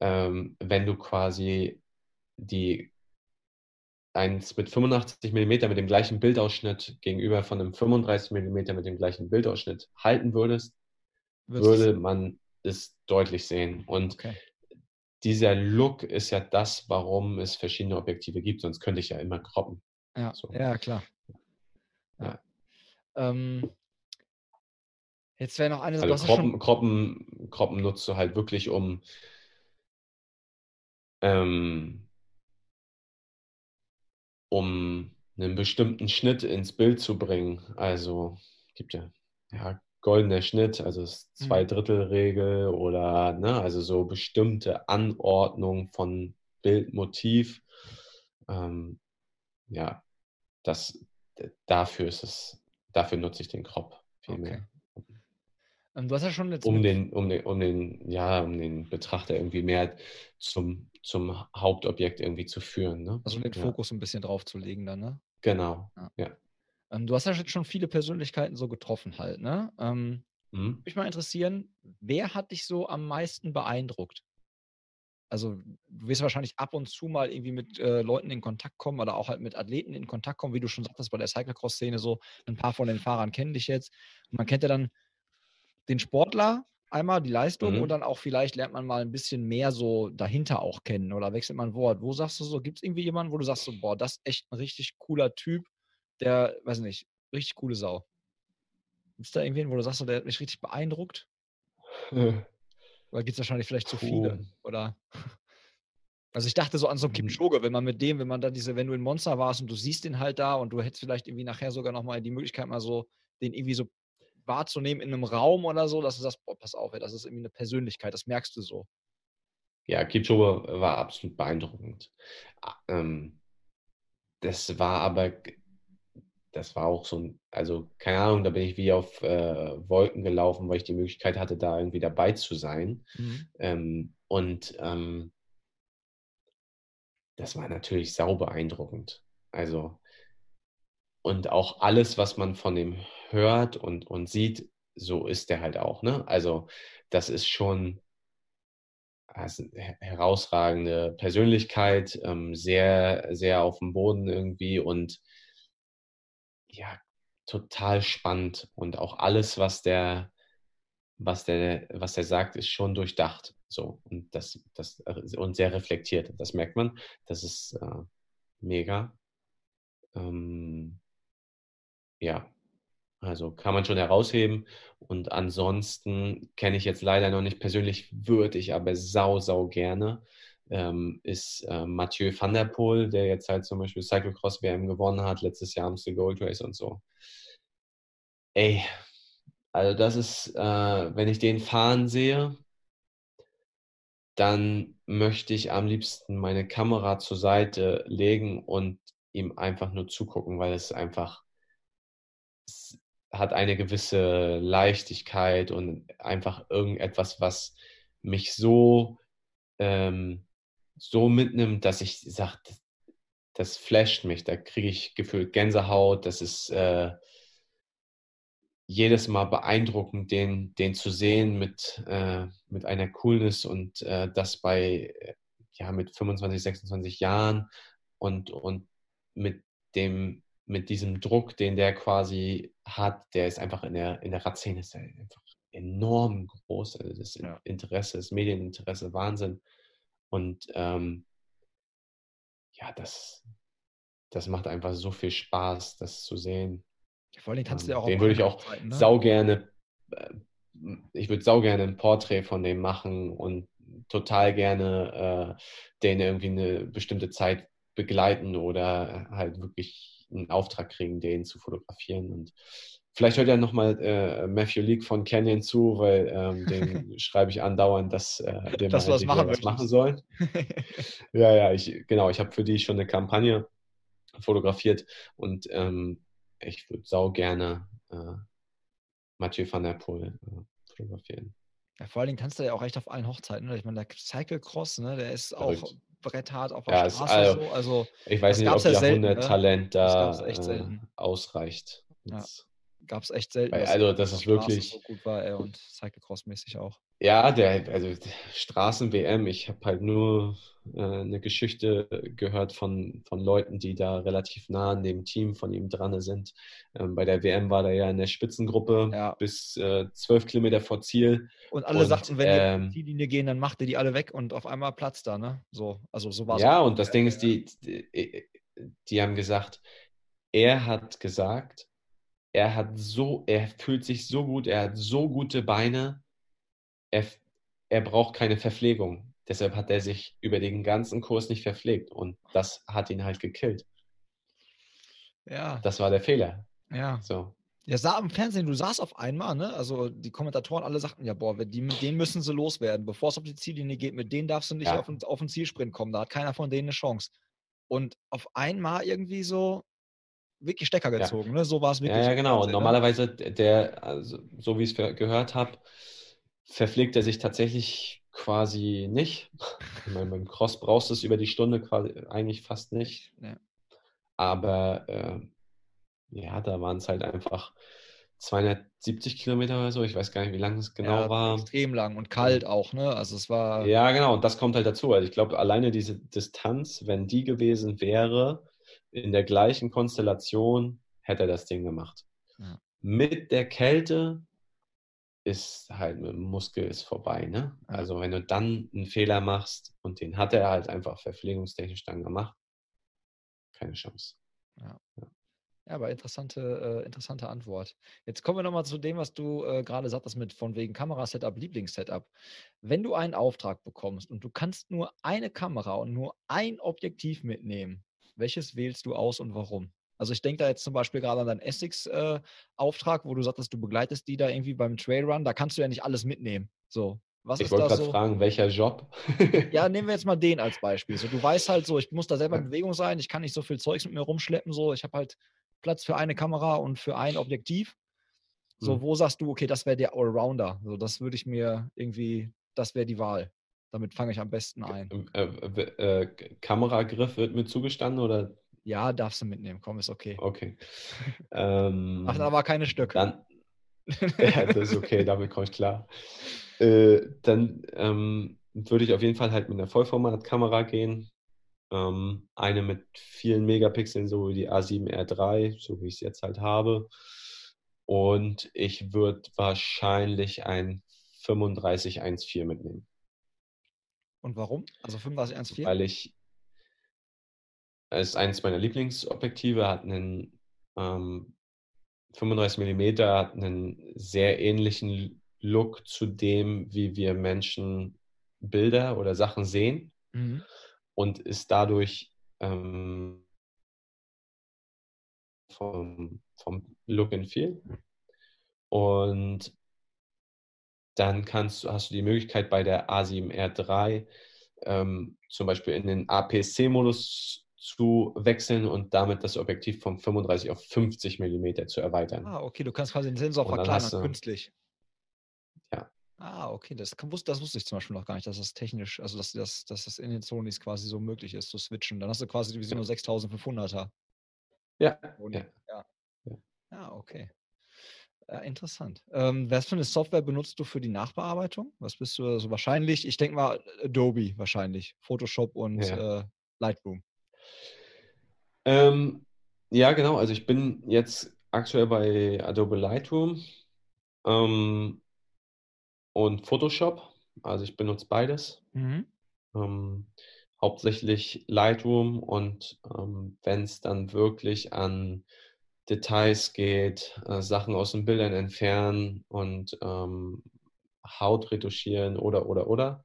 Speaker 2: ähm, wenn du quasi die eins mit 85 mm mit dem gleichen Bildausschnitt gegenüber von einem 35 mm mit dem gleichen Bildausschnitt halten würdest, würde man es deutlich sehen. Und okay. dieser Look ist ja das, warum es verschiedene Objektive gibt, sonst könnte ich ja immer kroppen.
Speaker 1: Ja, so. ja klar. Ja. Ähm, jetzt wäre noch eine
Speaker 2: Sache. Also kroppen, kroppen, kroppen nutzt du halt wirklich, um ähm, um einen bestimmten Schnitt ins Bild zu bringen. Also gibt ja, ja goldener Schnitt, also Zweidrittelregel mhm. oder ne, also so bestimmte Anordnung von Bildmotiv. Ähm, ja, das dafür ist es, dafür nutze ich den Crop viel okay. mehr.
Speaker 1: Ähm, du hast ja schon jetzt
Speaker 2: um den, um den, um den, ja, um den Betrachter irgendwie mehr zum, zum Hauptobjekt irgendwie zu führen. Ne?
Speaker 1: Also den Fokus ein bisschen drauf zu legen dann, ne?
Speaker 2: Genau, ja. ja.
Speaker 1: Ähm, du hast ja jetzt schon viele Persönlichkeiten so getroffen halt, ne? Ähm, mhm. Mich mal interessieren, wer hat dich so am meisten beeindruckt? Also du wirst wahrscheinlich ab und zu mal irgendwie mit äh, Leuten in Kontakt kommen oder auch halt mit Athleten in Kontakt kommen, wie du schon sagtest bei der Cyclocross-Szene so, ein paar von den Fahrern kennen dich jetzt. Und man kennt ja dann den Sportler einmal, die Leistung mhm. und dann auch vielleicht lernt man mal ein bisschen mehr so dahinter auch kennen oder wechselt man ein Wort. Wo sagst du so, gibt es irgendwie jemanden, wo du sagst so, boah, das ist echt ein richtig cooler Typ, der, weiß nicht, richtig coole Sau. Gibt es da irgendwen, wo du sagst, so, der hat mich richtig beeindruckt? Oder gibt es wahrscheinlich vielleicht zu viele? Oder? Also ich dachte so an so einen Kipchoge, wenn man mit dem, wenn man da diese, wenn du in Monster warst und du siehst den halt da und du hättest vielleicht irgendwie nachher sogar nochmal die Möglichkeit, mal so den irgendwie so wahrzunehmen in einem Raum oder so, dass du sagst, boah, pass auf, ey, das ist irgendwie eine Persönlichkeit, das merkst du so.
Speaker 2: Ja, Kipchoge war absolut beeindruckend. Ähm, das war aber, das war auch so ein, also keine Ahnung, da bin ich wie auf äh, Wolken gelaufen, weil ich die Möglichkeit hatte, da irgendwie dabei zu sein. Mhm. Ähm, und ähm, das war natürlich sau beeindruckend. Also, und auch alles, was man von dem hört und, und sieht, so ist der halt auch. Ne? Also das ist schon also herausragende Persönlichkeit, ähm, sehr, sehr auf dem Boden irgendwie und ja, total spannend. Und auch alles, was der, was der, was der sagt, ist schon durchdacht. So, und das, das, und sehr reflektiert. Das merkt man. Das ist äh, mega. Ähm, ja, also kann man schon herausheben. Und ansonsten kenne ich jetzt leider noch nicht persönlich, würde ich aber sau, sau gerne, ähm, ist äh, Mathieu van der Poel, der jetzt halt zum Beispiel Cyclocross WM gewonnen hat, letztes Jahr Amstel Gold Race und so. Ey, also das ist, äh, wenn ich den fahren sehe, dann möchte ich am liebsten meine Kamera zur Seite legen und ihm einfach nur zugucken, weil es einfach hat eine gewisse Leichtigkeit und einfach irgendetwas, was mich so, ähm, so mitnimmt, dass ich sage, das, das flasht mich, da kriege ich gefühlt Gänsehaut, das ist äh, jedes Mal beeindruckend, den, den zu sehen mit, äh, mit einer Coolness und äh, das bei, ja, mit 25, 26 Jahren und, und mit dem, mit diesem Druck, den der quasi hat, der ist einfach in der, in der Radszene ist einfach enorm groß. Also das ja. Interesse, das Medieninteresse, Wahnsinn. Und ähm, ja, das, das macht einfach so viel Spaß, das zu sehen.
Speaker 1: Vor allem kannst du ja
Speaker 2: auch. Den würde ich auch ne? sau gerne, äh, ich würde sau gerne ein Porträt von dem machen und total gerne äh, den irgendwie eine bestimmte Zeit begleiten oder halt wirklich einen Auftrag kriegen, den zu fotografieren. Und vielleicht hört ja nochmal äh, Matthew Leake von Canyon zu, weil ähm, den schreibe ich andauernd, dass äh, der
Speaker 1: das was machen,
Speaker 2: was machen soll. ja, ja, ich, genau, ich habe für die schon eine Kampagne fotografiert und ähm, ich würde sau gerne äh, Mathieu van der Poel äh, fotografieren.
Speaker 1: Ja, vor allen Dingen kannst du ja auch recht auf allen Hochzeiten. Ne? Ich meine, der Cyclecross, ne, der ist Verrückt. auch bretthart auf der ja, Straße. Also, so. also,
Speaker 2: ich weiß nicht, ob ja Jahrhunderttalent ne? da äh, ausreicht.
Speaker 1: Ja, gab es echt selten.
Speaker 2: Weil, also, das ist wirklich.
Speaker 1: So gut war er und Cyclecross-mäßig auch.
Speaker 2: Ja, der, also Straßen-WM, ich habe halt nur äh, eine Geschichte gehört von, von Leuten, die da relativ nah an dem Team von ihm dran sind. Ähm, bei der WM war er ja in der Spitzengruppe ja. bis äh, zwölf Kilometer vor Ziel.
Speaker 1: Und alle und, sagten, wenn ähm, die auf die Linie gehen, dann macht er die alle weg und auf einmal Platz da, ne? So, also so war es.
Speaker 2: Ja, und das Ding ist, die, die, die haben gesagt, er hat gesagt, er hat so, er fühlt sich so gut, er hat so gute Beine, er, er braucht keine Verpflegung. Deshalb hat er sich über den ganzen Kurs nicht verpflegt und das hat ihn halt gekillt.
Speaker 1: Ja.
Speaker 2: Das war der Fehler.
Speaker 1: Ja. So. Ja, sah im Fernsehen, du sahst auf einmal, ne? Also die Kommentatoren alle sagten ja, boah, die, mit denen müssen sie loswerden, bevor es auf die Ziellinie geht, mit denen darfst du nicht ja. auf, auf den Zielsprint kommen, da hat keiner von denen eine Chance. Und auf einmal irgendwie so wirklich Stecker gezogen, ja. ne? So war es wirklich.
Speaker 2: Ja, ja genau. Und ne? normalerweise, der, also, so wie ich es gehört habe, verpflegt er sich tatsächlich quasi nicht. Ich meine, beim Cross brauchst du es über die Stunde quasi eigentlich fast nicht. Ja. Aber äh, ja, da waren es halt einfach 270 Kilometer oder so. Ich weiß gar nicht, wie lang es genau ja, war.
Speaker 1: Extrem lang und kalt auch, ne? Also es war.
Speaker 2: Ja, genau. Und das kommt halt dazu. Also ich glaube, alleine diese Distanz, wenn die gewesen wäre, in der gleichen Konstellation, hätte er das Ding gemacht. Ja. Mit der Kälte ist halt mit dem Muskel ist vorbei. Ne? Also wenn du dann einen Fehler machst und den hat er halt einfach verpflegungstechnisch dann gemacht, keine Chance.
Speaker 1: Ja. ja. ja aber interessante, äh, interessante Antwort. Jetzt kommen wir nochmal zu dem, was du äh, gerade sagtest mit von wegen Kamerasetup, Lieblingssetup. Wenn du einen Auftrag bekommst und du kannst nur eine Kamera und nur ein Objektiv mitnehmen, welches wählst du aus und warum? Also ich denke da jetzt zum Beispiel gerade an deinen Essex-Auftrag, äh, wo du sagtest, du begleitest die da irgendwie beim Trailrun. Da kannst du ja nicht alles mitnehmen. So,
Speaker 2: was ich wollte gerade so? fragen, welcher Job?
Speaker 1: ja, nehmen wir jetzt mal den als Beispiel. So, du weißt halt so, ich muss da selber in Bewegung sein, ich kann nicht so viel Zeugs mit mir rumschleppen. So, ich habe halt Platz für eine Kamera und für ein Objektiv. So, hm. wo sagst du, okay, das wäre der Allrounder? So, das würde ich mir irgendwie, das wäre die Wahl. Damit fange ich am besten ein.
Speaker 2: Äh, äh, äh, Kameragriff wird mir zugestanden oder
Speaker 1: ja, darfst du mitnehmen. Komm, ist okay.
Speaker 2: Okay. Ähm,
Speaker 1: Ach, aber keine Stücke.
Speaker 2: Dann, ja, das ist okay, damit komme ich klar. Äh, dann ähm, würde ich auf jeden Fall halt mit einer Vollformatkamera gehen. Ähm, eine mit vielen Megapixeln, so wie die A7R3, so wie ich es jetzt halt habe. Und ich würde wahrscheinlich ein 3514 mitnehmen.
Speaker 1: Und warum? Also 3514?
Speaker 2: Weil ich ist eines meiner Lieblingsobjektive, hat einen ähm, 35 mm, hat einen sehr ähnlichen Look zu dem, wie wir Menschen Bilder oder Sachen sehen mhm. und ist dadurch ähm, vom, vom Look and Feel. Und dann kannst, hast du die Möglichkeit bei der A7R3 ähm, zum Beispiel in den APC-Modus zu wechseln und damit das Objektiv von 35 auf 50 mm zu erweitern.
Speaker 1: Ah, okay, du kannst quasi den Sensor verkleinern, künstlich.
Speaker 2: Ja.
Speaker 1: Ah, okay, das, das wusste ich zum Beispiel noch gar nicht, dass das technisch, also dass, dass, dass das in den Sonys quasi so möglich ist, zu switchen. Dann hast du quasi die Vision ja. 6500er.
Speaker 2: Ja.
Speaker 1: ja. ja. Ah, okay. Ja, interessant. Ähm, was für eine Software benutzt du für die Nachbearbeitung? Was bist du also wahrscheinlich? Ich denke mal Adobe wahrscheinlich, Photoshop und ja. äh, Lightroom.
Speaker 2: Ähm, ja, genau. Also ich bin jetzt aktuell bei Adobe Lightroom ähm, und Photoshop. Also ich benutze beides. Mhm. Ähm, hauptsächlich Lightroom und ähm, wenn es dann wirklich an Details geht, äh, Sachen aus den Bildern entfernen und ähm, Haut retuschieren oder, oder, oder,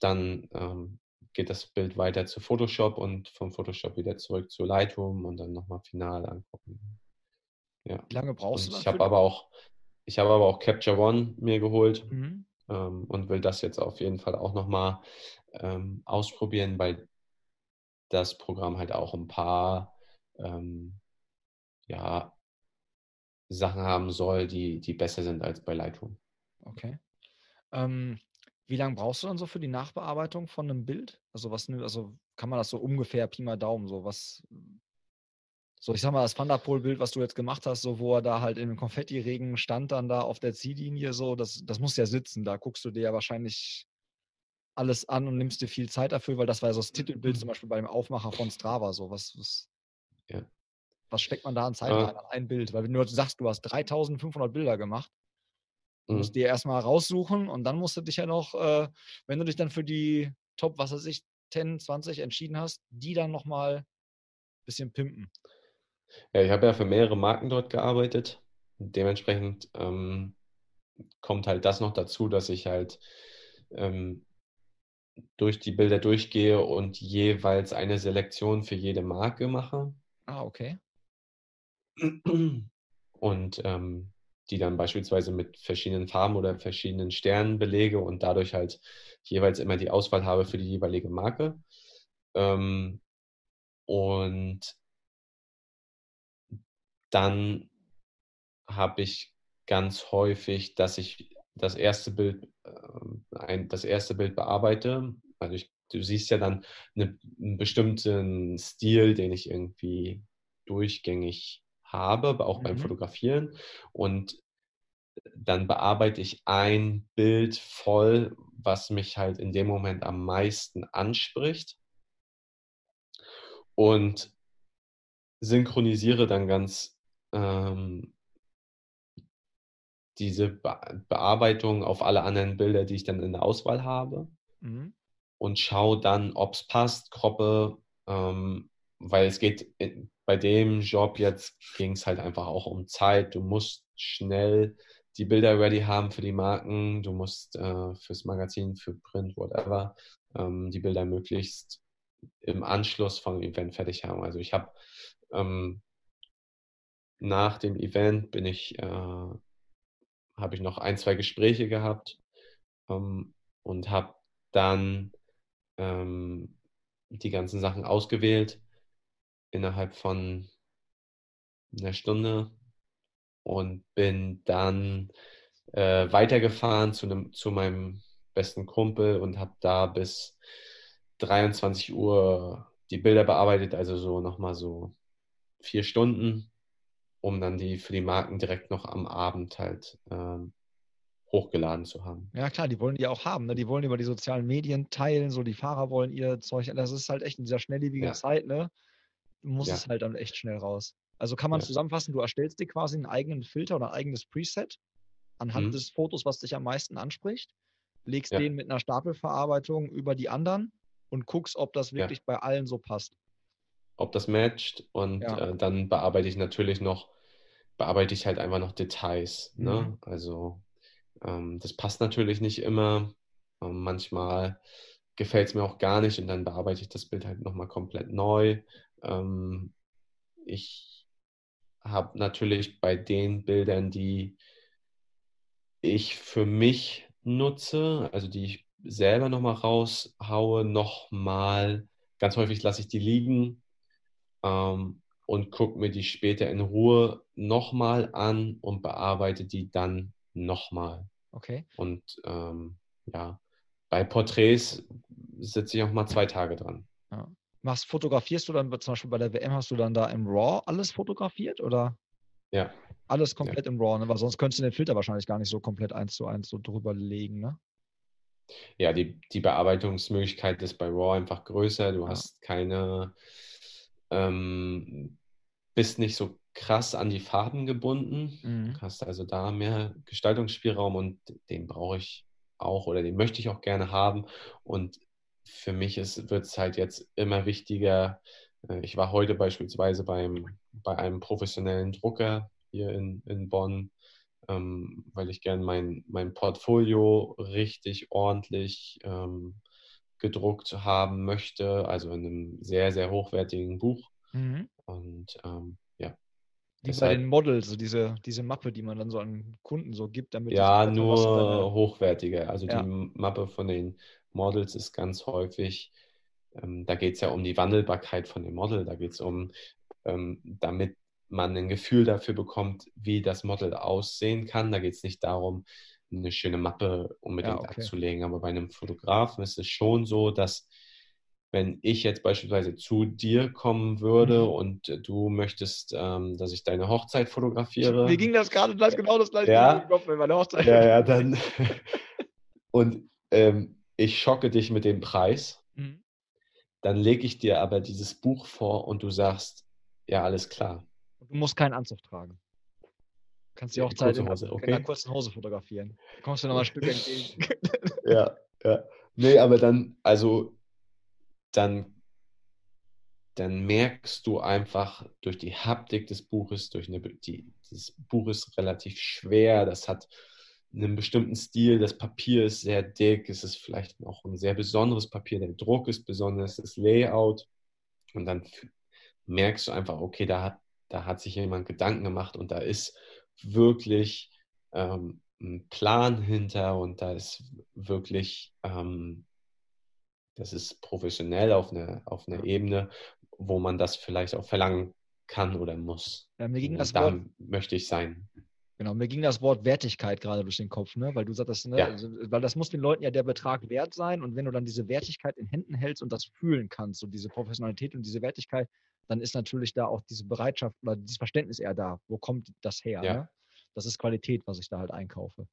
Speaker 2: dann ähm, geht das Bild weiter zu Photoshop und vom Photoshop wieder zurück zu Lightroom und dann nochmal final angucken.
Speaker 1: Ja. Wie lange brauchst
Speaker 2: und du Ich habe aber auch, ich habe aber auch Capture One mir geholt mhm. ähm, und will das jetzt auf jeden Fall auch nochmal ähm, ausprobieren, weil das Programm halt auch ein paar ähm, ja, Sachen haben soll, die, die besser sind als bei Lightroom.
Speaker 1: Okay. Ähm, wie lange brauchst du dann so für die Nachbearbeitung von einem Bild? Also was, also kann man das so ungefähr Pi mal Daumen, so was, so ich sag mal, das Thunderpol-Bild, was du jetzt gemacht hast, so wo er da halt im Konfetti-Regen stand, dann da auf der Ziellinie, so, das, das muss ja sitzen. Da guckst du dir ja wahrscheinlich alles an und nimmst dir viel Zeit dafür, weil das war ja so das Titelbild zum Beispiel beim Aufmacher von Strava, so was, was ja. Was steckt man da an Zeit rein, an ein Bild? Weil wenn du sagst, du hast 3500 Bilder gemacht, du musst mhm. dir erstmal raussuchen und dann musst du dich ja noch, äh, wenn du dich dann für die Top, was weiß ich, 10, 20 entschieden hast, die dann nochmal ein bisschen pimpen.
Speaker 2: Ja, ich habe ja für mehrere Marken dort gearbeitet. Dementsprechend ähm, kommt halt das noch dazu, dass ich halt ähm, durch die Bilder durchgehe und jeweils eine Selektion für jede Marke mache.
Speaker 1: Ah, okay
Speaker 2: und ähm, die dann beispielsweise mit verschiedenen Farben oder verschiedenen Sternen belege und dadurch halt jeweils immer die Auswahl habe für die jeweilige Marke. Ähm, und dann habe ich ganz häufig, dass ich das erste Bild, äh, ein, das erste Bild bearbeite. Also ich, du siehst ja dann eine, einen bestimmten Stil, den ich irgendwie durchgängig habe, auch mhm. beim Fotografieren. Und dann bearbeite ich ein Bild voll, was mich halt in dem Moment am meisten anspricht. Und synchronisiere dann ganz ähm, diese Be Bearbeitung auf alle anderen Bilder, die ich dann in der Auswahl habe. Mhm. Und schaue dann, ob es passt, kroppe, ähm, weil es geht bei dem Job jetzt ging es halt einfach auch um Zeit. Du musst schnell die Bilder ready haben für die Marken, du musst äh, fürs Magazin, für Print, whatever, ähm, die Bilder möglichst im Anschluss vom Event fertig haben. Also ich habe ähm, nach dem Event bin ich, äh, habe ich noch ein, zwei Gespräche gehabt ähm, und habe dann ähm, die ganzen Sachen ausgewählt innerhalb von einer Stunde und bin dann äh, weitergefahren zu, nem, zu meinem besten Kumpel und habe da bis 23 Uhr die Bilder bearbeitet, also so nochmal so vier Stunden, um dann die für die Marken direkt noch am Abend halt ähm, hochgeladen zu haben.
Speaker 1: Ja, klar, die wollen die auch haben. Ne? Die wollen über die sozialen Medien teilen, so die Fahrer wollen ihr Zeug. Das ist halt echt in dieser schnelllebigen ja. Zeit, ne? Muss ja. es halt dann echt schnell raus. Also kann man ja. zusammenfassen, du erstellst dir quasi einen eigenen Filter oder ein eigenes Preset anhand mhm. des Fotos, was dich am meisten anspricht, legst ja. den mit einer Stapelverarbeitung über die anderen und guckst, ob das wirklich bei allen so passt.
Speaker 2: Ob das matcht und äh, dann bearbeite ich natürlich noch, bearbeite ich halt einfach noch Details. Ne? Mhm. Ne? Also ähm, das passt natürlich nicht immer. Ähm, manchmal gefällt es mir auch gar nicht und dann bearbeite ich das Bild halt nochmal komplett neu. Ähm, ich habe natürlich bei den Bildern, die ich für mich nutze, also die ich selber nochmal raushaue, nochmal ganz häufig lasse ich die liegen ähm, und gucke mir die später in Ruhe nochmal an und bearbeite die dann nochmal.
Speaker 1: Okay.
Speaker 2: Und ähm, ja, bei Porträts sitze ich auch mal zwei Tage dran.
Speaker 1: Ja. Machst, fotografierst du dann zum Beispiel bei der WM, hast du dann da im RAW alles fotografiert oder?
Speaker 2: Ja.
Speaker 1: Alles komplett ja. im RAW, ne? weil sonst könntest du den Filter wahrscheinlich gar nicht so komplett eins zu eins so drüber legen, ne?
Speaker 2: Ja, die, die Bearbeitungsmöglichkeit ist bei RAW einfach größer. Du ja. hast keine, ähm, bist nicht so krass an die Farben gebunden, mhm. hast also da mehr Gestaltungsspielraum und den brauche ich auch oder den möchte ich auch gerne haben. Und für mich wird es halt jetzt immer wichtiger. Äh, ich war heute beispielsweise beim, bei einem professionellen Drucker hier in, in Bonn, ähm, weil ich gerne mein, mein Portfolio richtig ordentlich ähm, gedruckt haben möchte, also in einem sehr, sehr hochwertigen Buch. Mhm. Und ähm, ja.
Speaker 1: Wie bei den Models, so diese, diese Mappe, die man dann so an Kunden so gibt, damit.
Speaker 2: Ja, nur hochwertige. Also ja. die Mappe von den Models ist ganz häufig, ähm, da geht es ja um die Wandelbarkeit von dem Model, da geht es um, ähm, damit man ein Gefühl dafür bekommt, wie das Model aussehen kann. Da geht es nicht darum, eine schöne Mappe unbedingt ja, okay. abzulegen, aber bei einem Fotografen ist es schon so, dass wenn ich jetzt beispielsweise zu dir kommen würde mhm. und du möchtest, ähm, dass ich deine Hochzeit fotografiere.
Speaker 1: Mir ging das gerade das genau das gleiche
Speaker 2: ja, Kopf mit meiner Hochzeit. Ja, ja, dann. und ähm, ich schocke dich mit dem Preis. Mhm. Dann lege ich dir aber dieses Buch vor und du sagst, ja, alles klar.
Speaker 1: Du musst keinen Anzug tragen. Du kannst die Hochzeit in, Hose, okay. in einer kurzen Hose fotografieren. Da kommst du nochmal ein Stück entgegen.
Speaker 2: ja, ja. Nee, aber dann, also dann, dann merkst du einfach durch die Haptik des Buches, durch eine, die, das Buch ist relativ schwer, das hat einen bestimmten Stil, das Papier ist sehr dick, es ist vielleicht auch ein sehr besonderes Papier, der Druck ist besonders, das Layout und dann merkst du einfach, okay, da hat, da hat sich jemand Gedanken gemacht und da ist wirklich ähm, ein Plan hinter und da ist wirklich ähm, das ist professionell auf einer auf eine Ebene, wo man das vielleicht auch verlangen kann oder muss.
Speaker 1: Ja, mir ging das
Speaker 2: da möchte ich sein.
Speaker 1: Genau, mir ging das Wort Wertigkeit gerade durch den Kopf, ne? weil du sagst, ne? Ja. Also, weil das muss den Leuten ja der Betrag wert sein und wenn du dann diese Wertigkeit in Händen hältst und das fühlen kannst und diese Professionalität und diese Wertigkeit, dann ist natürlich da auch diese Bereitschaft oder dieses Verständnis eher da. Wo kommt das her? Ja. Ne? Das ist Qualität, was ich da halt einkaufe.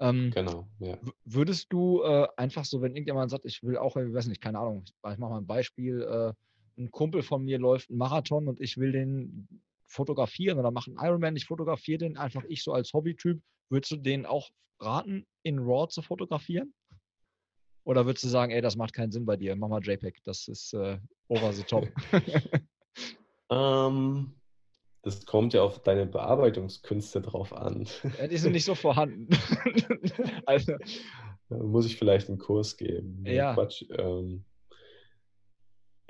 Speaker 2: Ähm, genau, ja.
Speaker 1: Würdest du äh, einfach so, wenn irgendjemand sagt, ich will auch, ich weiß nicht, keine Ahnung, ich mache mal ein Beispiel, äh, ein Kumpel von mir läuft einen Marathon und ich will den fotografieren oder mache einen Ironman, ich fotografiere den einfach ich so als Hobbytyp, würdest du den auch raten, in RAW zu fotografieren? Oder würdest du sagen, ey, das macht keinen Sinn bei dir, mach mal JPEG, das ist äh, over the top?
Speaker 2: ähm, das kommt ja auf deine Bearbeitungskünste drauf an.
Speaker 1: Ja, die sind nicht so vorhanden.
Speaker 2: also, muss ich vielleicht einen Kurs geben.
Speaker 1: Ja.
Speaker 2: Quatsch. Ähm,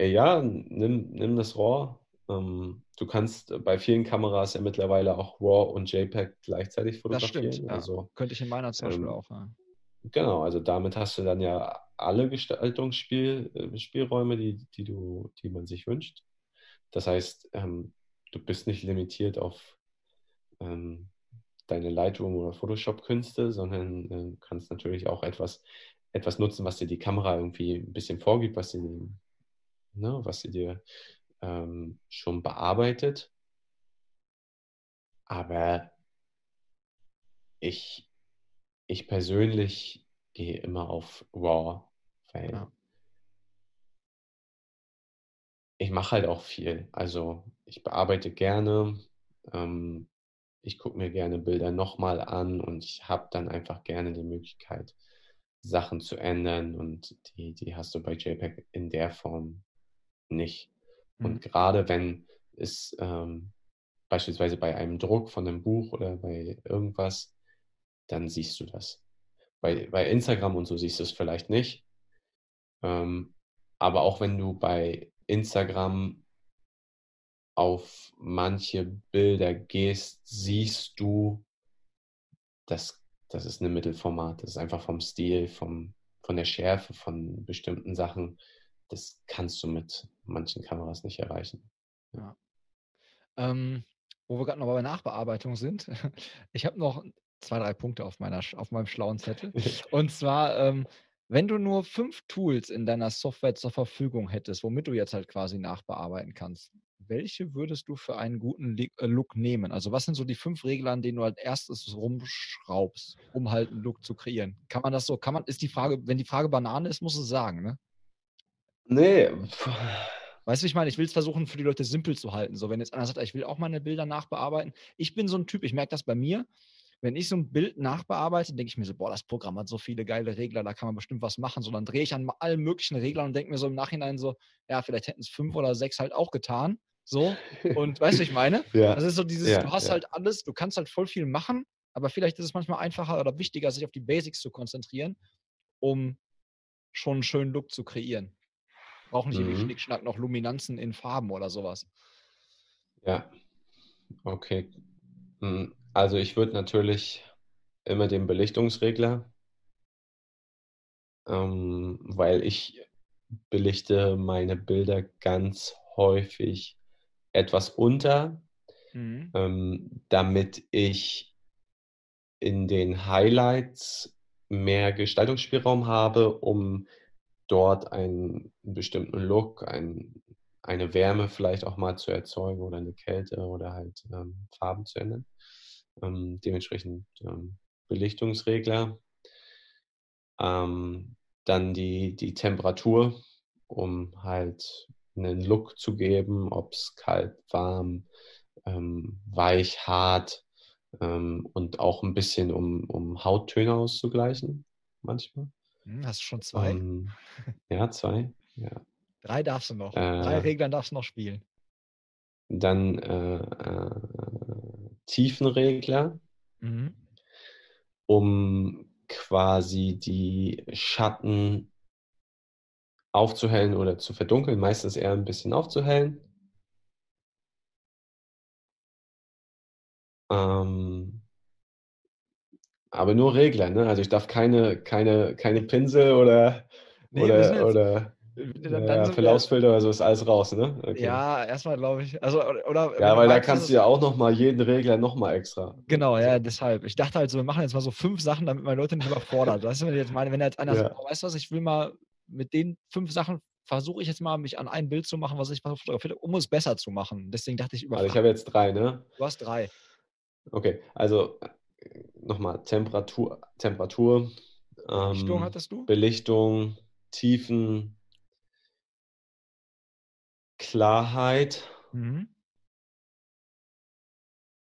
Speaker 2: ja, nimm, nimm das RAW. Ähm, du kannst bei vielen Kameras ja mittlerweile auch RAW und JPEG gleichzeitig fotografieren.
Speaker 1: Das stimmt, ja. also, Könnte ich in meiner zum Beispiel ähm, auch. Ja.
Speaker 2: Genau, also damit hast du dann ja alle Gestaltungsspielräume, äh, die, die, du, die man sich wünscht. Das heißt, ähm, du bist nicht limitiert auf ähm, deine Lightroom oder Photoshop-Künste, sondern äh, kannst natürlich auch etwas, etwas nutzen, was dir die Kamera irgendwie ein bisschen vorgibt, was sie, ne, was sie dir ähm, schon bearbeitet. Aber ich, ich persönlich gehe immer auf RAW, weil ja ich mache halt auch viel. Also ich bearbeite gerne. Ähm, ich gucke mir gerne Bilder nochmal an und ich habe dann einfach gerne die Möglichkeit, Sachen zu ändern und die, die hast du bei JPEG in der Form nicht. Mhm. Und gerade wenn es ähm, beispielsweise bei einem Druck von einem Buch oder bei irgendwas, dann siehst du das. Bei, bei Instagram und so siehst du es vielleicht nicht. Ähm, aber auch wenn du bei Instagram auf manche Bilder gehst, siehst du, dass das ist ein Mittelformat. Das ist einfach vom Stil, vom, von der Schärfe von bestimmten Sachen das kannst du mit manchen Kameras nicht erreichen.
Speaker 1: Ja. Ähm, wo wir gerade noch bei Nachbearbeitung sind, ich habe noch zwei, drei Punkte auf, meiner, auf meinem schlauen Zettel. Und zwar, ähm, wenn du nur fünf Tools in deiner Software zur Verfügung hättest, womit du jetzt halt quasi nachbearbeiten kannst, welche würdest du für einen guten äh, Look nehmen? Also was sind so die fünf Regeln, an denen du als erstes rumschraubst, um halt einen Look zu kreieren? Kann man das so, kann man, ist die Frage, wenn die Frage Banane ist, muss es sagen, ne?
Speaker 2: Nee.
Speaker 1: Weißt du, ich meine, ich will es versuchen, für die Leute simpel zu halten. So, wenn jetzt einer sagt, ich will auch meine Bilder nachbearbeiten. Ich bin so ein Typ, ich merke das bei mir. Wenn ich so ein Bild nachbearbeite, denke ich mir so, boah, das Programm hat so viele geile Regler, da kann man bestimmt was machen. So, dann drehe ich an allen möglichen Reglern und denke mir so im Nachhinein so, ja, vielleicht hätten es fünf oder sechs halt auch getan. So. Und weißt du, ich meine?
Speaker 2: ja.
Speaker 1: Das ist so dieses, ja, du hast ja. halt alles, du kannst halt voll viel machen, aber vielleicht ist es manchmal einfacher oder wichtiger, sich auf die Basics zu konzentrieren, um schon einen schönen Look zu kreieren. Brauchen nicht mhm. irgendwie Schnickschnack noch Luminanzen in Farben oder sowas.
Speaker 2: Ja, okay. Hm, also ich würde natürlich immer den Belichtungsregler, ähm, weil ich belichte meine Bilder ganz häufig etwas unter, mhm. ähm, damit ich in den Highlights mehr Gestaltungsspielraum habe, um dort einen bestimmten Look, ein, eine Wärme vielleicht auch mal zu erzeugen oder eine Kälte oder halt ähm, Farben zu ändern. Ähm, dementsprechend ähm, Belichtungsregler. Ähm, dann die, die Temperatur, um halt einen Look zu geben, ob es kalt, warm, ähm, weich, hart ähm, und auch ein bisschen um, um Hauttöne auszugleichen manchmal.
Speaker 1: Hm, hast du schon zwei? Um,
Speaker 2: ähm, ja, zwei. Ja.
Speaker 1: Drei darfst du noch. Äh, Drei Reglern darfst du noch spielen.
Speaker 2: Dann äh, äh, Tiefenregler, mhm. um quasi die Schatten aufzuhellen oder zu verdunkeln, meistens eher ein bisschen aufzuhellen. Ähm, aber nur Regler, ne? Also ich darf keine, keine, keine Pinsel oder, nee, oder, oder dann, ja, Verlaufsfilter oder so ist alles raus, ne?
Speaker 1: Okay. Ja, erstmal glaube ich. Also, oder,
Speaker 2: ja, weil da kannst du ja auch nochmal jeden Regler nochmal extra.
Speaker 1: Genau, ja, deshalb. Ich dachte halt so, wir machen jetzt mal so fünf Sachen, damit meine Leute nicht überfordert. weißt du, wenn jetzt meine, wenn jetzt einer ja. sagt, oh, weißt du was, ich will mal mit den fünf Sachen versuche ich jetzt mal, mich an ein Bild zu machen, was ich fotografiert habe, um es besser zu machen. Deswegen dachte ich über.
Speaker 2: Also ich habe jetzt drei, ne?
Speaker 1: Du hast drei.
Speaker 2: Okay, also nochmal Temperatur, Temperatur,
Speaker 1: Belichtung ähm, hattest du?
Speaker 2: Belichtung, Tiefen, Klarheit. Mhm.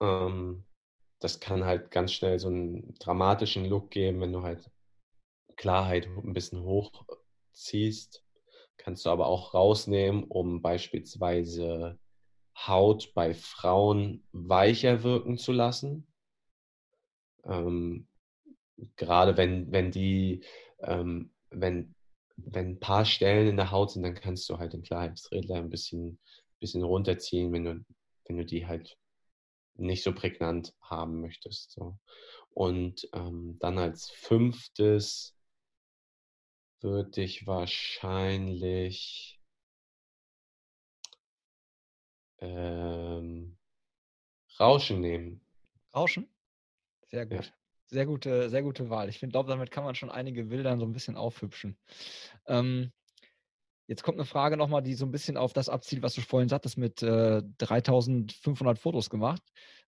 Speaker 2: Ähm, das kann halt ganz schnell so einen dramatischen Look geben, wenn du halt Klarheit ein bisschen hochziehst. Kannst du aber auch rausnehmen, um beispielsweise Haut bei Frauen weicher wirken zu lassen. Ähm, gerade wenn, wenn die, ähm, wenn, wenn ein paar Stellen in der Haut sind, dann kannst du halt den Klarheitsregler ein bisschen, bisschen runterziehen, wenn du, wenn du die halt nicht so prägnant haben möchtest. So. Und ähm, dann als fünftes würde ich wahrscheinlich ähm, Rauschen nehmen.
Speaker 1: Rauschen? Sehr gut. Ja. Sehr gute, sehr gute Wahl. Ich glaube, damit kann man schon einige Bilder so ein bisschen aufhübschen. Ähm, jetzt kommt eine Frage nochmal, die so ein bisschen auf das abzielt, was du vorhin sagtest, mit äh, 3500 Fotos gemacht.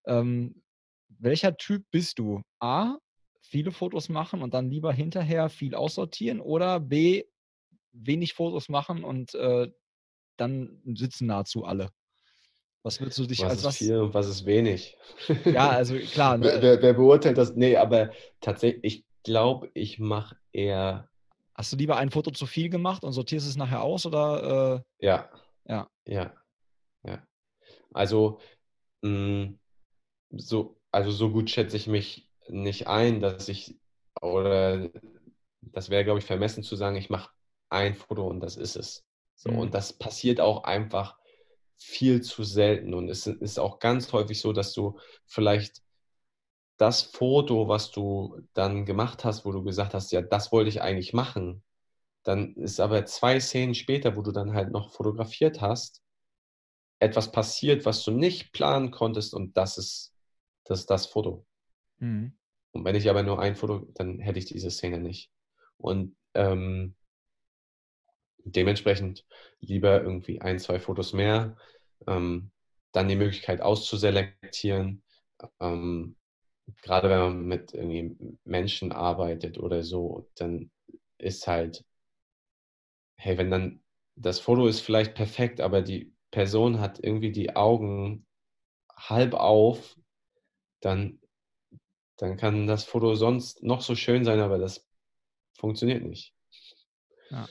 Speaker 1: Ähm, welcher Typ bist du? A, viele Fotos machen und dann lieber hinterher viel aussortieren oder B, wenig Fotos machen und äh, dann sitzen nahezu alle? Was würdest du dich
Speaker 2: was
Speaker 1: als
Speaker 2: ist was? viel und was ist wenig?
Speaker 1: Ja, also klar.
Speaker 2: Ne? wer, wer, beurteilt das? Nee, aber tatsächlich, ich glaube, ich mache eher.
Speaker 1: Hast du lieber ein Foto zu viel gemacht und sortierst es nachher aus oder?
Speaker 2: Äh... Ja. Ja. Ja. Ja. Also, mh, mm, so, also so gut schätze ich mich nicht ein, dass ich, oder das wäre, glaube ich, vermessen zu sagen, ich mache ein Foto und das ist es. So, mhm. Und das passiert auch einfach viel zu selten. Und es ist auch ganz häufig so, dass du vielleicht das Foto, was du dann gemacht hast, wo du gesagt hast, ja, das wollte ich eigentlich machen, Dann ist aber zwei Szenen später, wo du dann halt noch fotografiert hast, etwas passiert, was du nicht planen konntest und das ist das, ist das Foto. Mhm. Und wenn ich aber nur ein Foto, dann hätte ich diese Szene nicht. Und ähm, dementsprechend lieber irgendwie ein, zwei Fotos mehr, ähm, dann die Möglichkeit auszuselektieren. Ähm, gerade wenn man mit irgendwie Menschen arbeitet oder so, dann ist halt, hey, wenn dann das Foto ist vielleicht perfekt, aber die Person hat irgendwie die Augen halb auf, dann, dann kann das Foto sonst noch so schön sein, aber das funktioniert nicht. Ja.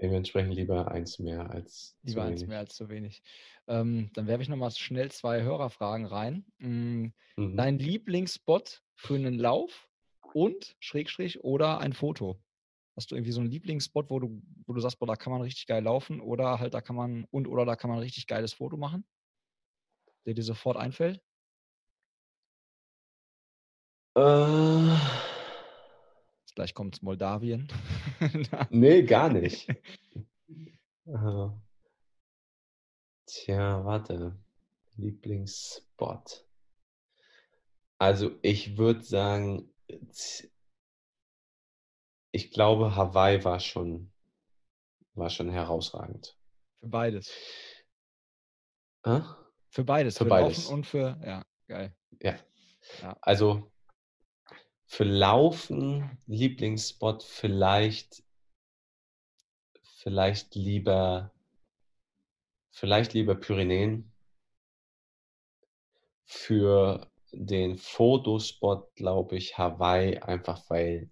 Speaker 2: Dementsprechend lieber eins mehr als
Speaker 1: lieber zu wenig. eins mehr als zu wenig. Ähm, dann werfe ich nochmal schnell zwei Hörerfragen rein. Mhm. Dein Lieblingsspot für einen Lauf und Schrägstrich oder ein Foto? Hast du irgendwie so einen Lieblingsspot, wo du, wo du sagst, boah, da kann man richtig geil laufen oder halt da kann man und oder da kann man ein richtig geiles Foto machen, der dir sofort einfällt? Äh. Gleich kommt Moldawien.
Speaker 2: nee, gar nicht. Tja, warte. Lieblingsspot. Also ich würde sagen, ich glaube, Hawaii war schon, war schon herausragend.
Speaker 1: Für beides.
Speaker 2: Äh?
Speaker 1: Für beides.
Speaker 2: Für, für beides.
Speaker 1: Laufen und für, ja, geil.
Speaker 2: Ja. ja. Also für Laufen, Lieblingsspot, vielleicht, vielleicht lieber, vielleicht lieber Pyrenäen. Für den Fotospot, glaube ich, Hawaii, einfach weil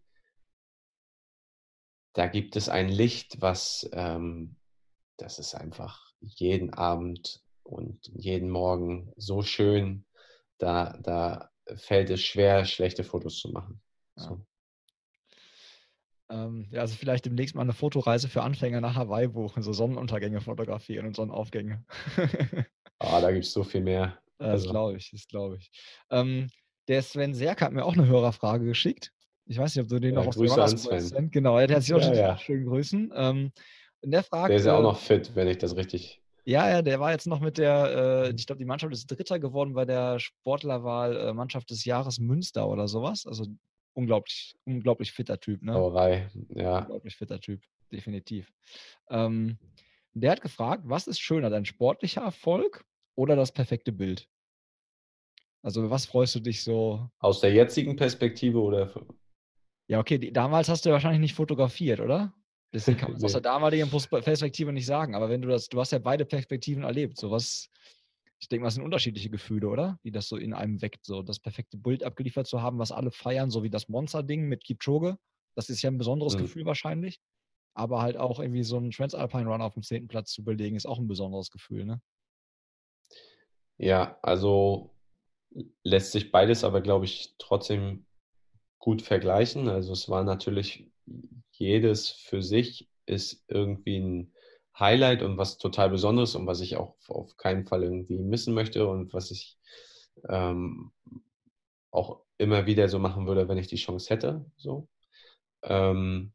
Speaker 2: da gibt es ein Licht, was, ähm, das ist einfach jeden Abend und jeden Morgen so schön. Da, da fällt es schwer, schlechte Fotos zu machen. So.
Speaker 1: Ähm, ja, also vielleicht demnächst mal eine Fotoreise für Anfänger nach Hawaii buchen, so Sonnenuntergänge fotografieren und Sonnenaufgänge.
Speaker 2: ah, da gibt es so viel mehr.
Speaker 1: Das also. glaube ich, das glaube ich. Ähm, der Sven Serk hat mir auch eine Hörerfrage geschickt. Ich weiß nicht, ob du den ja, noch aus
Speaker 2: Grüße an Sven.
Speaker 1: Genau, er hat sich auch ja, ja. schön grüßen. Ähm,
Speaker 2: der, fragt, der ist ja auch noch fit, wenn ich das richtig
Speaker 1: ja, ja, der war jetzt noch mit der, äh, ich glaube, die Mannschaft ist Dritter geworden bei der Sportlerwahl äh, Mannschaft des Jahres Münster oder sowas. Also unglaublich, unglaublich fitter Typ, ne?
Speaker 2: Sauerei, ja.
Speaker 1: Unglaublich fitter Typ, definitiv. Ähm, der hat gefragt, was ist schöner, dein sportlicher Erfolg oder das perfekte Bild? Also, was freust du dich so?
Speaker 2: Aus der jetzigen Perspektive oder?
Speaker 1: Ja, okay, damals hast du wahrscheinlich nicht fotografiert, oder? Deswegen kann man es aus der damaligen Perspektive nicht sagen. Aber wenn du das, du hast ja beide Perspektiven erlebt. So was, ich denke mal, es sind unterschiedliche Gefühle, oder? Die das so in einem weckt, so das perfekte Bild abgeliefert zu haben, was alle feiern, so wie das Monster-Ding mit Kipchoge. Das ist ja ein besonderes mhm. Gefühl wahrscheinlich. Aber halt auch irgendwie so einen Transalpine Run auf dem zehnten Platz zu belegen, ist auch ein besonderes Gefühl, ne?
Speaker 2: Ja, also lässt sich beides aber, glaube ich, trotzdem gut vergleichen. Also es war natürlich jedes für sich ist irgendwie ein Highlight und was total Besonderes und was ich auch auf keinen Fall irgendwie missen möchte und was ich ähm, auch immer wieder so machen würde, wenn ich die Chance hätte. So. Ähm,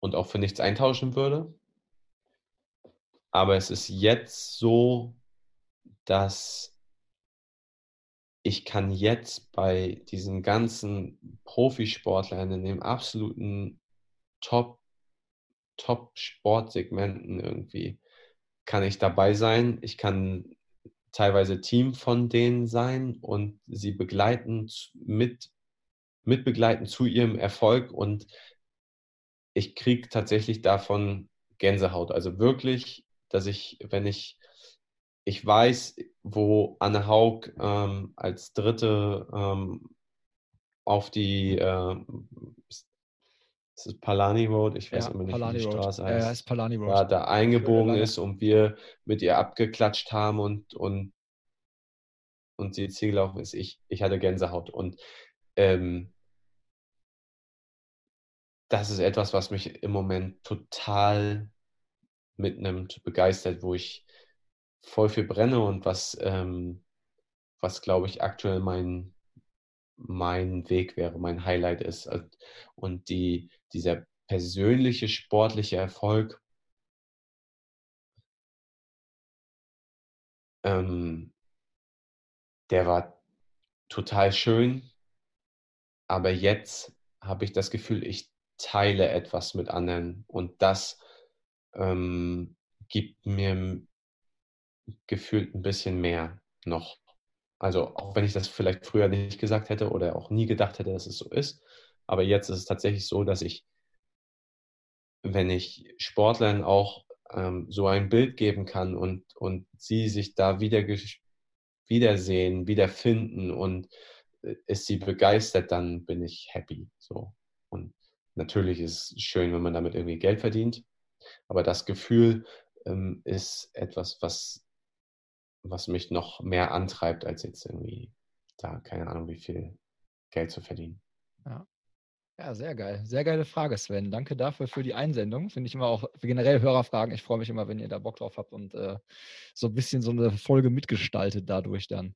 Speaker 2: und auch für nichts eintauschen würde. Aber es ist jetzt so, dass ich kann jetzt bei diesen ganzen Profisportlern in den absoluten Top, Top-Sportsegmenten irgendwie, kann ich dabei sein. Ich kann teilweise Team von denen sein und sie begleiten, mit, mitbegleiten zu ihrem Erfolg und ich kriege tatsächlich davon Gänsehaut. Also wirklich, dass ich, wenn ich ich weiß, wo Anne Haug ähm, als Dritte ähm, auf die äh, ist es Palani Road? Ich weiß ja, immer nicht, Palani wie die Straße Road. heißt. Ja, ist
Speaker 1: Palani Road.
Speaker 2: Ja, da eingebogen ist und wir mit ihr abgeklatscht haben und, und, und sie Ziel gelaufen ist. Ich, ich hatte Gänsehaut. Und ähm, das ist etwas, was mich im Moment total mitnimmt, begeistert, wo ich voll viel brenne und was, ähm, was glaube ich, aktuell mein, mein Weg wäre, mein Highlight ist. Und die, dieser persönliche sportliche Erfolg ähm, der war total schön, aber jetzt habe ich das Gefühl, ich teile etwas mit anderen und das ähm, gibt mir gefühlt ein bisschen mehr noch. Also auch wenn ich das vielleicht früher nicht gesagt hätte oder auch nie gedacht hätte, dass es so ist, aber jetzt ist es tatsächlich so, dass ich, wenn ich Sportlern auch ähm, so ein Bild geben kann und, und sie sich da wieder wiedersehen, wiederfinden und äh, ist sie begeistert, dann bin ich happy. So. Und natürlich ist es schön, wenn man damit irgendwie Geld verdient, aber das Gefühl ähm, ist etwas, was, was mich noch mehr antreibt, als jetzt irgendwie da, keine Ahnung, wie viel Geld zu verdienen.
Speaker 1: Ja. Ja, sehr geil. Sehr geile Frage, Sven. Danke dafür für die Einsendung. Finde ich immer auch generell Hörerfragen. Ich freue mich immer, wenn ihr da Bock drauf habt und äh, so ein bisschen so eine Folge mitgestaltet dadurch dann.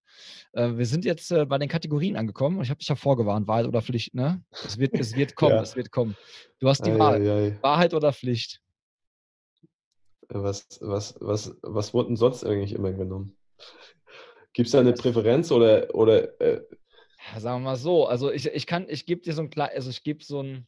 Speaker 1: Äh, wir sind jetzt äh, bei den Kategorien angekommen. Ich habe dich ja vorgewarnt, Wahrheit oder Pflicht, ne? Es wird, es wird kommen, ja. es wird kommen. Du hast die ei, Wahl. Ei, ei. Wahrheit oder Pflicht?
Speaker 2: Was, was, was, was wurde denn sonst eigentlich immer genommen? Gibt es da eine Präferenz oder, oder äh,
Speaker 1: sagen wir mal so, also ich, ich kann, ich gebe dir so ein kleines, also ich gebe so ein,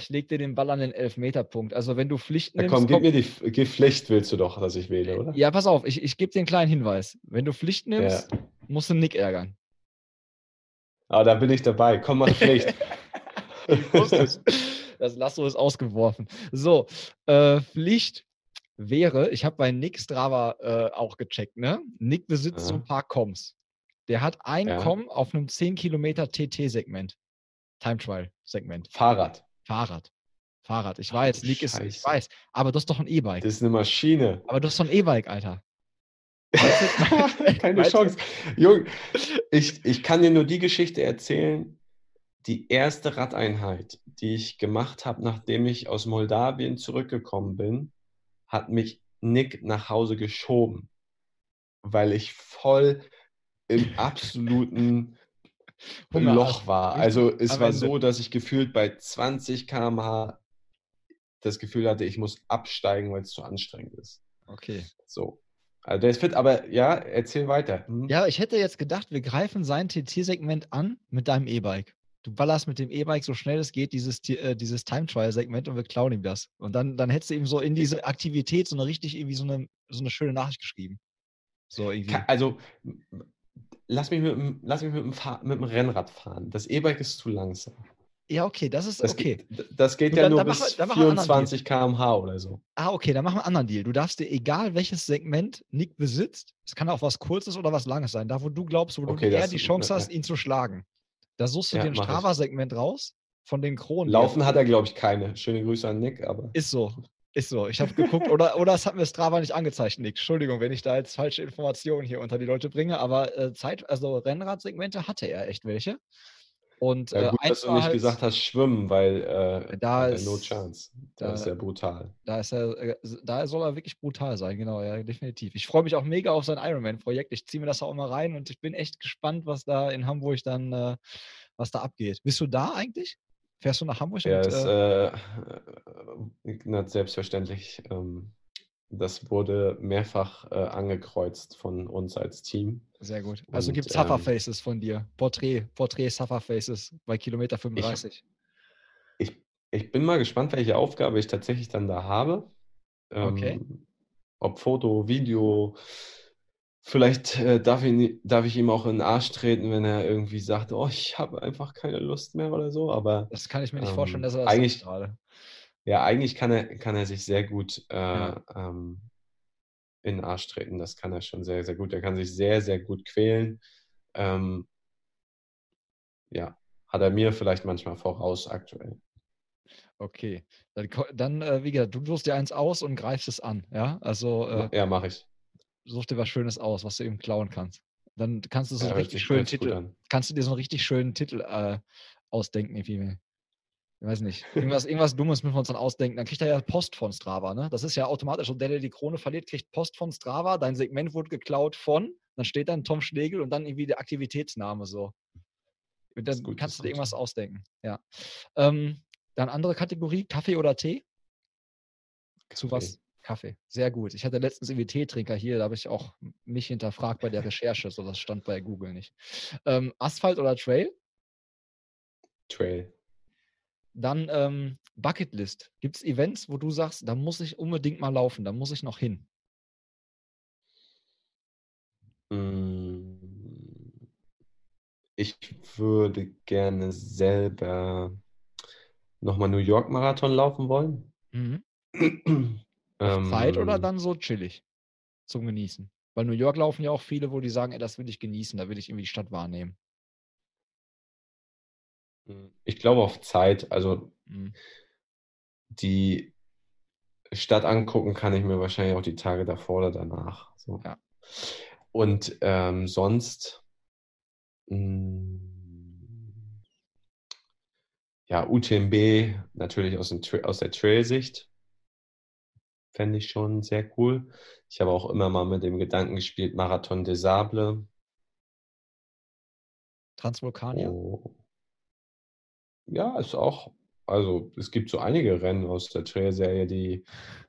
Speaker 1: ich lege dir den Ball an den Elfmeterpunkt. Also wenn du Pflicht
Speaker 2: nimmst. Ja, komm, gib mir die gib Pflicht, willst du doch, dass ich wähle, oder?
Speaker 1: Ja, pass auf, ich, ich gebe dir einen kleinen Hinweis. Wenn du Pflicht nimmst, ja. musst du Nick ärgern.
Speaker 2: Ah, da bin ich dabei. Komm mal Pflicht.
Speaker 1: das Lasso ist ausgeworfen. So, äh, Pflicht wäre, ich habe bei Nick Strava äh, auch gecheckt, ne? Nick besitzt so ein paar Coms. Der hat ein ja. Kommen auf einem 10 Kilometer TT-Segment. Time Trial-Segment.
Speaker 2: Fahrrad.
Speaker 1: Fahrrad. Fahrrad. Ich weiß, League ist, ich weiß. Aber das ist doch ein E-Bike.
Speaker 2: Das ist eine Maschine.
Speaker 1: Aber das ist doch ein E-Bike, Alter.
Speaker 2: Keine Chance. Junge, ich, ich kann dir nur die Geschichte erzählen. Die erste Radeinheit, die ich gemacht habe, nachdem ich aus Moldawien zurückgekommen bin, hat mich Nick nach Hause geschoben, weil ich voll im absoluten Loch war. Also es war so, dass ich gefühlt bei 20 km/h das Gefühl hatte, ich muss absteigen, weil es zu anstrengend ist.
Speaker 1: Okay.
Speaker 2: So. Also der ist fit, aber ja, erzähl weiter.
Speaker 1: Hm? Ja, ich hätte jetzt gedacht, wir greifen sein TT-Segment an mit deinem E-Bike. Du ballerst mit dem E-Bike so schnell es geht dieses, äh, dieses Time-Trial-Segment und wir klauen ihm das. Und dann, dann hättest du ihm so in diese Aktivität so eine richtig irgendwie so eine, so eine schöne Nachricht geschrieben.
Speaker 2: So irgendwie. Also lass mich mit, dem, lass mich mit, dem, mit dem Rennrad fahren. Das E-Bike ist zu langsam.
Speaker 1: Ja, okay, das ist das
Speaker 2: okay. Geht, das geht ja dann, nur dann bis wir, 24 km/h oder so.
Speaker 1: Ah, okay, dann machen wir einen anderen Deal. Du darfst dir, egal welches Segment Nick besitzt, es kann auch was Kurzes oder was Langes sein, da wo du glaubst, wo okay, du eher die Chance hast, ihn zu schlagen. Da suchst du ja, dir ein Strava-Segment raus von den Kronen.
Speaker 2: Laufen hat er, glaube ich, keine. Schöne Grüße an Nick, aber.
Speaker 1: Ist so. Ist so, ich habe geguckt, oder, oder es hat mir Strava nicht angezeigt, Nick. Entschuldigung, wenn ich da jetzt falsche Informationen hier unter die Leute bringe, aber äh, Zeit, also Rennradsegmente hatte er echt welche. Und,
Speaker 2: ja, äh, gut, äh, dass du nicht halt, gesagt hast, schwimmen, weil äh, da ist, no chance. Da, da, ist er brutal.
Speaker 1: Da, ist er, äh, da soll er wirklich brutal sein, genau, ja, definitiv. Ich freue mich auch mega auf sein Ironman-Projekt. Ich ziehe mir das auch immer rein und ich bin echt gespannt, was da in Hamburg dann, äh, was da abgeht. Bist du da eigentlich? Fährst du nach Hamburg?
Speaker 2: Ja, und, ist äh, äh, selbstverständlich. Ähm, das wurde mehrfach äh, angekreuzt von uns als Team.
Speaker 1: Sehr gut. Also gibt es Sufferfaces ähm, von dir. Porträt, Porträt Sufferfaces bei Kilometer 35.
Speaker 2: Ich, ich, ich, bin mal gespannt, welche Aufgabe ich tatsächlich dann da habe. Ähm, okay. Ob Foto, Video, Vielleicht äh, darf, ihn, darf, ich ihm auch in den Arsch treten, wenn er irgendwie sagt, oh, ich habe einfach keine Lust mehr oder so. Aber
Speaker 1: das kann ich mir nicht ähm, vorstellen, dass er
Speaker 2: das eigentlich gerade. Ja, eigentlich kann er, kann er sich sehr gut äh, ja. ähm, in den Arsch treten. Das kann er schon sehr, sehr gut. Er kann sich sehr, sehr gut quälen. Ähm, ja, hat er mir vielleicht manchmal voraus aktuell.
Speaker 1: Okay, dann, dann äh, wie gesagt, du suchst dir eins aus und greifst es an, ja? Also
Speaker 2: äh, ja, mache ich
Speaker 1: such dir was Schönes aus, was du eben klauen kannst. Dann kannst du so ja, einen richtig schönen Titel, kannst du dir so einen richtig schönen Titel äh, ausdenken, irgendwie. Ich weiß nicht. Irgendwas, irgendwas Dummes müssen wir uns dann ausdenken. Dann kriegt er ja Post von Strava, ne? Das ist ja automatisch so, der, der die Krone verliert, kriegt Post von Strava, dein Segment wurde geklaut von, dann steht dann Tom Schlegel und dann irgendwie der Aktivitätsname so. Und dann gut, kannst du dir irgendwas ausdenken. Ja. Ähm, Dann andere Kategorie, Kaffee oder Tee? Kaffee. Zu was? Kaffee. Sehr gut. Ich hatte letztens irgendwie Teetrinker hier, da habe ich auch mich hinterfragt bei der Recherche, so das stand bei Google nicht. Ähm, Asphalt oder Trail?
Speaker 2: Trail.
Speaker 1: Dann ähm, Bucketlist. Gibt es Events, wo du sagst, da muss ich unbedingt mal laufen, da muss ich noch hin?
Speaker 2: Hm. Ich würde gerne selber nochmal New York Marathon laufen wollen.
Speaker 1: Mhm. ähm, Zeit oder dann so chillig zum Genießen? Weil New York laufen ja auch viele, wo die sagen, ey, das will ich genießen, da will ich irgendwie die Stadt wahrnehmen.
Speaker 2: Hm, ich glaube auf Zeit. Also mhm. die Stadt angucken kann ich mir wahrscheinlich auch die Tage davor oder danach. So. Ja. Und ähm, sonst, mh, hm, ja, UTMB natürlich aus, dem aus der Trail-Sicht fände ich schon sehr cool. Ich habe auch immer mal mit dem Gedanken gespielt, Marathon des Sables.
Speaker 1: Transvulkania?
Speaker 2: Oh. Ja, ist auch, also es gibt so einige Rennen aus der Trail-Serie, die,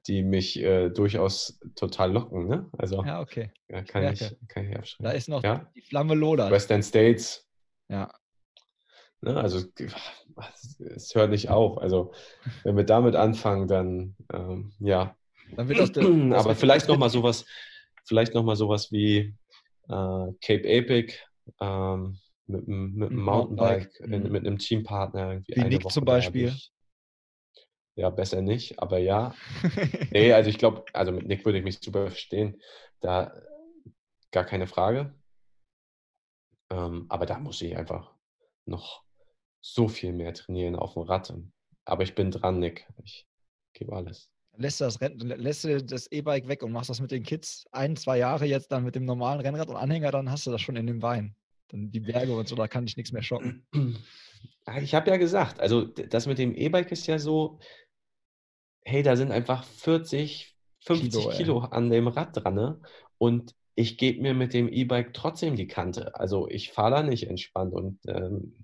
Speaker 2: die mich äh, durchaus total locken. Ne? Also
Speaker 1: ja, okay.
Speaker 2: Ja, kann, ich, kann ich abschreiben.
Speaker 1: Da ist noch ja? die Flamme Lola.
Speaker 2: Western States.
Speaker 1: Ja.
Speaker 2: Ne? Also es hört nicht auf. Also wenn wir damit anfangen, dann ähm, ja. Dann wird das, das Aber vielleicht nochmal sowas, vielleicht noch mal sowas wie äh, Cape Epic. Ähm, mit, mit einem Mountainbike, Mountainbike. mit einem Teampartner.
Speaker 1: Irgendwie Wie Nick Woche zum Beispiel.
Speaker 2: ja, besser nicht, aber ja. nee, also ich glaube, also mit Nick würde ich mich super verstehen. Da gar keine Frage. Ähm, aber da muss ich einfach noch so viel mehr trainieren auf dem Rad. Aber ich bin dran, Nick. Ich gebe alles.
Speaker 1: Lässt du das, lässt du das E-Bike weg und machst das mit den Kids ein, zwei Jahre jetzt dann mit dem normalen Rennrad und Anhänger, dann hast du das schon in den Beinen dann die Berge und so, da kann ich nichts mehr schocken.
Speaker 2: Ich habe ja gesagt, also das mit dem E-Bike ist ja so, hey, da sind einfach 40, 50 Kilo, Kilo an dem Rad dran ne? und ich gebe mir mit dem E-Bike trotzdem die Kante. Also ich fahre da nicht entspannt und ähm,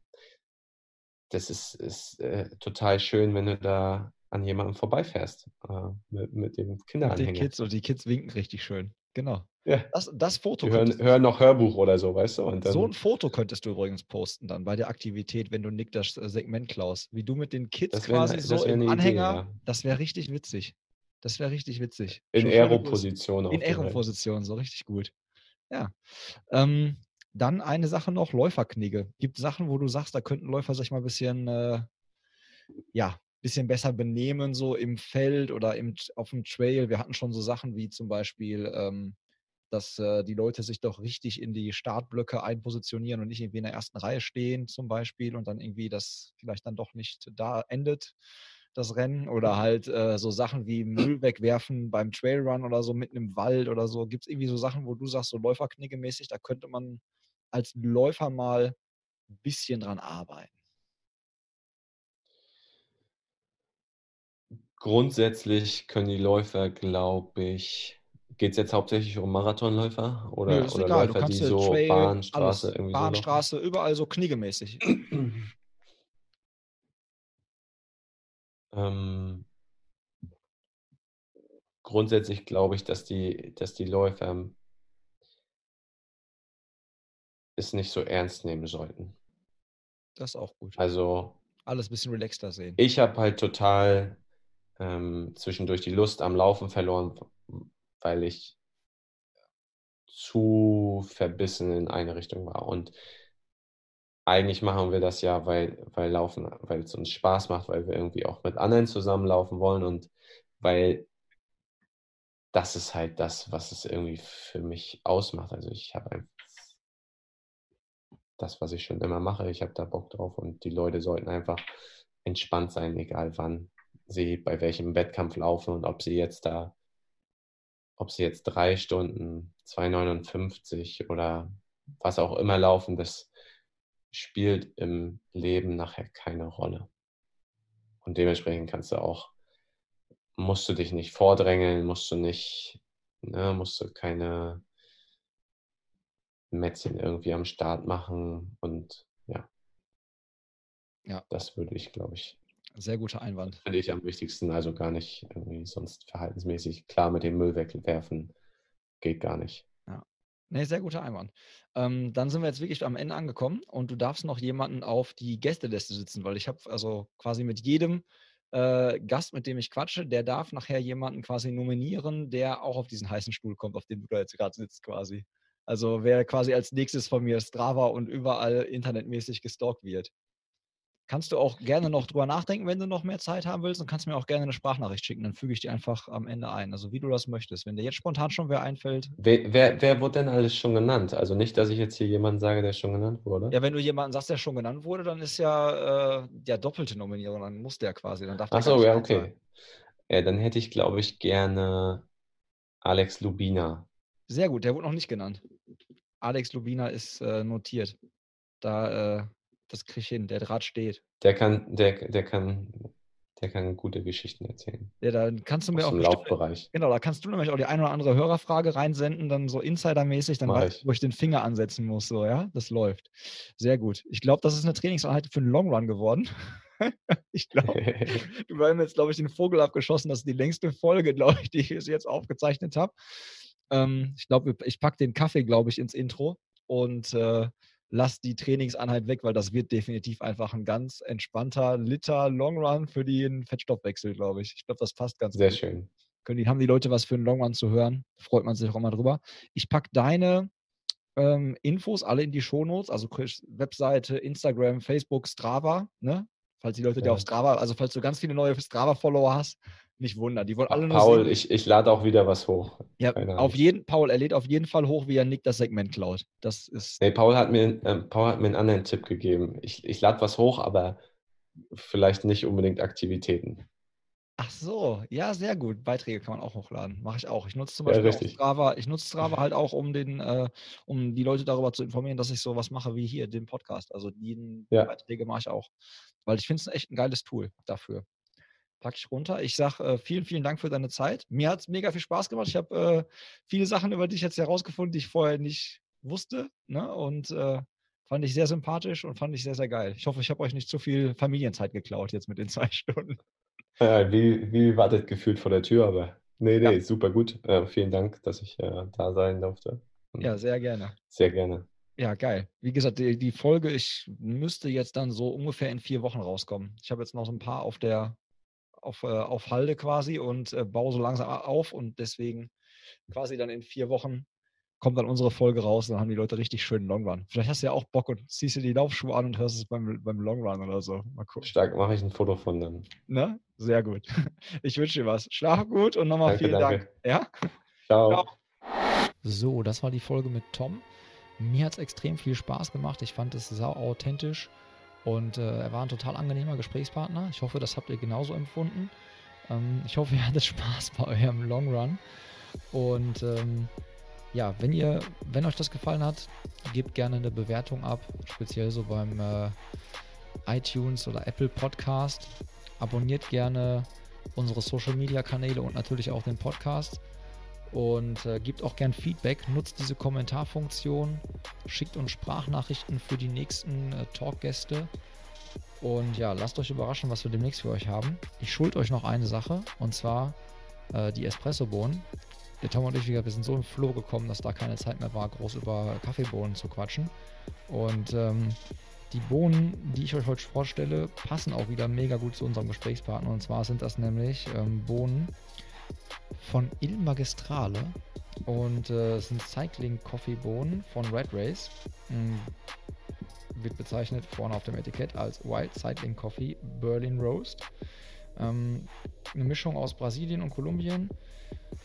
Speaker 2: das ist, ist äh, total schön, wenn du da an jemandem vorbeifährst äh, mit, mit dem Kinderanhänger.
Speaker 1: Den Kids und die Kids winken richtig schön. Genau. Ja. Das, das Foto.
Speaker 2: Die hören, hören, noch Hörbuch oder so, weißt du?
Speaker 1: Dann, so ein Foto könntest du übrigens posten dann bei der Aktivität, wenn du Nick das äh, Segment klaust. Wie du mit den Kids wär, quasi so im Anhänger. Idee, ja. Das wäre richtig witzig. Das wäre richtig witzig.
Speaker 2: In Aero-Position.
Speaker 1: In Aero-Position, so richtig gut. Ja. Ähm, dann eine Sache noch, Läuferknigge. Gibt Sachen, wo du sagst, da könnten Läufer sich mal ein bisschen, äh, ja, bisschen besser benehmen, so im Feld oder im, auf dem Trail. Wir hatten schon so Sachen wie zum Beispiel ähm, dass äh, die Leute sich doch richtig in die Startblöcke einpositionieren und nicht irgendwie in der ersten Reihe stehen zum Beispiel und dann irgendwie das vielleicht dann doch nicht da endet, das Rennen. Oder mhm. halt äh, so Sachen wie Müll wegwerfen beim Trailrun oder so mitten im Wald oder so. Gibt es irgendwie so Sachen, wo du sagst, so Läuferknicke-mäßig, da könnte man als Läufer mal ein bisschen dran arbeiten?
Speaker 2: Grundsätzlich können die Läufer, glaube ich, Geht es jetzt hauptsächlich um Marathonläufer oder,
Speaker 1: Nö,
Speaker 2: oder
Speaker 1: egal.
Speaker 2: Läufer, die so Trail, Bahnstraße alles. irgendwie
Speaker 1: Bahnstraße, so überall so kniegemäßig.
Speaker 2: ähm, grundsätzlich glaube ich, dass die, dass die Läufer es nicht so ernst nehmen sollten.
Speaker 1: Das ist auch gut.
Speaker 2: Also
Speaker 1: alles ein bisschen relaxter sehen.
Speaker 2: Ich habe halt total ähm, zwischendurch die Lust am Laufen verloren, weil ich zu verbissen in eine Richtung war. Und eigentlich machen wir das ja, weil, weil Laufen, weil es uns Spaß macht, weil wir irgendwie auch mit anderen zusammenlaufen wollen und weil das ist halt das, was es irgendwie für mich ausmacht. Also ich habe das, was ich schon immer mache. Ich habe da Bock drauf und die Leute sollten einfach entspannt sein, egal wann sie bei welchem Wettkampf laufen und ob sie jetzt da ob sie jetzt drei Stunden, 2,59 oder was auch immer laufen, das spielt im Leben nachher keine Rolle. Und dementsprechend kannst du auch, musst du dich nicht vordrängeln, musst du nicht, ne, musst du keine Mätzchen irgendwie am Start machen und ja. Ja. Das würde ich, glaube ich,
Speaker 1: Sehr guter Einwand.
Speaker 2: Finde ich am wichtigsten, also gar nicht irgendwie sonst verhaltensmäßig. Klar, mit dem Müll wegwerfen geht gar nicht.
Speaker 1: Ja. Nee, sehr guter Einwand. Ähm, dann sind wir jetzt wirklich am Ende angekommen und du darfst noch jemanden auf die Gästeliste sitzen, weil ich habe also quasi mit jedem äh, Gast, mit dem ich quatsche, der darf nachher jemanden quasi nominieren, der auch auf diesen heißen Stuhl kommt, auf dem du da jetzt gerade sitzt quasi. Also wer quasi als nächstes von mir Strava und überall internetmäßig gestalkt wird. Kannst du auch gerne noch drüber nachdenken, wenn du noch mehr Zeit haben willst und kannst mir auch gerne eine Sprachnachricht schicken, dann füge ich die einfach am Ende ein. Also wie du das möchtest. Wenn dir jetzt spontan schon wer einfällt.
Speaker 2: Wer, wer, wer wurde denn alles schon genannt? Also nicht, dass ich jetzt hier jemanden sage, der schon genannt wurde.
Speaker 1: Ja, wenn du jemanden sagst, der schon genannt wurde, dann ist ja äh, der doppelte Nominierung, dann muss der quasi. Dann darf
Speaker 2: Ach so, ja, okay. Ja, dann hätte ich, glaube ich, gerne Alex Lubina.
Speaker 1: Sehr gut, der wurde noch nicht genannt. Alex Lubina ist äh, notiert. Da äh, das kriege ich hin, der Draht steht.
Speaker 2: Der kann, der, der kann, der kann gute Geschichten erzählen.
Speaker 1: Ja, dann kannst du mir
Speaker 2: Aus
Speaker 1: auch. Im
Speaker 2: Laufbereich.
Speaker 1: Genau, da kannst du nämlich auch die eine oder andere Hörerfrage reinsenden, dann so insidermäßig, dann
Speaker 2: Mach
Speaker 1: weiß
Speaker 2: ich.
Speaker 1: wo ich den Finger ansetzen muss. So, ja, das läuft. Sehr gut. Ich glaube, das ist eine Trainingseinheit für einen Long Run geworden. ich glaube, du hast mir jetzt, glaube ich, den Vogel abgeschossen. Das ist die längste Folge, glaube ich, die ich jetzt aufgezeichnet habe. Ähm, ich glaube, ich packe den Kaffee, glaube ich, ins Intro und äh, lass die Trainingseinheit weg, weil das wird definitiv einfach ein ganz entspannter Liter Long Run für den Fettstoffwechsel, glaube ich. Ich glaube, das passt ganz
Speaker 2: Sehr
Speaker 1: gut.
Speaker 2: schön.
Speaker 1: Können die, haben die Leute was für einen Long Run zu hören? Freut man sich auch immer drüber. Ich packe deine ähm, Infos alle in die Shownotes, also Webseite, Instagram, Facebook, Strava, ne? Falls die Leute
Speaker 2: Ja.
Speaker 1: auf Strava, also falls du ganz viele neue Strava-Follower hast, nicht wundern. Die wollen alle nur
Speaker 2: Paul,
Speaker 1: sehen.
Speaker 2: ich, ich lade auch wieder was hoch.
Speaker 1: Ja,
Speaker 2: keine
Speaker 1: auf
Speaker 2: Angst.
Speaker 1: jeden, Paul, er lädt auf jeden Fall hoch, wie er Nick das Segment klaut. Das ist,
Speaker 2: Nee, Paul hat mir, ähm, Paul hat mir einen anderen Tipp gegeben. Ich, ich lade was hoch, aber vielleicht nicht unbedingt Aktivitäten.
Speaker 1: ach so, ja, sehr gut. Beiträge kann man auch hochladen. Mache ich auch. Ich nutze zum
Speaker 2: Ja,
Speaker 1: Beispiel
Speaker 2: richtig.
Speaker 1: Strava, ich nutze Strava halt auch, um den, äh, um die Leute darüber zu informieren, dass ich sowas mache wie hier, den Podcast. Also die
Speaker 2: Ja.
Speaker 1: Beiträge mache ich auch. Weil ich finde es echt ein geiles Tool dafür. Packe ich runter. Ich sage äh, vielen, vielen Dank für deine Zeit. Mir hat es mega viel Spaß gemacht. Ich habe äh, viele Sachen über dich jetzt herausgefunden, die ich vorher nicht wusste. Ne? Und äh, fand ich sehr sympathisch und fand ich sehr, sehr geil. Ich hoffe, ich habe euch nicht zu viel Familienzeit geklaut jetzt mit den zwei Stunden.
Speaker 2: Ja, wie, wie wartet gefühlt vor der Tür, aber nee, nee,
Speaker 1: Ja.
Speaker 2: super gut. Äh, vielen Dank, dass ich äh, da sein durfte. Und
Speaker 1: Ja, sehr gerne.
Speaker 2: Sehr gerne.
Speaker 1: Ja, geil. Wie gesagt, die, die Folge, ich müsste jetzt dann so ungefähr in vier Wochen rauskommen. Ich habe jetzt noch so ein paar auf der, auf, äh, auf Halde quasi und äh, baue so langsam auf und deswegen quasi dann in vier Wochen kommt dann unsere Folge raus und dann haben die Leute richtig schönen Long Run. Vielleicht hast du ja auch Bock und ziehst dir die Laufschuhe an und hörst es beim, beim Long Run oder so. Mal gucken.
Speaker 2: Stark mache ich ein Foto von dann.
Speaker 1: Ne? Sehr gut. Ich wünsche dir was. Schlaf gut und nochmal
Speaker 2: Danke,
Speaker 1: vielen
Speaker 2: danke.
Speaker 1: Dank. Ja?
Speaker 2: Ciao.
Speaker 1: Ciao. So, das war die Folge mit Tom. Mir hat es extrem viel Spaß gemacht. Ich fand es sau authentisch und äh, er war ein total angenehmer Gesprächspartner. Ich hoffe, das habt ihr genauso empfunden. Ähm, ich hoffe, ihr hattet Spaß bei eurem Long Run. Und ähm, ja, wenn ihr, wenn euch das gefallen hat, gebt gerne eine Bewertung ab, speziell so beim äh, iTunes oder Apple Podcast. Abonniert gerne unsere Social Media Kanäle und natürlich auch den Podcast und äh, gebt auch gern Feedback, nutzt diese Kommentarfunktion, schickt uns Sprachnachrichten für die nächsten äh, Talkgäste und ja, lasst euch überraschen, was wir demnächst für euch haben. Ich schuld euch noch eine Sache und zwar äh, die Espressobohnen. Der Tom und ich, wir sind so im Flow gekommen, dass da keine Zeit mehr war, groß über Kaffeebohnen zu quatschen. Und ähm, die Bohnen, die ich euch heute vorstelle, passen auch wieder mega gut zu unserem Gesprächspartner. Und zwar sind das nämlich ähm, Bohnen von Il Magistrale und äh, es sind Cycling Coffee Bohnen von Red Race. Mm, wird bezeichnet vorne auf dem Etikett als Wild Cycling Coffee Berlin Roast. Ähm, eine Mischung aus Brasilien und Kolumbien.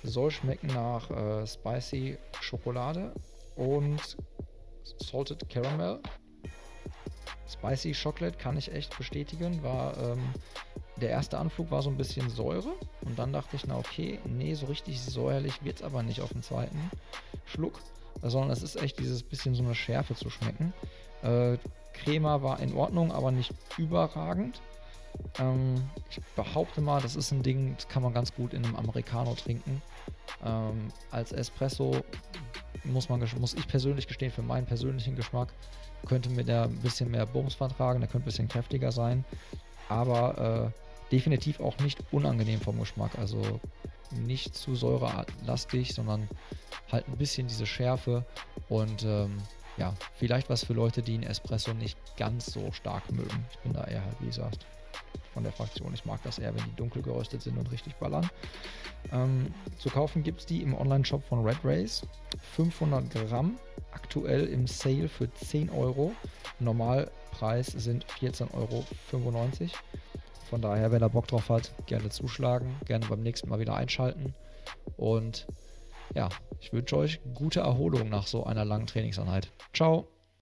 Speaker 1: Soll schmecken nach äh, Spicy Schokolade und Salted Caramel. Spicy Chocolate kann ich echt bestätigen. War ähm, der erste Anflug war so ein bisschen Säure und dann dachte ich, na okay, nee, so richtig säuerlich wird es aber nicht auf den zweiten Schluck, sondern es ist echt dieses bisschen so eine Schärfe zu schmecken. Äh, Crema war in Ordnung, aber nicht überragend. Ähm, ich behaupte mal, das ist ein Ding, das kann man ganz gut in einem Americano trinken. Ähm, als Espresso muss, man, muss ich persönlich gestehen, für meinen persönlichen Geschmack könnte mir der ein bisschen mehr Bums vertragen, der könnte ein bisschen kräftiger sein. aber äh, definitiv auch nicht unangenehm vom Geschmack. Also nicht zu säurelastig, sondern halt ein bisschen diese Schärfe und ähm, ja, vielleicht was für Leute, die einen Espresso nicht ganz so stark mögen. Ich bin da eher halt, wie gesagt, von der Fraktion. Ich mag das eher, wenn die dunkel geröstet sind und richtig ballern. Ähm, zu kaufen gibt es die im Online-Shop von Red Race. 500 Gramm, aktuell im Sale für 10 Euro. Normalpreis sind 14,95 Euro. Von daher, wer da Bock drauf hat, gerne zuschlagen, gerne beim nächsten Mal wieder einschalten. Und ja, ich wünsche euch gute Erholung nach so einer langen Trainingseinheit. Ciao.